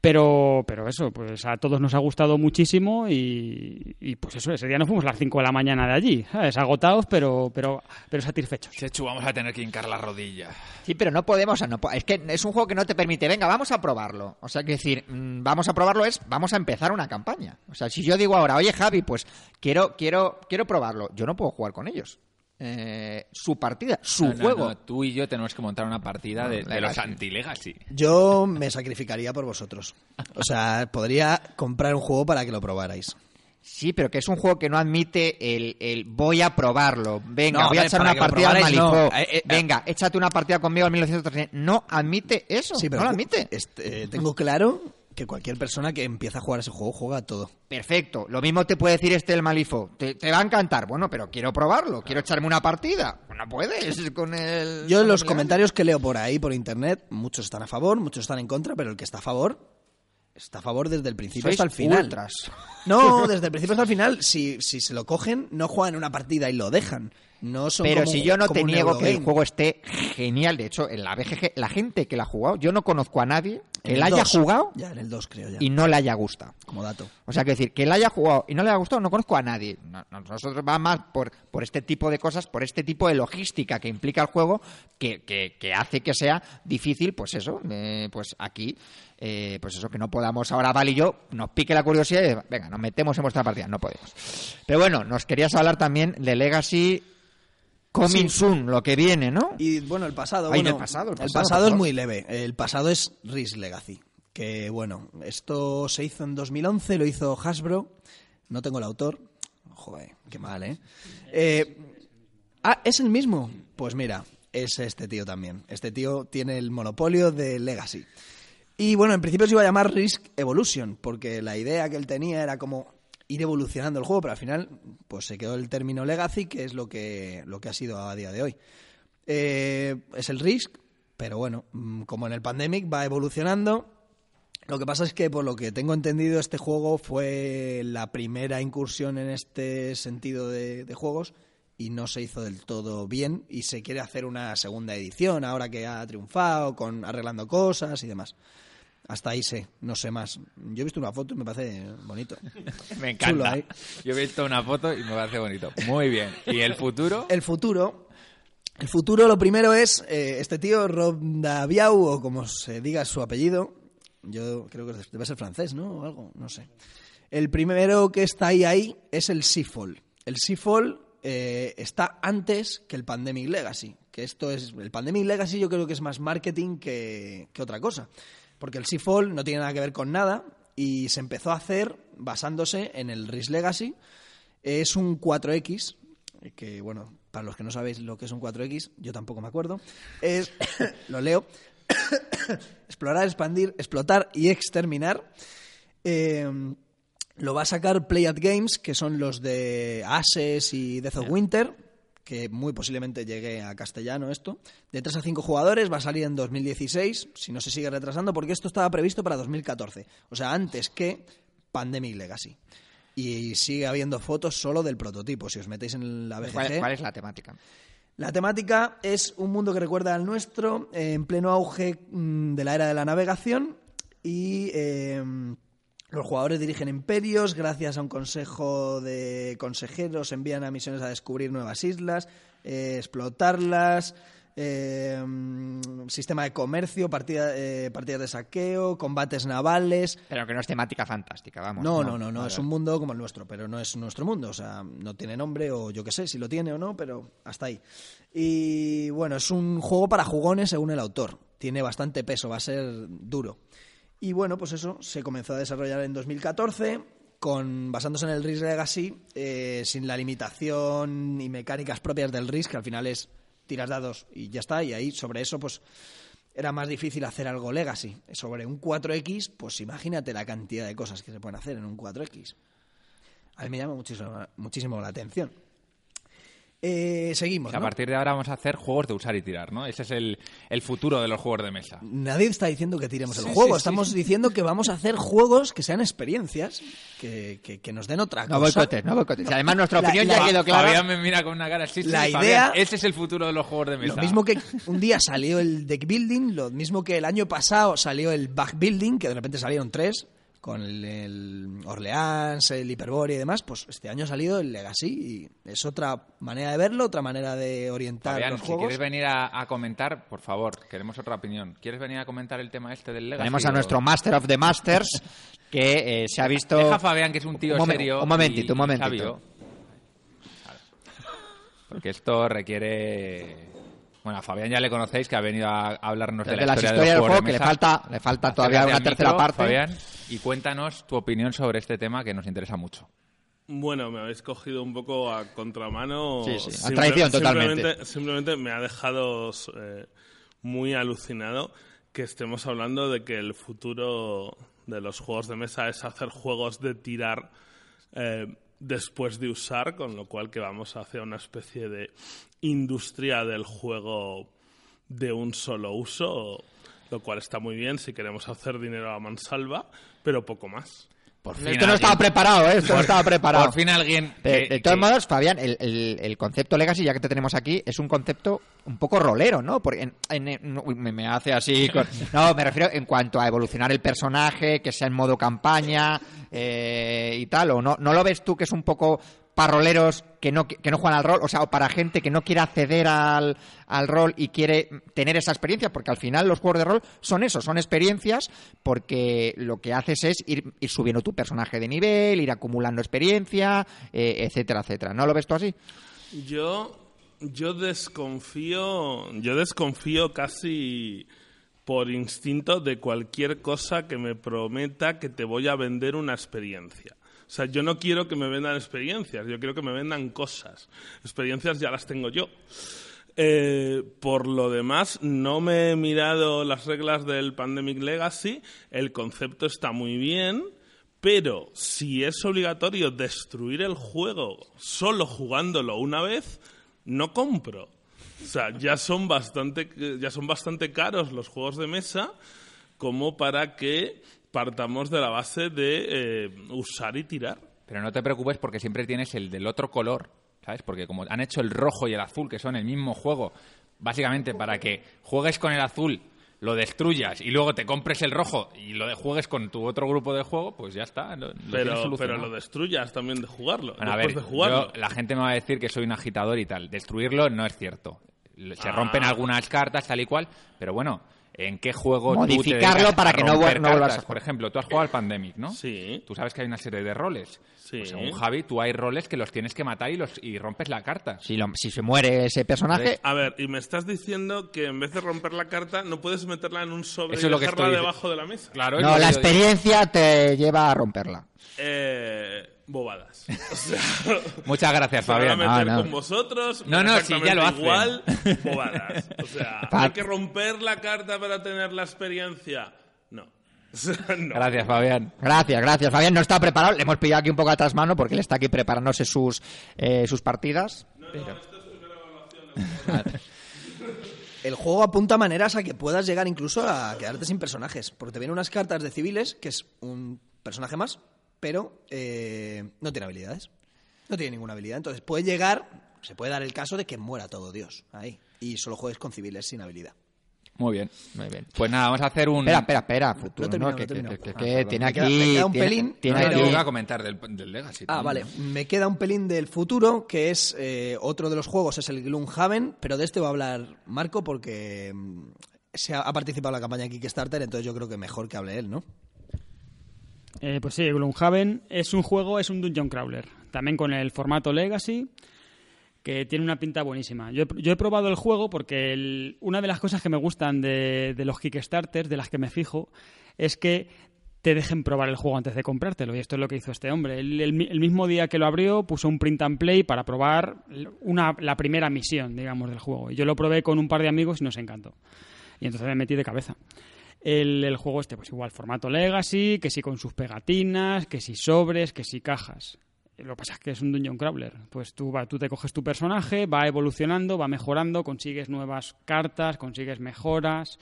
Pero, pero eso, pues a todos nos ha gustado muchísimo y, y pues eso, ese día nos fuimos a las 5 de la mañana de allí, ¿sabes? Agotados, pero, pero, pero satisfechos. Chechu, vamos a tener que hincar la rodilla. Sí, pero no podemos, no es que es un juego que no te permite, venga, vamos a probarlo. O sea, que decir, mm, vamos a probarlo es, vamos a empezar una campaña. O sea, si yo digo ahora, oye Javi, pues quiero, quiero, quiero probarlo, yo no puedo jugar con ellos. Eh, su partida, su No, no, juego. no, tú y yo tenemos que montar una partida de, No, de los Legacy. anti-Legacy. Yo me sacrificaría por vosotros. O sea, podría comprar un juego para que lo probarais. Sí, pero que es un juego que no admite el, el voy a probarlo. Venga, No, voy a echar una partida al no. Malifaux. Eh, eh, Venga, échate una partida conmigo al 1930. No admite eso. Sí, pero no lo admite. este, eh, tengo claro que cualquier persona que empieza a jugar ese juego juega todo. Perfecto. Lo mismo te puede decir este el Malifo. Te, te va a encantar. Bueno, pero quiero probarlo. Quiero echarme una partida. Pues no puedes con el... Yo en los comentarios que leo por ahí, por internet, muchos están a favor, muchos están en contra, pero el que está a favor, está a favor desde el principio Sois hasta el final. ultras. No, desde el principio hasta el final, si, si se lo cogen, no juegan una partida y lo dejan. No son Pero como si yo no te niego que el juego esté genial. De hecho, en la BGG, la gente que la ha jugado, yo no conozco a nadie que la haya 2. jugado Ya, en el 2 creo ya, y no le haya gustado. como dato. O sea, que decir, que la haya jugado y no le haya gustado, no conozco a nadie. No- no, Nosotros va más por, por este tipo de cosas, por este tipo de logística que implica el juego, que, que, que hace que sea difícil, pues eso, eh, pues aquí, eh, pues eso, que no podamos ahora, Val y yo, nos pique la curiosidad y venga, nos metemos en vuestra partida, no podemos. Pero bueno, nos querías hablar también de Legacy Coming Sí. Soon, lo que viene, ¿no? Y bueno, el pasado. Ay, bueno, el pasado, el pasado, el pasado es muy leve. El pasado es Risk Legacy. Que bueno, esto se hizo en 2011, lo hizo Hasbro. No tengo el autor. Joder, qué mal, ¿eh? Eh, Ah, ¿es el mismo? Pues mira, es este tío también. Este tío tiene el monopolio de Legacy. Y bueno, en principio se iba a llamar Risk Evolution, porque la idea que él tenía era como ir evolucionando el juego, pero al final pues se quedó el término Legacy, que es lo que, lo que ha sido a día de hoy. Eh, es el Risk, pero bueno, mm, como en el Pandemic va evolucionando. Lo que pasa es que, por lo que tengo entendido, este juego fue la primera incursión en este sentido de, de juegos y no se hizo del todo bien y se quiere hacer una segunda edición ahora que ha triunfado, con arreglando cosas y demás. Hasta ahí sé, no sé más. Yo he visto una foto y me parece bonito. Me Chulo, encanta. ¿eh? Yo he visto una foto y me parece bonito. Muy bien. ¿Y el futuro? El futuro. El futuro, lo primero es eh, este tío, Rob Daviau, o como se diga su apellido. Yo creo que debe ser francés, ¿no? O algo, no sé. El primero que está ahí, ahí, es el Seafall. El Seafall eh, está antes que el Pandemic Legacy. Que esto es. El Pandemic Legacy yo creo que es más marketing que, que otra cosa. Porque el Seafall no tiene nada que ver con nada y se empezó a hacer basándose en el Risk Legacy. Es un 4X, que bueno, para los que no sabéis lo que es un 4X, yo tampoco me acuerdo. Es, lo leo, explorar, expandir, explotar y exterminar. Eh, lo va a sacar Play at Games, que son los de Ases y Death of Winter, que muy posiblemente llegue a castellano esto. De 3 a 5 jugadores, va a salir en 2016, si no se sigue retrasando, porque esto estaba previsto para 2014. O sea, antes que Pandemic Legacy. Y sigue habiendo fotos solo del prototipo. Si os metéis en la BGG... ¿Cuál, cuál es la temática? La temática es un mundo que recuerda al nuestro, eh, en pleno auge mm, de la era de la navegación y eh, los jugadores dirigen imperios, gracias a un consejo de consejeros envían a misiones a descubrir nuevas islas, eh, explotarlas, eh, sistema de comercio, partida, eh, partidas de saqueo, combates navales, Pero que no es temática fantástica, vamos. no, no, no, no, Vale, es un mundo como el nuestro, pero no es nuestro mundo, o sea, no tiene nombre o yo qué sé si lo tiene o no, pero hasta ahí. Y bueno, es un juego para jugones según el autor, tiene bastante peso, va a ser duro. Y bueno, pues eso se comenzó a desarrollar en 2014, con basándose en el Risk Legacy, eh, sin la limitación y mecánicas propias del Risk, que al final es tiras dados y ya está, y ahí sobre eso pues era más difícil hacer algo Legacy. Sobre un 4X, pues imagínate la cantidad de cosas que se pueden hacer en un 4X. A mí me llama muchísimo, muchísimo la atención. Eh, seguimos. A ¿no? partir de ahora vamos a hacer juegos de usar y tirar, ¿no? Ese es el, el futuro de los juegos de mesa. Nadie está diciendo que tiremos el Sí, juego, sí, sí, estamos diciendo que vamos a hacer juegos que sean experiencias, que, que- que nos den otra No cosa. boicotes, no boicotes. Además, nuestra La- opinión la- ya quedó clara. Fabián me mira con una cara así. La sí, Fabián, idea- ese es el futuro de los juegos de mesa. Lo mismo que un día salió el deck building, lo mismo que el año pasado salió el back building, que de repente salieron tres, con el, el Orleans, el Hyperborea y demás, pues este año ha salido el Legacy y es otra manera de verlo, otra manera de orientar Fabián, los si juegos. quieres venir a, a comentar, por favor, queremos otra opinión. ¿Quieres venir a comentar el tema este del Legacy? Tenemos a o- nuestro Master of the Masters que eh, se ha visto. Deja a Fabián, que es un tío Un serio. un momentito, y- un momentito. sabio. Claro. Porque esto requiere. Bueno, a Fabián ya le conocéis, que ha venido a hablarnos de, de la historia, de del juego, juegos que de le falta, le falta todavía una tercera micro, parte. Fabián, y cuéntanos tu opinión sobre este tema que nos interesa mucho. Bueno, me habéis cogido un poco a contramano. Sí, sí, a Simple- traición totalmente. Simplemente, simplemente me ha dejado eh, muy alucinado que estemos hablando de que el futuro de los juegos de mesa es hacer juegos de tirar eh, después de usar, con lo cual que vamos hacia una especie de industria del juego de un solo uso, lo cual está muy bien si queremos hacer dinero a mansalva, pero poco más. Por Esto no estaba preparado, ¿eh? Esto no estaba preparado. Por fin alguien. De, que- de todos que- modos, Fabián, el, el- el concepto Legacy, ya que te tenemos aquí, es un concepto un poco rolero, ¿no? Porque en- en- uy, me, me hace así. con- no, me refiero en cuanto a evolucionar el personaje, que sea en modo campaña eh, y tal. ¿O no, no lo ves tú que es un poco para roleros que no, que no juegan al rol? O sea, o para gente que no quiere acceder al, al rol y quiere tener esa experiencia, porque al final los juegos de rol son eso, son experiencias, porque lo que haces es ir, ir subiendo tu personaje de nivel, ir acumulando experiencia, eh, etcétera, etcétera. ¿No lo ves tú así? Yo, yo desconfío, yo desconfío casi por instinto de cualquier cosa que me prometa que te voy a vender una experiencia. O sea, yo no quiero que me vendan experiencias, yo quiero que me vendan cosas. Experiencias ya las tengo yo. Eh, por lo demás, no me he mirado las reglas del Pandemic Legacy. El concepto está muy bien, pero si es obligatorio destruir el juego solo jugándolo una vez, no compro. O sea, ya son bastante, ya son bastante caros los juegos de mesa como para que partamos de la base de eh, usar y tirar. Pero no te preocupes porque siempre tienes el del otro color, ¿sabes? Porque como han hecho el rojo y el azul, que son el mismo juego, básicamente para que juegues con el azul, lo destruyas y luego te compres el rojo y lo de juegues con tu otro grupo de juego, pues ya está. Lo, lo Pero, pero lo destruyas también de jugarlo. Bueno, a después ver, de jugarlo. yo- la gente me va a decir que soy un agitador y tal. Destruirlo no es cierto. Se Ah. rompen algunas cartas tal y cual, pero bueno, ¿en qué juego tú te Modificarlo para a que no vuelvas a. Por ejemplo, tú has jugado al Pandemic, ¿no? Sí. Tú sabes que hay una serie de roles. Sí. Pues según Javi, tú hay roles que los tienes que matar y, los, y rompes la carta. Si, lo- si se muere ese personaje, A ver, y me estás diciendo que en vez de romper la carta, no puedes meterla en un sobre Eso y es lo que dejarla estoy- debajo de la mesa. Claro, es no, lo que la digo. experiencia te lleva a romperla. Eh, bobadas. O sea, Muchas gracias, Fabián. meter no. con vosotros. No, no, sí, ya lo hacen. Igual, bobadas. O sea, hay que romper la carta para tener la experiencia. No. O sea, no. Gracias, Fabián. Gracias, gracias. Fabián no está preparado. Le hemos pillado aquí un poco atrás mano porque él está aquí preparándose sus, eh, sus partidas. Pero- El juego apunta maneras a que puedas llegar incluso a quedarte sin personajes. Porque te vienen unas cartas de civiles, que es un personaje más, pero eh, no tiene habilidades. No tiene ninguna habilidad. Entonces puede llegar, se puede dar el caso de que muera todo Dios ahí. Y solo juegues con civiles sin habilidad. Muy bien. Muy bien. Pues nada, vamos a hacer un... Espera, espera, espera. Futuro, Que, que- terminado. que- Ah, tiene Me queda- aquí... me queda un tiene- pelín. tiene No, Pero- yo iba a comentar del, del Legacy. Ah, también. vale. Me queda un pelín del futuro, que es eh, otro de los juegos, es el Gloomhaven, pero de este va a hablar Marco porque mm, se ha, ha participado en la campaña de Kickstarter, entonces yo creo que mejor que hable él, ¿no? Eh, pues sí, Gloomhaven es un juego, es un dungeon crawler. También con el formato Legacy, que tiene una pinta buenísima. Yo he, probado el juego porque una de las cosas que me gustan de, de los Kickstarters, de las que me fijo, es que te dejen probar el juego antes de comprártelo. Y esto es lo que hizo este hombre. El mismo día que lo abrió, puso un print and play para probar una, la primera misión, digamos, del juego. Y yo lo probé con un par de amigos y nos encantó. Y entonces me metí de cabeza. El, el juego este, pues igual, formato Legacy, que si con sus pegatinas, que si sobres, que si cajas. Lo que pasa es que es un dungeon crawler. Pues tú, va, tú te coges tu personaje, va evolucionando, va mejorando, consigues nuevas cartas, consigues mejoras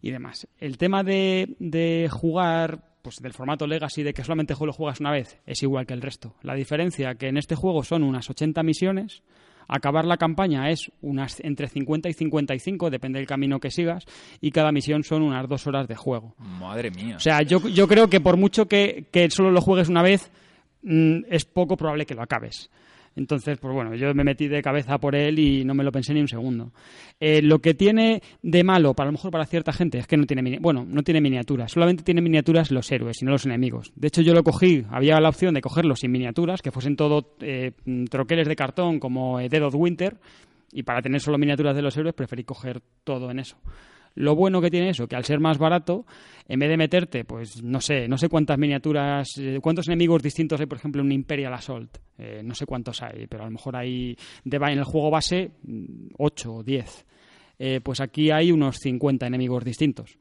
y demás. El tema de, de jugar, pues del formato Legacy, de que solamente lo juegas una vez, es igual que el resto. La diferencia que en este juego son unas 80 misiones, acabar la campaña es unas entre 50 y 55, depende del camino que sigas, y cada misión son unas dos horas de juego. Madre mía. O sea, yo, yo creo que por mucho que, que solo lo juegues una vez, mm, es poco probable que lo acabes. Entonces, pues bueno, yo me metí de cabeza por él y no me lo pensé ni un segundo. Eh, lo que tiene de malo, para lo mejor para cierta gente, es que no tiene, bueno, no tiene miniaturas. Solamente tiene miniaturas los héroes y no los enemigos. De hecho, yo lo cogí, había la opción de cogerlos sin miniaturas, que fuesen todo eh, troqueles de cartón como eh, Dead of Winter, y para tener solo miniaturas de los héroes preferí coger todo en eso. Lo bueno que tiene eso, que al ser más barato, en vez de meterte, pues no sé, no sé cuántas miniaturas, eh, cuántos enemigos distintos hay, por ejemplo, en un Imperial Assault. Eh, no sé cuántos hay, pero a lo mejor hay de, en el juego base 8 o 10. Eh, pues aquí hay unos 50 enemigos distintos,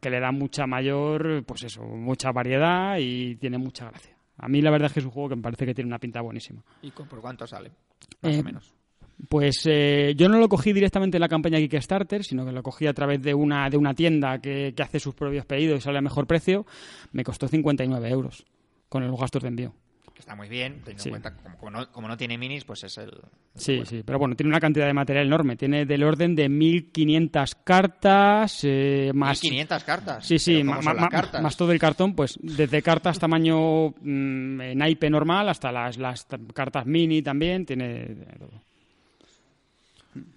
que le da mucha mayor, pues eso, mucha variedad y tiene mucha gracia. A mí la verdad es que es un juego que me parece que tiene una pinta buenísima. ¿Y por cuánto sale? Más Eh, o menos. Pues eh, yo no lo cogí directamente en la campaña Kickstarter, sino que lo cogí a través de una, de una tienda que, que hace sus propios pedidos y sale a mejor precio. Me costó 59 euros con los gastos de envío. Está muy bien, teniendo Sí. en cuenta como, como no, como no tiene minis, pues es el... Sí, sí, pero bueno, tiene una cantidad de material enorme. Tiene del orden de 1500 cartas, eh, más... 1500 cartas. Sí, sí, más todo el cartón, pues desde cartas tamaño mm, eh, naipe normal hasta las, las cartas mini también, tiene todo.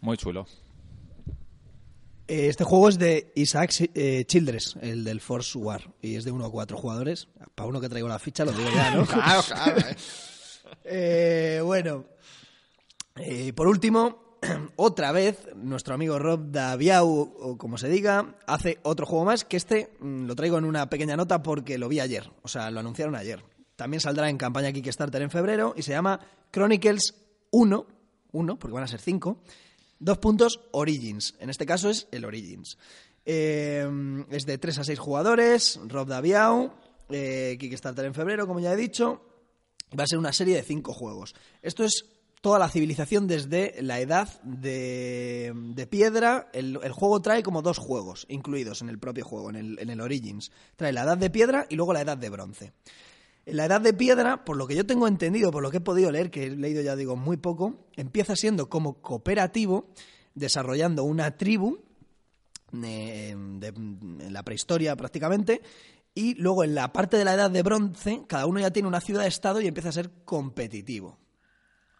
Muy chulo. Eh, Este juego es de Isaac eh, Childress, el del Force War, y es de uno a cuatro jugadores. Para uno que traigo la ficha, lo digo ya, ¿no? Claro, claro. eh. Eh, bueno, eh, por último, otra vez, nuestro amigo Rob Daviau, o como se diga, hace otro juego más, que este mm, lo traigo en una pequeña nota porque lo vi ayer, o sea, lo anunciaron ayer. También saldrá en campaña Kickstarter en febrero y se llama Chronicles 1, 1, porque van a ser 5, dos puntos Origins. En este caso es el Origins. Eh, es de 3 a 6 jugadores, Rob Daviau, eh, Kickstarter en febrero, como ya he dicho. Va a ser una serie de cinco juegos. Esto es toda la civilización desde la edad de, de piedra. El, el juego trae como dos juegos incluidos en el propio juego, en el, en el Origins. Trae la edad de piedra y luego la edad de bronce. La edad de piedra, por lo que yo tengo entendido, por lo que he podido leer, que he leído ya digo muy poco, empieza siendo como cooperativo, desarrollando una tribu eh, de, en la prehistoria prácticamente, y luego en la parte de la edad de bronce, cada uno ya tiene una ciudad-estado y empieza a ser competitivo.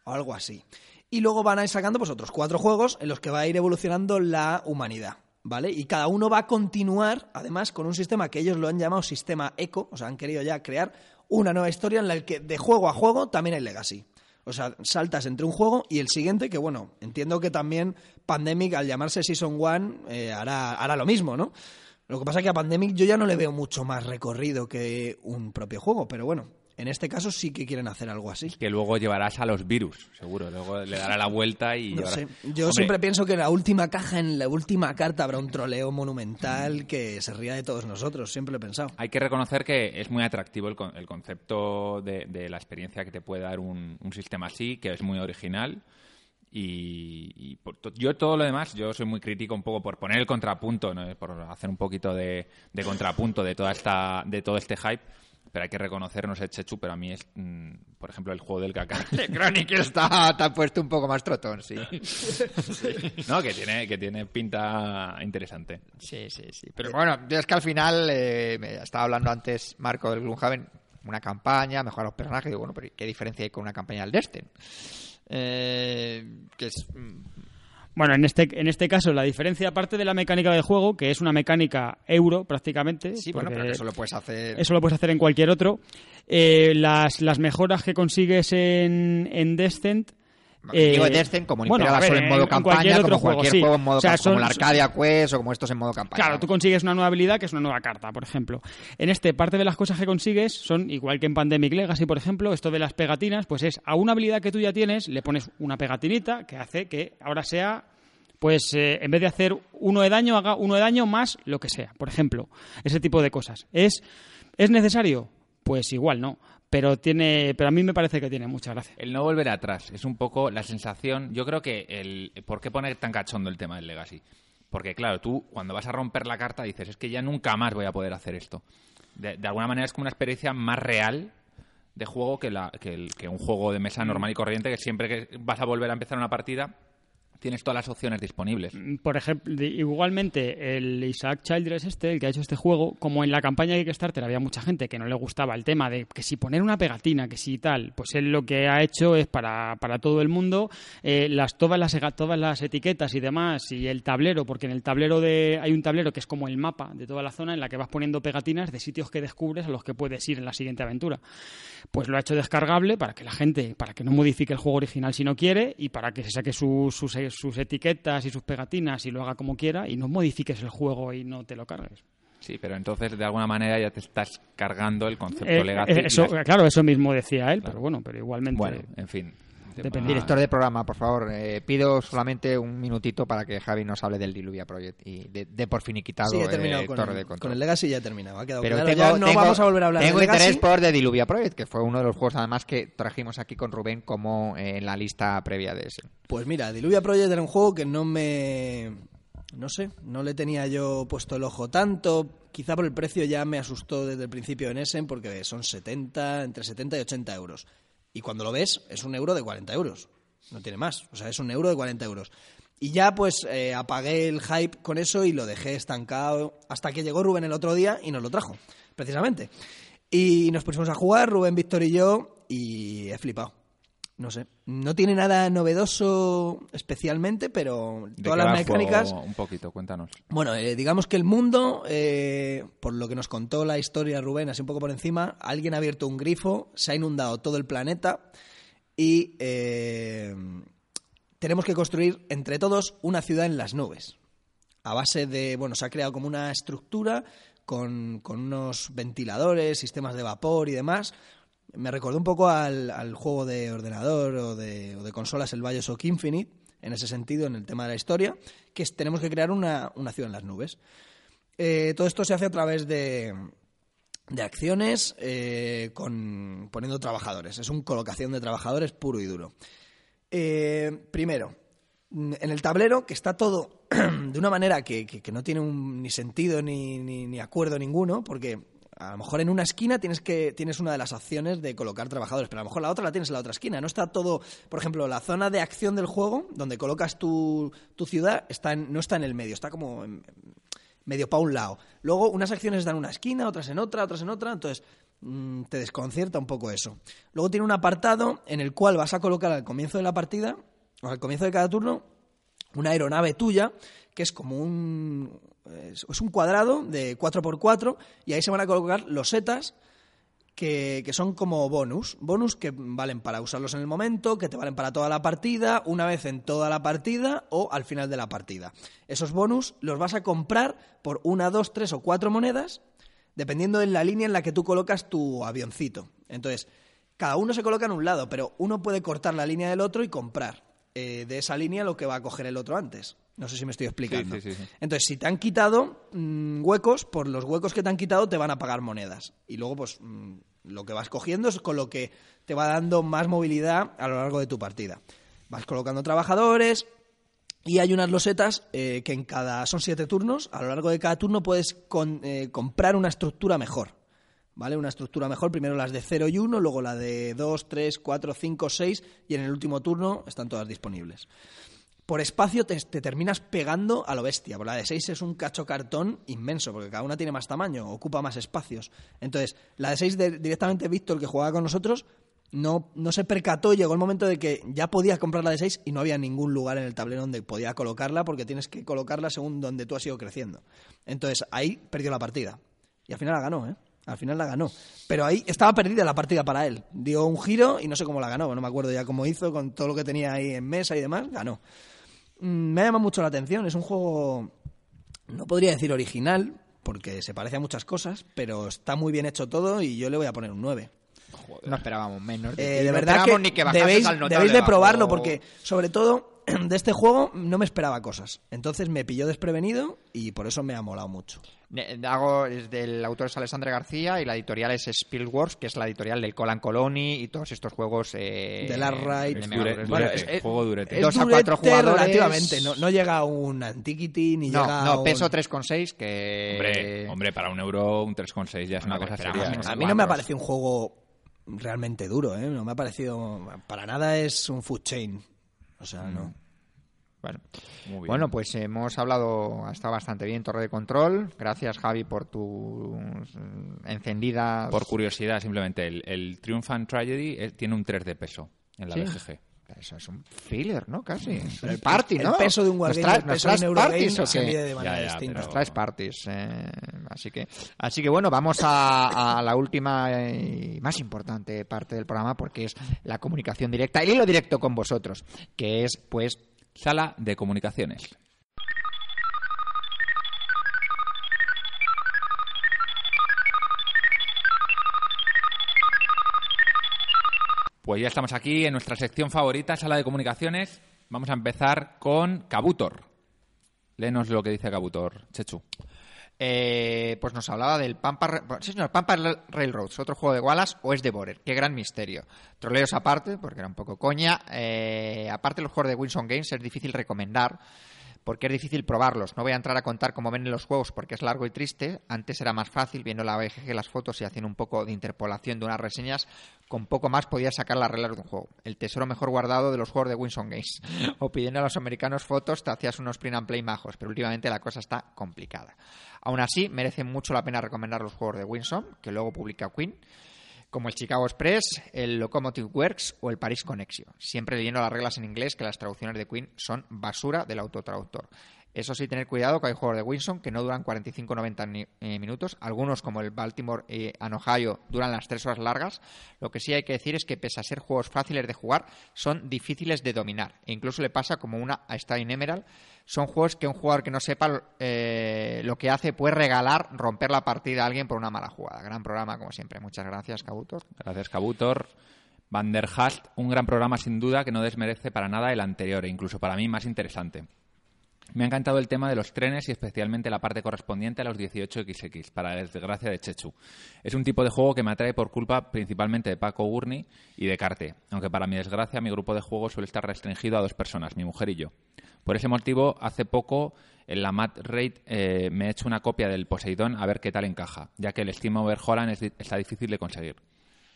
O algo así. Y luego van a ir sacando pues, otros cuatro juegos en los que va a ir evolucionando la humanidad. ¿Vale? Y cada uno va a continuar, además, con un sistema que ellos lo han llamado sistema eco, o sea, han querido ya crear una nueva historia en la que de juego a juego también hay legacy. O sea, saltas entre un juego y el siguiente, que bueno, entiendo que también Pandemic, al llamarse Season 1, eh, hará, hará lo mismo, ¿no? Lo que pasa es que a Pandemic yo ya no le veo mucho más recorrido que un propio juego, pero bueno, en este caso sí que quieren hacer algo así. Que luego llevarás a los virus, seguro. Luego le dará la vuelta y No sé, yo Hombre, siempre pienso que en la última caja, en la última carta, habrá un troleo monumental que se ría de todos nosotros, siempre lo he pensado. Hay que reconocer que es muy atractivo el, con- el concepto de, de la experiencia que te puede dar un, un sistema así, que es muy original. Y, y por to- yo todo lo demás, yo soy muy crítico un poco por poner el contrapunto, ¿no? por hacer un poquito de, de contrapunto de toda esta, de todo este hype. Pero hay que reconocer, no sé, Chechu, pero a mí es, mm, por ejemplo, el juego del caca. El Chronicle está, está puesto un poco más trotón, sí. no, que tiene, que tiene pinta interesante. Sí, sí, sí. Pero bueno, es que al final, eh, me estaba hablando antes Marco del Gloomhaven, una campaña, mejorar los personajes, digo, bueno, pero ¿qué diferencia hay con una campaña del Destin? Eh, que es... Bueno, en este, en este caso, la diferencia, aparte de la mecánica del juego, que es una mecánica euro prácticamente. Sí, bueno, pero que eso lo puedes hacer... eso lo puedes hacer en cualquier otro. eh, las, las mejoras que consigues en, en Descent Digo Descent como el bueno, Imperial Assault en modo en campaña, cualquier como cualquier juego, sí. juego en modo O sea, campaña, como la Arcadia Quest o como estos en modo campaña. Claro, tú consigues una nueva habilidad que es una nueva carta, por ejemplo. En este, parte de las cosas que consigues son, igual que en Pandemic Legacy, por ejemplo, esto de las pegatinas, pues es a una habilidad que tú ya tienes, le pones una pegatinita que hace que ahora sea, pues eh, en vez de hacer uno de daño, haga uno de daño más lo que sea, por ejemplo. Ese tipo de cosas. ¿Es, ¿es necesario? Pues igual no. Pero, tiene, pero a mí me parece que tiene mucha gracia. El no volver atrás es un poco la sensación. Yo creo que el. ¿Por qué poner tan cachondo el tema del Legacy? Porque, claro, tú cuando vas a romper la carta dices, es que ya nunca más voy a poder hacer esto. De, de alguna manera es como una experiencia más real de juego que, la, que, el- que un juego de mesa normal y corriente que siempre que vas a volver a empezar una partida tienes todas las opciones disponibles. por ejemplo, igualmente el Isaac Childress este, el que ha hecho este juego, como en la campaña de Kickstarter había mucha gente que no le gustaba el tema de que si poner una pegatina, que si tal, pues él lo que ha hecho es para, para todo el mundo eh, las todas las todas las etiquetas y demás y el tablero, porque en el tablero de hay un tablero que es como el mapa de toda la zona en la que vas poniendo pegatinas de sitios que descubres a los que puedes ir en la siguiente aventura. Pues lo ha hecho descargable para que la gente, para que no modifique el juego original si no quiere y para que se saque su- sus, sus etiquetas y sus pegatinas y lo haga como quiera y no modifiques el juego y no te lo cargues. Sí, pero entonces de alguna manera ya te estás cargando el concepto Eh, Legacy. eh, y eso, las- claro, eso mismo decía él, pero bueno, pero igualmente. Bueno, en fin. Depende. Director de programa, por favor, eh, pido solamente un minutito para que Javi nos hable del Diluvia Project y de, de por fin y quitado Sí, he eh, terminado con, Torre el, de Control. con el Legacy ya he terminado. Ha quedado Pero claro. tengo, ya no tengo- vamos a volver a hablar tengo del interés por The Diluvia Project, que fue uno de los juegos además que trajimos aquí con Rubén como eh, en la lista previa de ese. Pues mira, Diluvia Project era un juego que no me... No sé, no le tenía yo puesto el ojo tanto. Quizá por el precio ya me asustó desde el principio en Essen, porque son 70, entre 70 y 80 euros. Y cuando lo ves, es un euro de 40 euros. No tiene más. O sea, es un euro de 40 euros. Y ya pues eh, apagué el hype con eso y lo dejé estancado hasta que llegó Rubén el otro día y nos lo trajo, precisamente. Y nos pusimos a jugar, Rubén, Víctor y yo, y he flipado. No sé, no tiene nada novedoso especialmente, pero ¿De todas las mecánicas... Un poquito, cuéntanos. Bueno, eh, digamos que el mundo, eh, por lo que nos contó la historia Rubén, así un poco por encima, alguien ha abierto un grifo, se ha inundado todo el planeta y eh, tenemos que construir entre todos una ciudad en las nubes. A base de, bueno, se ha creado como una estructura con, con unos ventiladores, sistemas de vapor y demás. Me recordó un poco al, juego de ordenador o de, o de consolas, el Bioshock Infinite, en ese sentido, en el tema de la historia, que es- tenemos que crear una, una ciudad en las nubes. Eh, todo esto se hace a través de, de acciones eh, con, poniendo trabajadores. Es un colocación de trabajadores puro y duro. Eh, primero, en el tablero, que está todo de una manera que, no tiene ni sentido ni- ni acuerdo ninguno, porque a lo mejor en una esquina tienes que tienes una de las opciones de colocar trabajadores, pero a lo mejor la otra la tienes en la otra esquina. No está todo, por ejemplo, la zona de acción del juego, donde colocas tu, tu ciudad, está en- no está en el medio, está como medio para un lado. Luego unas acciones dan en una esquina, otras en otra, otras en otra, entonces mm, te desconcierta un poco eso. Luego tiene un apartado en el cual vas a colocar al comienzo de la partida, o al comienzo de cada turno, una aeronave tuya, que es como un, es un cuadrado de 4x4, y ahí se van a colocar los setas que, que son como bonus. Bonus que valen para usarlos en el momento, que te valen para toda la partida, una vez en toda la partida o al final de la partida. Esos bonus los vas a comprar por una, dos, tres o cuatro monedas, dependiendo de la línea en la que tú colocas tu avioncito. Entonces, cada uno se coloca en un lado, pero uno puede cortar la línea del otro y comprar eh, de esa línea lo que va a coger el otro antes. No sé si me estoy explicando. Sí, sí, sí, sí. Entonces, si te han quitado mm, huecos, por los huecos que te han quitado te van a pagar monedas. Y luego, pues, mm, lo que vas cogiendo es con lo que te va dando más movilidad a lo largo de tu partida. Vas colocando trabajadores y hay unas losetas eh, que en cada... son siete turnos. A lo largo de cada turno puedes con- eh, comprar una estructura mejor. ¿Vale? Una estructura mejor, primero las de 0 y 1, luego la de 2, 3, 4, 5, 6 y en el último turno están todas disponibles por espacio te, te terminas pegando a lo bestia. Por la de 6 es un cacho cartón inmenso, porque cada una tiene más tamaño, ocupa más espacios. Entonces, la de 6 directamente Víctor, que jugaba con nosotros, no, no se percató llegó el momento de que ya podías comprar la de 6 y no había ningún lugar en el tablero donde podía colocarla, porque tienes que colocarla según donde tú has ido creciendo. Entonces, ahí perdió la partida. Y al final la ganó, ¿eh? Al final la ganó. Pero ahí estaba perdida la partida para él. Dio un giro y no sé cómo la ganó. No me acuerdo ya cómo hizo con todo lo que tenía ahí en mesa y demás. Ganó. Mm, Me ha llamado mucho la atención. Es un juego, no podría decir original, porque se parece a muchas cosas, pero está muy bien hecho todo y yo le voy a poner un 9. No esperábamos menos. De, Eh, de no verdad que ni que debéis, al debéis de bajo- probarlo porque, sobre todo, de este juego no me esperaba cosas. Entonces me pilló desprevenido y por eso me ha molado mucho. Hago es del autor es Alessandro García y la editorial es Spielworks, que es la editorial del Colan Colony y todos estos juegos eh, de Es Mega dure- durete, Bueno, es- es- juego durete. dos a cuatro jugadores. relativamente. No, no llega a un Antiquity ni No, llega a no, un- peso 3,6 que... Hombre, hombre, para un euro, un 3,6 ya es una Hombre, cosa seria. A mí no me ha parecido un juego realmente duro, ¿eh? No me ha parecido... Para nada es un food chain. O sea, no. Bueno. Muy bien. Bueno, pues hemos hablado, ha estado bastante bien Torre de Control. Gracias, Javi, por tu mm, encendida... Por curiosidad, simplemente, el, el Triumphant Tragedy eh, tiene un 3 de peso en la Sí. BGG. Eso es un filler, ¿no? Casi. Es Pero un party, el ¿no? peso de un Nos wargame, traes- el nos peso de un traes parties, ¿o qué? mide de manera Ya, ya, distinta. Nos traes parties. eh, así que, así que bueno, vamos a, a la última y más importante parte del programa porque es la comunicación directa y lo directo con vosotros, que es pues Sala de comunicaciones. Pues ya estamos aquí en nuestra sección favorita, sala de comunicaciones. Vamos a empezar con Kabutor. Léenos lo que dice Kabutor, Chechu. Eh, pues nos hablaba del Pampa, Railroads, otro juego de Wallace o es de Borer. Qué gran misterio. Troleos aparte, porque era un poco coña. eh, aparte los juegos de Winson Games es difícil recomendar porque es difícil probarlos. No voy a entrar a contar cómo ven en los juegos porque es largo y triste. Antes era más fácil, viendo la BGG las fotos y haciendo un poco de interpolación de unas reseñas. Con poco más podías sacar las reglas de un juego. El tesoro mejor guardado de los juegos de Winson Games. o pidiendo a los americanos fotos te hacías unos print and play majos, pero últimamente la cosa está complicada. Aún así, merece mucho la pena recomendar los juegos de Winson, que luego publica Queen como el Chicago Express, el Locomotive Works o el Paris Connection. Siempre leyendo las reglas en inglés que las traducciones de Queen son basura del autotraductor. Eso sí, tener cuidado que hay juegos de Winson que no duran 45-90 ni- eh, minutos. Algunos, como el Baltimore eh, Ohio, duran las 3 horas largas. Lo que sí hay que decir es que, pese a ser juegos fáciles de jugar, son difíciles de dominar. E incluso le pasa como una a Stein Emerald. Son juegos que un jugador que no sepa eh, lo que hace puede regalar romper la partida a alguien por una mala jugada. Gran programa, como siempre. Muchas gracias, Cabutor. Gracias, Kabutor. Van der un gran programa sin duda que no desmerece para nada el anterior e incluso para mí más interesante. Me ha encantado el tema de los trenes y especialmente la parte correspondiente a los 18XX, para la desgracia de Chechu. Es un tipo de juego que me atrae por culpa principalmente de Paco Gurney y de Carte, aunque para mi desgracia mi grupo de juego suele estar restringido a dos personas, mi mujer y yo. Por ese motivo, hace poco en la Mat Raid eh, me he hecho una copia del Poseidón a ver qué tal encaja, ya que el Steam Overholland es di- está difícil de conseguir.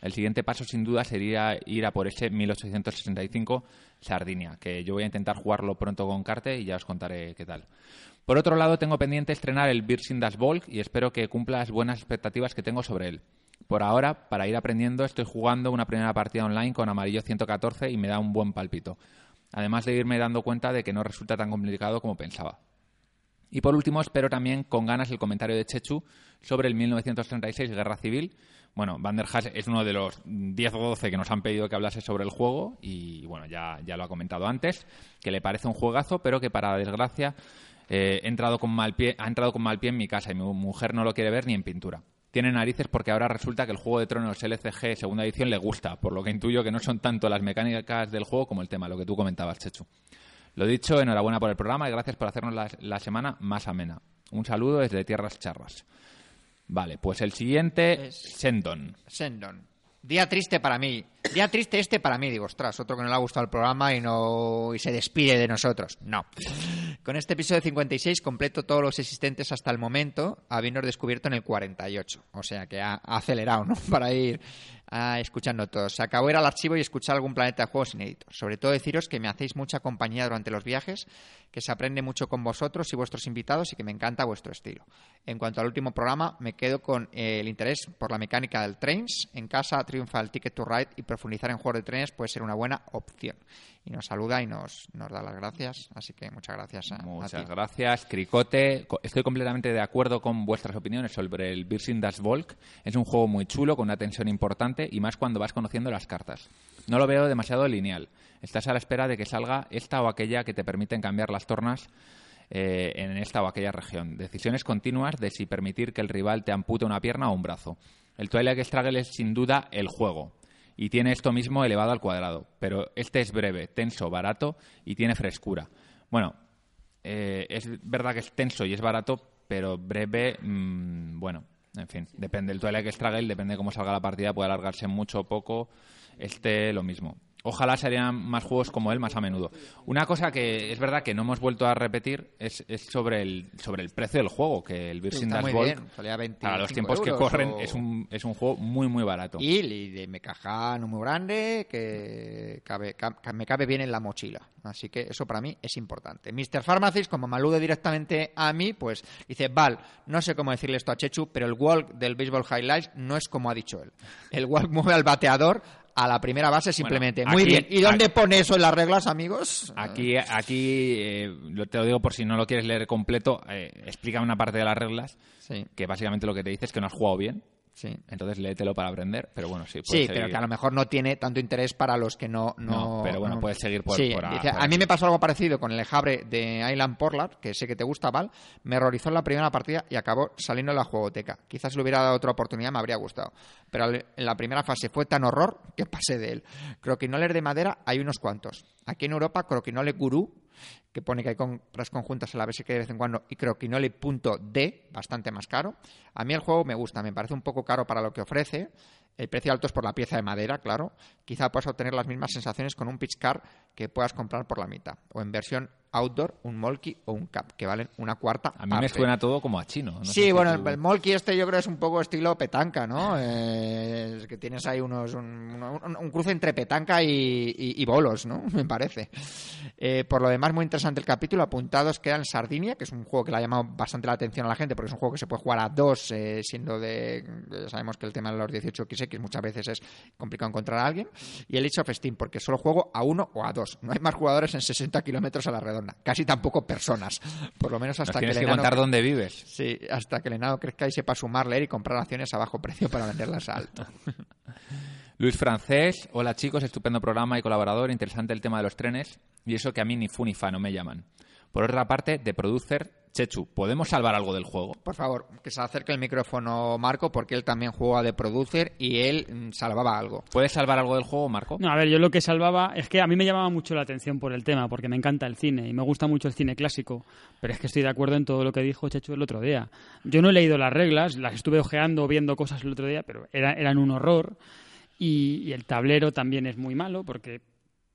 El siguiente paso, sin duda, sería ir a por ese 1865 Sardinia, que yo voy a intentar jugarlo pronto con Carte y ya os contaré qué tal. Por otro lado, tengo pendiente estrenar el Birsing Das Volk y espero que cumpla las buenas expectativas que tengo sobre él. Por ahora, para ir aprendiendo, estoy jugando una primera partida online con Amarillo 114 y me da un buen palpito. Además de irme dando cuenta de que no resulta tan complicado como pensaba. Y por último, espero también con ganas el comentario de Chechu sobre el 1936 Guerra Civil. Bueno, Van der Haas es uno de los 10 o 12 que nos han pedido que hablase sobre el juego y bueno, ya, ya lo ha comentado antes, que le parece un juegazo, pero que para desgracia eh, he entrado con mal pie, ha entrado con mal pie en mi casa y mi mujer no lo quiere ver ni en pintura. Tiene narices porque ahora resulta que el Juego de Tronos LCG segunda edición le gusta, por lo que intuyo que no son tanto las mecánicas del juego como el tema, lo que tú comentabas, Chechu. Lo dicho, enhorabuena por el programa y gracias por hacernos la, la semana más amena. Un saludo desde Tierras Charras. Vale, pues el siguiente, Es- Sendon. Sendon. Día triste para mí. Día triste este para mí. Digo, ostras, otro que no le ha gustado el programa y no y se despide de nosotros. No. Con este episodio 56 completo todos los existentes hasta el momento, habiendo descubierto en el 48. O sea que ha, ha acelerado, ¿no? Para ir ah, escuchando todos. Se acabó ir al archivo y escuchar algún planeta de juegos inéditos. Sobre todo deciros que me hacéis mucha compañía durante los viajes, que se aprende mucho con vosotros y vuestros invitados y que me encanta vuestro estilo. En cuanto al último programa, me quedo con eh, el interés por la mecánica del Trains. En casa triunfa el Ticket to Ride y profundizar en juegos de trenes puede ser una buena opción. Y nos saluda y nos, nos da las gracias. Así que muchas gracias a, a Muchas ti. gracias, Cricote. Co- Estoy completamente de acuerdo con vuestras opiniones sobre el Birsing Das Volk. Es un juego muy chulo, con una tensión importante y más cuando vas conociendo las cartas. No lo veo demasiado lineal. Estás a la espera de que salga esta o aquella que te permiten cambiar las tornas eh, en esta o aquella región. Decisiones continuas de si permitir que el rival te ampute una pierna o un brazo. El Twilight Struggle es sin duda el juego y tiene esto mismo elevado al cuadrado. Pero este es breve, tenso, barato y tiene frescura. Bueno, eh, es verdad que es tenso y es barato, pero breve, mm, bueno, en fin, depende. El Twilight Struggle, depende de cómo salga la partida, puede alargarse mucho o poco. Este, lo mismo. Ojalá serían más juegos como él más a menudo. Una cosa que es verdad que no hemos vuelto a repetir es, es sobre, el, sobre el precio del juego, que el Virgin está Das muy Volk, bien. Salía 25 para los tiempos que corren, o- es, un, es un juego muy, muy barato. Y, y de me caja no muy grande que cabe, me cabe bien en la mochila. Así que eso para mí es importante. Mr. Pharmacist, como me alude directamente a mí, pues dice, Val, no sé cómo decirle esto a Chechu, pero el walk del Baseball Highlights no es como ha dicho él. El walk mueve al bateador a la primera base simplemente. Muy aquí- bien. ¿Y dónde aquí- pone eso en las reglas, amigos? Aquí, aquí eh, te lo digo por si no lo quieres leer completo, eh, explica una parte de las reglas, Sí, que básicamente lo que te dice es que no has jugado bien, sí. entonces léetelo para aprender, pero bueno, sí. Sí, pero que a lo mejor no tiene tanto interés para los que no... No, No, pero bueno, no- puedes seguir por- Sí, por a- dice, por a mí me pasó algo parecido con el Jabre de Island Portland, que sé que te gusta, Val. Me horrorizó en la primera partida y acabó saliendo de la jugoteca. Quizás si le hubiera dado otra oportunidad me habría gustado. Pero en la primera fase fue tan horror que pasé de él. Croquinoles de madera hay unos cuantos. Aquí en Europa, croquinole gurú, que pone que hay compras conjuntas a la que de vez en cuando, y croquinole.d, bastante más caro. A mí el juego me gusta, me parece un poco caro para lo que ofrece. El precio alto es por la pieza de madera, claro. Quizá puedas obtener las mismas sensaciones con un pitch car que puedas comprar por la mitad. O en versión outdoor, un molky o un cap, que valen una cuarta A mí me suena todo como a chino. no Sí, bueno, tú- el, molky este yo creo es un poco estilo petanca, ¿no? Eh, es que tienes ahí unos un, un- un cruce entre petanca y, y- y bolos, ¿no? Me parece. Eh, por lo demás, muy interesante el capítulo. Apuntados quedan Sardinia, que es un juego que le ha llamado bastante la atención a la gente, porque es un juego que se puede jugar a dos, eh, siendo de... ya sabemos que el tema de los 18XX muchas veces es complicado encontrar a alguien. Y el Age of Steam, porque solo juego a uno o a dos. No hay más jugadores en 60 kilómetros a la redonda. Casi tampoco personas. Por lo menos Nos hasta que tienes el que enano- contar dónde vives. Sí, hasta que el enano crezca y sepa sumar, leer y comprar acciones a bajo precio para venderlas a alto. Luis Francés, hola chicos, estupendo programa y colaborador, interesante el tema de los trenes y eso que a mí ni fu ni fa no me llaman. Por otra parte, de producer, Chechu, ¿podemos salvar algo del juego? Por favor, que se acerque el micrófono Marco, porque él también juega de producer y él mm, salvaba algo. ¿Puedes salvar algo del juego, Marco? No, a ver, yo lo que salvaba es que a mí me llamaba mucho la atención por el tema, porque me encanta el cine y me gusta mucho el cine clásico, pero es que estoy de acuerdo en todo lo que dijo Chechu el otro día. Yo no he leído las reglas, las estuve ojeando, viendo cosas el otro día, pero era- eran un horror y, y el tablero también es muy malo porque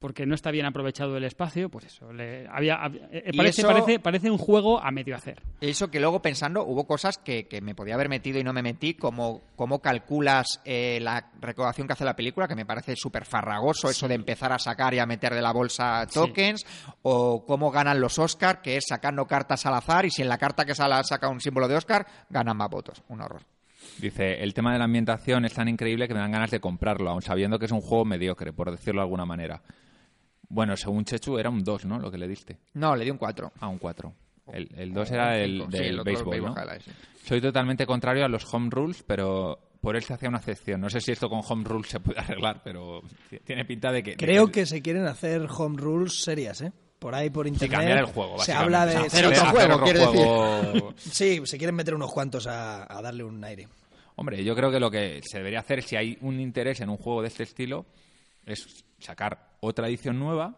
porque no está bien aprovechado el espacio, pues eso, le, había, había- eh, parece, eso- parece, parece un juego a medio hacer. Eso que luego pensando, hubo cosas que, que me podía haber metido y no me metí, como cómo calculas eh, la recaudación que hace la película, que me parece súper farragoso, eso de empezar a sacar y a meter de la bolsa tokens, o cómo ganan los Oscar, que es sacando cartas al azar, y si en la carta que sale saca un símbolo de Oscar, ganan más votos. Un horror. Dice, el tema de la ambientación es tan increíble que me dan ganas de comprarlo, aun sabiendo que es un juego mediocre, por decirlo de alguna manera. Bueno, según Chechu era un 2, ¿no? Lo que le diste. No, le di un 4. Ah, un 4. El 2 era el Cinco. Sí, del el béisbol, ¿no? Sí. Soy totalmente contrario a los home rules, pero por él se hacía una excepción. No sé si esto con home rules se puede arreglar, pero tiene pinta de que... de Creo que se quieren hacer home rules serias, ¿eh? Por ahí, por internet. cambiar el juego, Se habla de... Hacer otro juego, quiere juego. Sí, se quieren meter unos cuantos a, a darle un aire. Hombre, yo creo que lo que se debería hacer, si hay un interés en un juego de este estilo, es sacar otra edición nueva,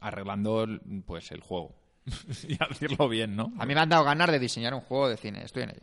arreglando pues el juego. y decirlo bien, ¿no? A mí me han dado ganas de diseñar un juego de cine, estoy en ello.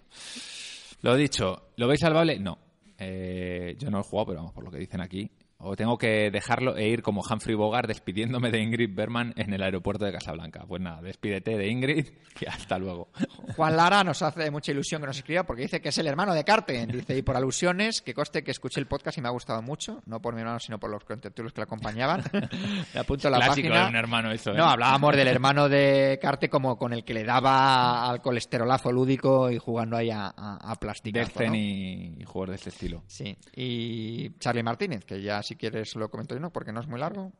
Lo dicho, ¿lo veis salvable? No. Eh, yo no lo he jugado, pero vamos, por lo que dicen aquí, o tengo que dejarlo e ir como Humphrey Bogart despidiéndome de Ingrid Berman en el aeropuerto de Casablanca. Pues nada, despídete de Ingrid y hasta luego. Juan Lara nos hace mucha ilusión que nos escriba porque dice que es el hermano de Carten. Dice, y por alusiones, que coste que escuché el podcast y me ha gustado mucho, no por mi hermano, sino por los contertulios que le acompañaban. Le apunto la Clásico página. de un hermano eso, ¿eh? No, hablábamos del hermano de Carte como con el que le daba al colesterolazo lúdico y jugando ahí a, a, a Destiny ¿no? y, juegos de este estilo. Sí, y Charlie Martínez, que ya si quieres lo comento yo, ¿no? Porque no es muy largo.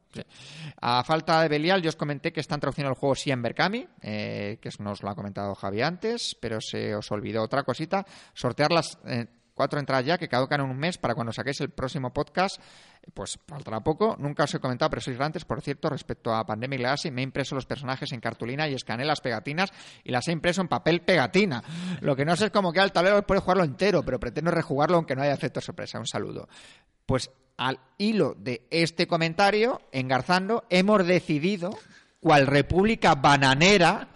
A falta de Belial, yo os comenté que están traduciendo el juego sí en Berkami, eh, que nos lo ha comentado Javi antes, pero se os olvidó otra cosita, sortear las eh, cuatro entradas ya que caducan en un mes para cuando saquéis el próximo podcast, pues faltará poco. Nunca os he comentado, pero sois grandes, por cierto, respecto a Pandemic Legacy, me he impreso los personajes en cartulina y escaneé las pegatinas y las he impreso en papel pegatina. Lo que no sé es cómo queda el tablero, puede jugarlo entero, pero pretendo rejugarlo aunque no haya efecto sorpresa. Un saludo. Pues al hilo de este comentario, engarzando, hemos decidido, cual República Bananera,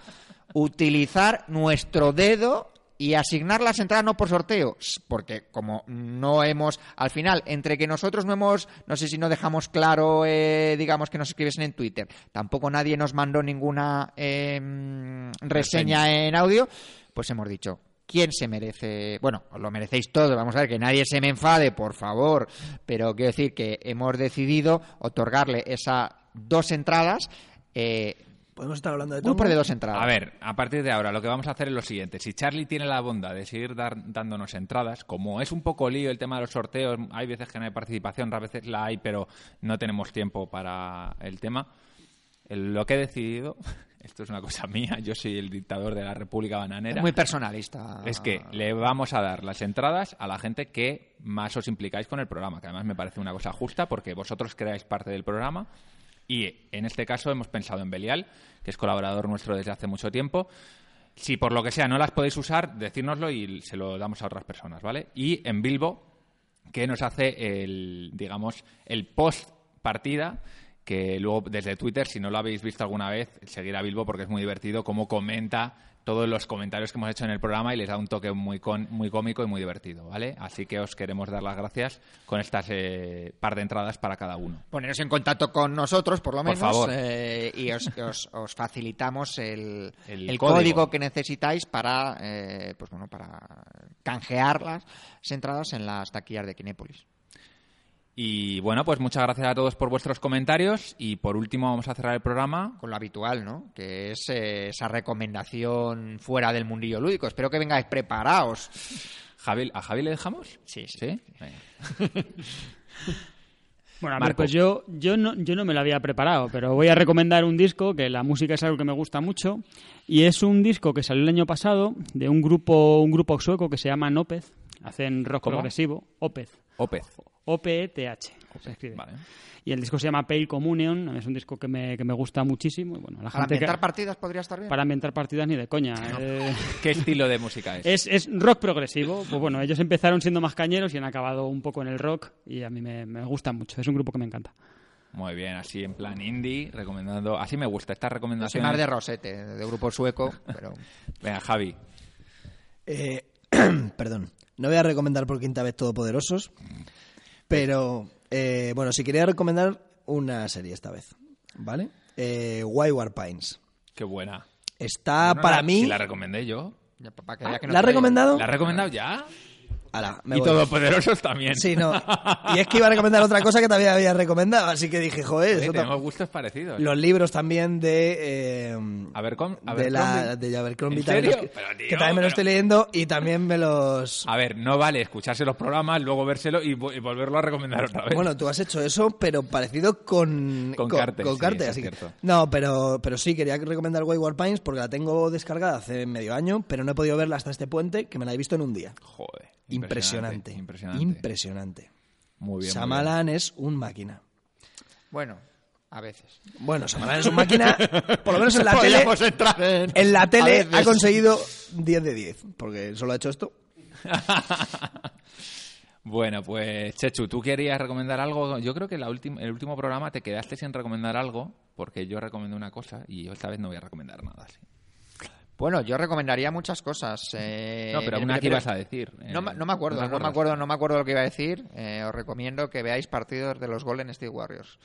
utilizar nuestro dedo y asignar las entradas no por sorteo, porque como no hemos, al final, entre que nosotros no hemos, no sé si no dejamos claro, eh, digamos que nos escribiesen en Twitter, tampoco nadie nos mandó ninguna eh, reseña. en audio, pues hemos dicho, quién se merece. Bueno, os lo merecéis todos. Vamos a ver que nadie se me enfade, por favor. Pero quiero decir que hemos decidido otorgarle esas dos entradas. Eh, Podemos estar hablando de un par todo. de dos entradas. A ver, a partir de ahora lo que vamos a hacer es lo siguiente. Si Charlie tiene la bondad de seguir dar- dándonos entradas, como es un poco lío el tema de los sorteos, hay veces que no hay participación, otras veces la hay, pero no tenemos tiempo para el tema. El- lo que he decidido, esto es una cosa mía, yo soy el dictador de la República Bananera. Muy personalista. Es que le vamos a dar las entradas a la gente que más os implicáis con el programa, que además me parece una cosa justa porque vosotros creáis parte del programa y en este caso hemos pensado en Belial, que es colaborador nuestro desde hace mucho tiempo. Si por lo que sea no las podéis usar, decírnoslo y se lo damos a otras personas, ¿vale? Y en Bilbo, que nos hace el, digamos, el post partida que luego desde Twitter, si no lo habéis visto alguna vez, seguir a Bilbo porque es muy divertido cómo comenta todos los comentarios que hemos hecho en el programa y les da un toque muy con- muy cómico y muy divertido, ¿vale? Así que os queremos dar las gracias con estas eh, par de entradas para cada uno. Poneros en contacto con nosotros, por lo Por menos, favor. eh, y os, os- os facilitamos el, El el código. código. que necesitáis para, eh, pues bueno, para canjear las entradas en las taquillas de Kinépolis. Y bueno, pues muchas gracias a todos por vuestros comentarios y por último vamos a cerrar el programa Con lo habitual, ¿no? Que es eh, esa recomendación fuera del mundillo lúdico. Espero que vengáis preparados. Javi, ¿A Javi le dejamos? Sí, sí. ¿Sí? Venga. Bueno, a ver, pues yo, yo, no, yo no me lo había preparado, pero voy a recomendar un disco que la música es algo que me gusta mucho y es un disco que salió el año pasado de un grupo un grupo sueco que se llama Opeth, hacen rock ¿Cómo? progresivo, Opez. O-P-E-T-H, se escribe. Vale. Y el disco se llama Pale Communion, es un disco que me, que me gusta muchísimo. Y bueno, la Para gente que- ambientar partidas podría estar bien. para ambientar partidas ni de coña. eh, ¿Qué estilo de música es? es, es rock progresivo. Pues bueno, ellos empezaron siendo más cañeros y han acabado un poco en el rock y a mí me, me gusta mucho. Es un grupo que me encanta. Muy bien, así en plan indie, recomendando... Así me gusta esta recomendación. más de Rosete, de grupo sueco, pero Venga, Javi. Eh, perdón. No voy a recomendar por quinta vez Todopoderosos, pero eh, bueno, si quería recomendar una serie esta vez, ¿vale? Eh, Wayward Pines. Qué buena. Está No, para la- mí... Si la recomendé yo. ya, que que no ¿La has recomendado? ¿La has recomendado ya? Me y voy. Todopoderosos también. Sí, no. Y es que iba a recomendar otra cosa que también había recomendado, así que dije, joder, eso tenemos gustos parecidos. los libros también de... eh, A ver, con, a de, la, de Abercrombie ¿En también los que, Pero, tío, que también me pero- lo estoy leyendo y también me los... A ver, no vale escucharse los programas, luego vérselo y, vo- y volverlo a recomendar otra vez. Bueno, tú has hecho eso, pero parecido con Con con sí, es así que-. No, pero, pero sí, quería recomendar Wayward Pines porque la tengo descargada hace medio año, pero no he podido verla hasta este puente, que me la he visto en un día. Joder. Impresionante. Impresionante. Impresionante. Muy bien. muy Samalan es un máquina. Bueno, a veces. Bueno, Samalan es un máquina, por lo menos en la tele, entrar en... en la tele ha conseguido 10 de 10, porque solo ha hecho esto. Bueno, pues Chechu, ¿tú querías recomendar algo? Yo creo que la el último programa te quedaste sin recomendar algo, porque yo recomendé una cosa y yo esta vez no voy a recomendar nada. sí. Bueno, yo recomendaría muchas cosas. eh, No, pero una que ibas a decir. eh, No, me- no me acuerdo, no, me acuerdo, no me acuerdo lo que iba a decir. Eh, os recomiendo que veáis partidos de los Golden State Warriors.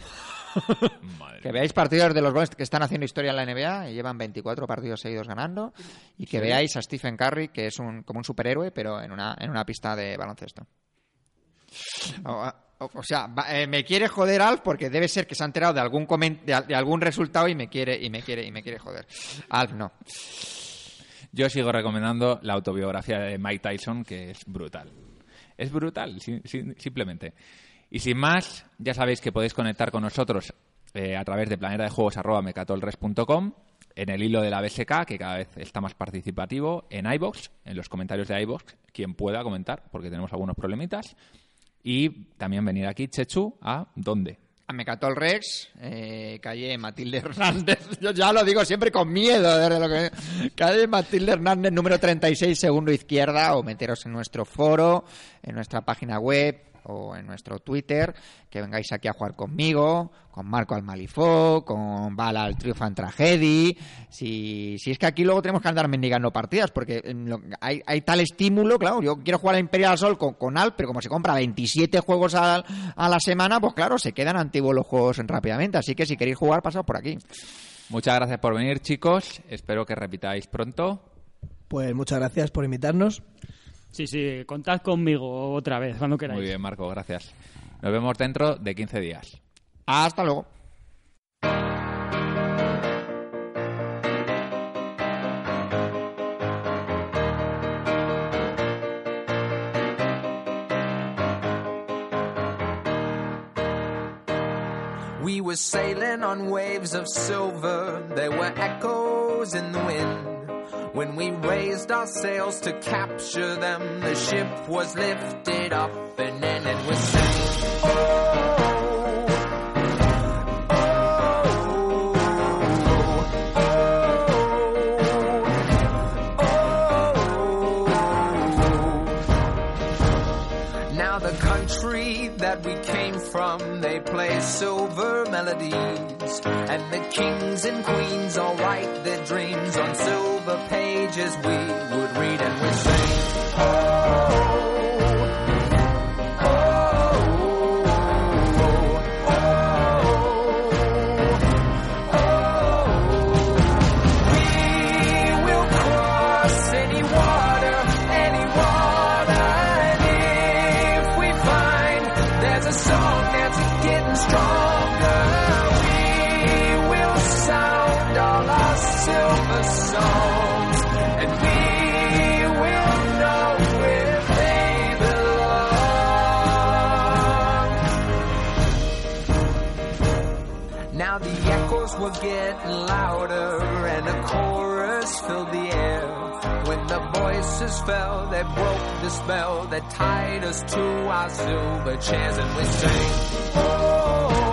Madre Que veáis partidos de los Golden que están haciendo historia en la NBA y llevan 24 partidos seguidos ganando. Y que veáis a Stephen Curry, que es un, como un superhéroe, pero en una, en una pista de baloncesto. O, sea, eh, me quiere joder Alf porque debe ser que se ha enterado de algún de, de algún resultado y me quiere y me quiere y me quiere joder. Alf no. Yo sigo recomendando la autobiografía de Mike Tyson, que es brutal. Es brutal, si- si- simplemente. Y sin más, ya sabéis que podéis conectar con nosotros eh, a través de planetadejuegos.mecatolres.com, en el hilo de la BSK, que cada vez está más participativo, en iBox, en los comentarios de iBox, quien pueda comentar, porque tenemos algunos problemitas. Y también venir aquí, Chechu, a dónde. A Mecatol Rex, eh, calle Matilde Hernández. Yo ya lo digo siempre con miedo. Desde lo que... Calle Matilde Hernández, número 36, segundo izquierda. O meteros en nuestro foro, en nuestra página web o en nuestro Twitter. Que vengáis aquí a jugar conmigo, con Marco Almalifó, con Bala al Triunfo en Tragedy. Si, si es que aquí luego tenemos que andar mendigando partidas, porque lo- hay, hay tal estímulo, claro. Yo quiero jugar a Imperial Sol con, con Al, pero como se compra 27 juegos al- a, la semana, pues claro, se quedan antiguos los juegos rápidamente. Así que si queréis jugar, pasad por aquí. Muchas gracias por venir, chicos. Espero que repitáis pronto. Pues muchas gracias por invitarnos. Sí, sí, contad conmigo otra vez, cuando queráis. Muy bien, Marco, gracias. Nos vemos dentro de 15 días. Hasta luego. Were sailing on waves of silver, there were echoes in the wind. When we raised our sails to capture them, the ship was lifted up and in and we sang, oh, they play silver melodies. And the kings and queens all write their dreams on silver pages we would read and we'd sing. Louder and a chorus filled the air. When the voices fell, they broke the spell that tied us to our silver chairs and we sang. Oh,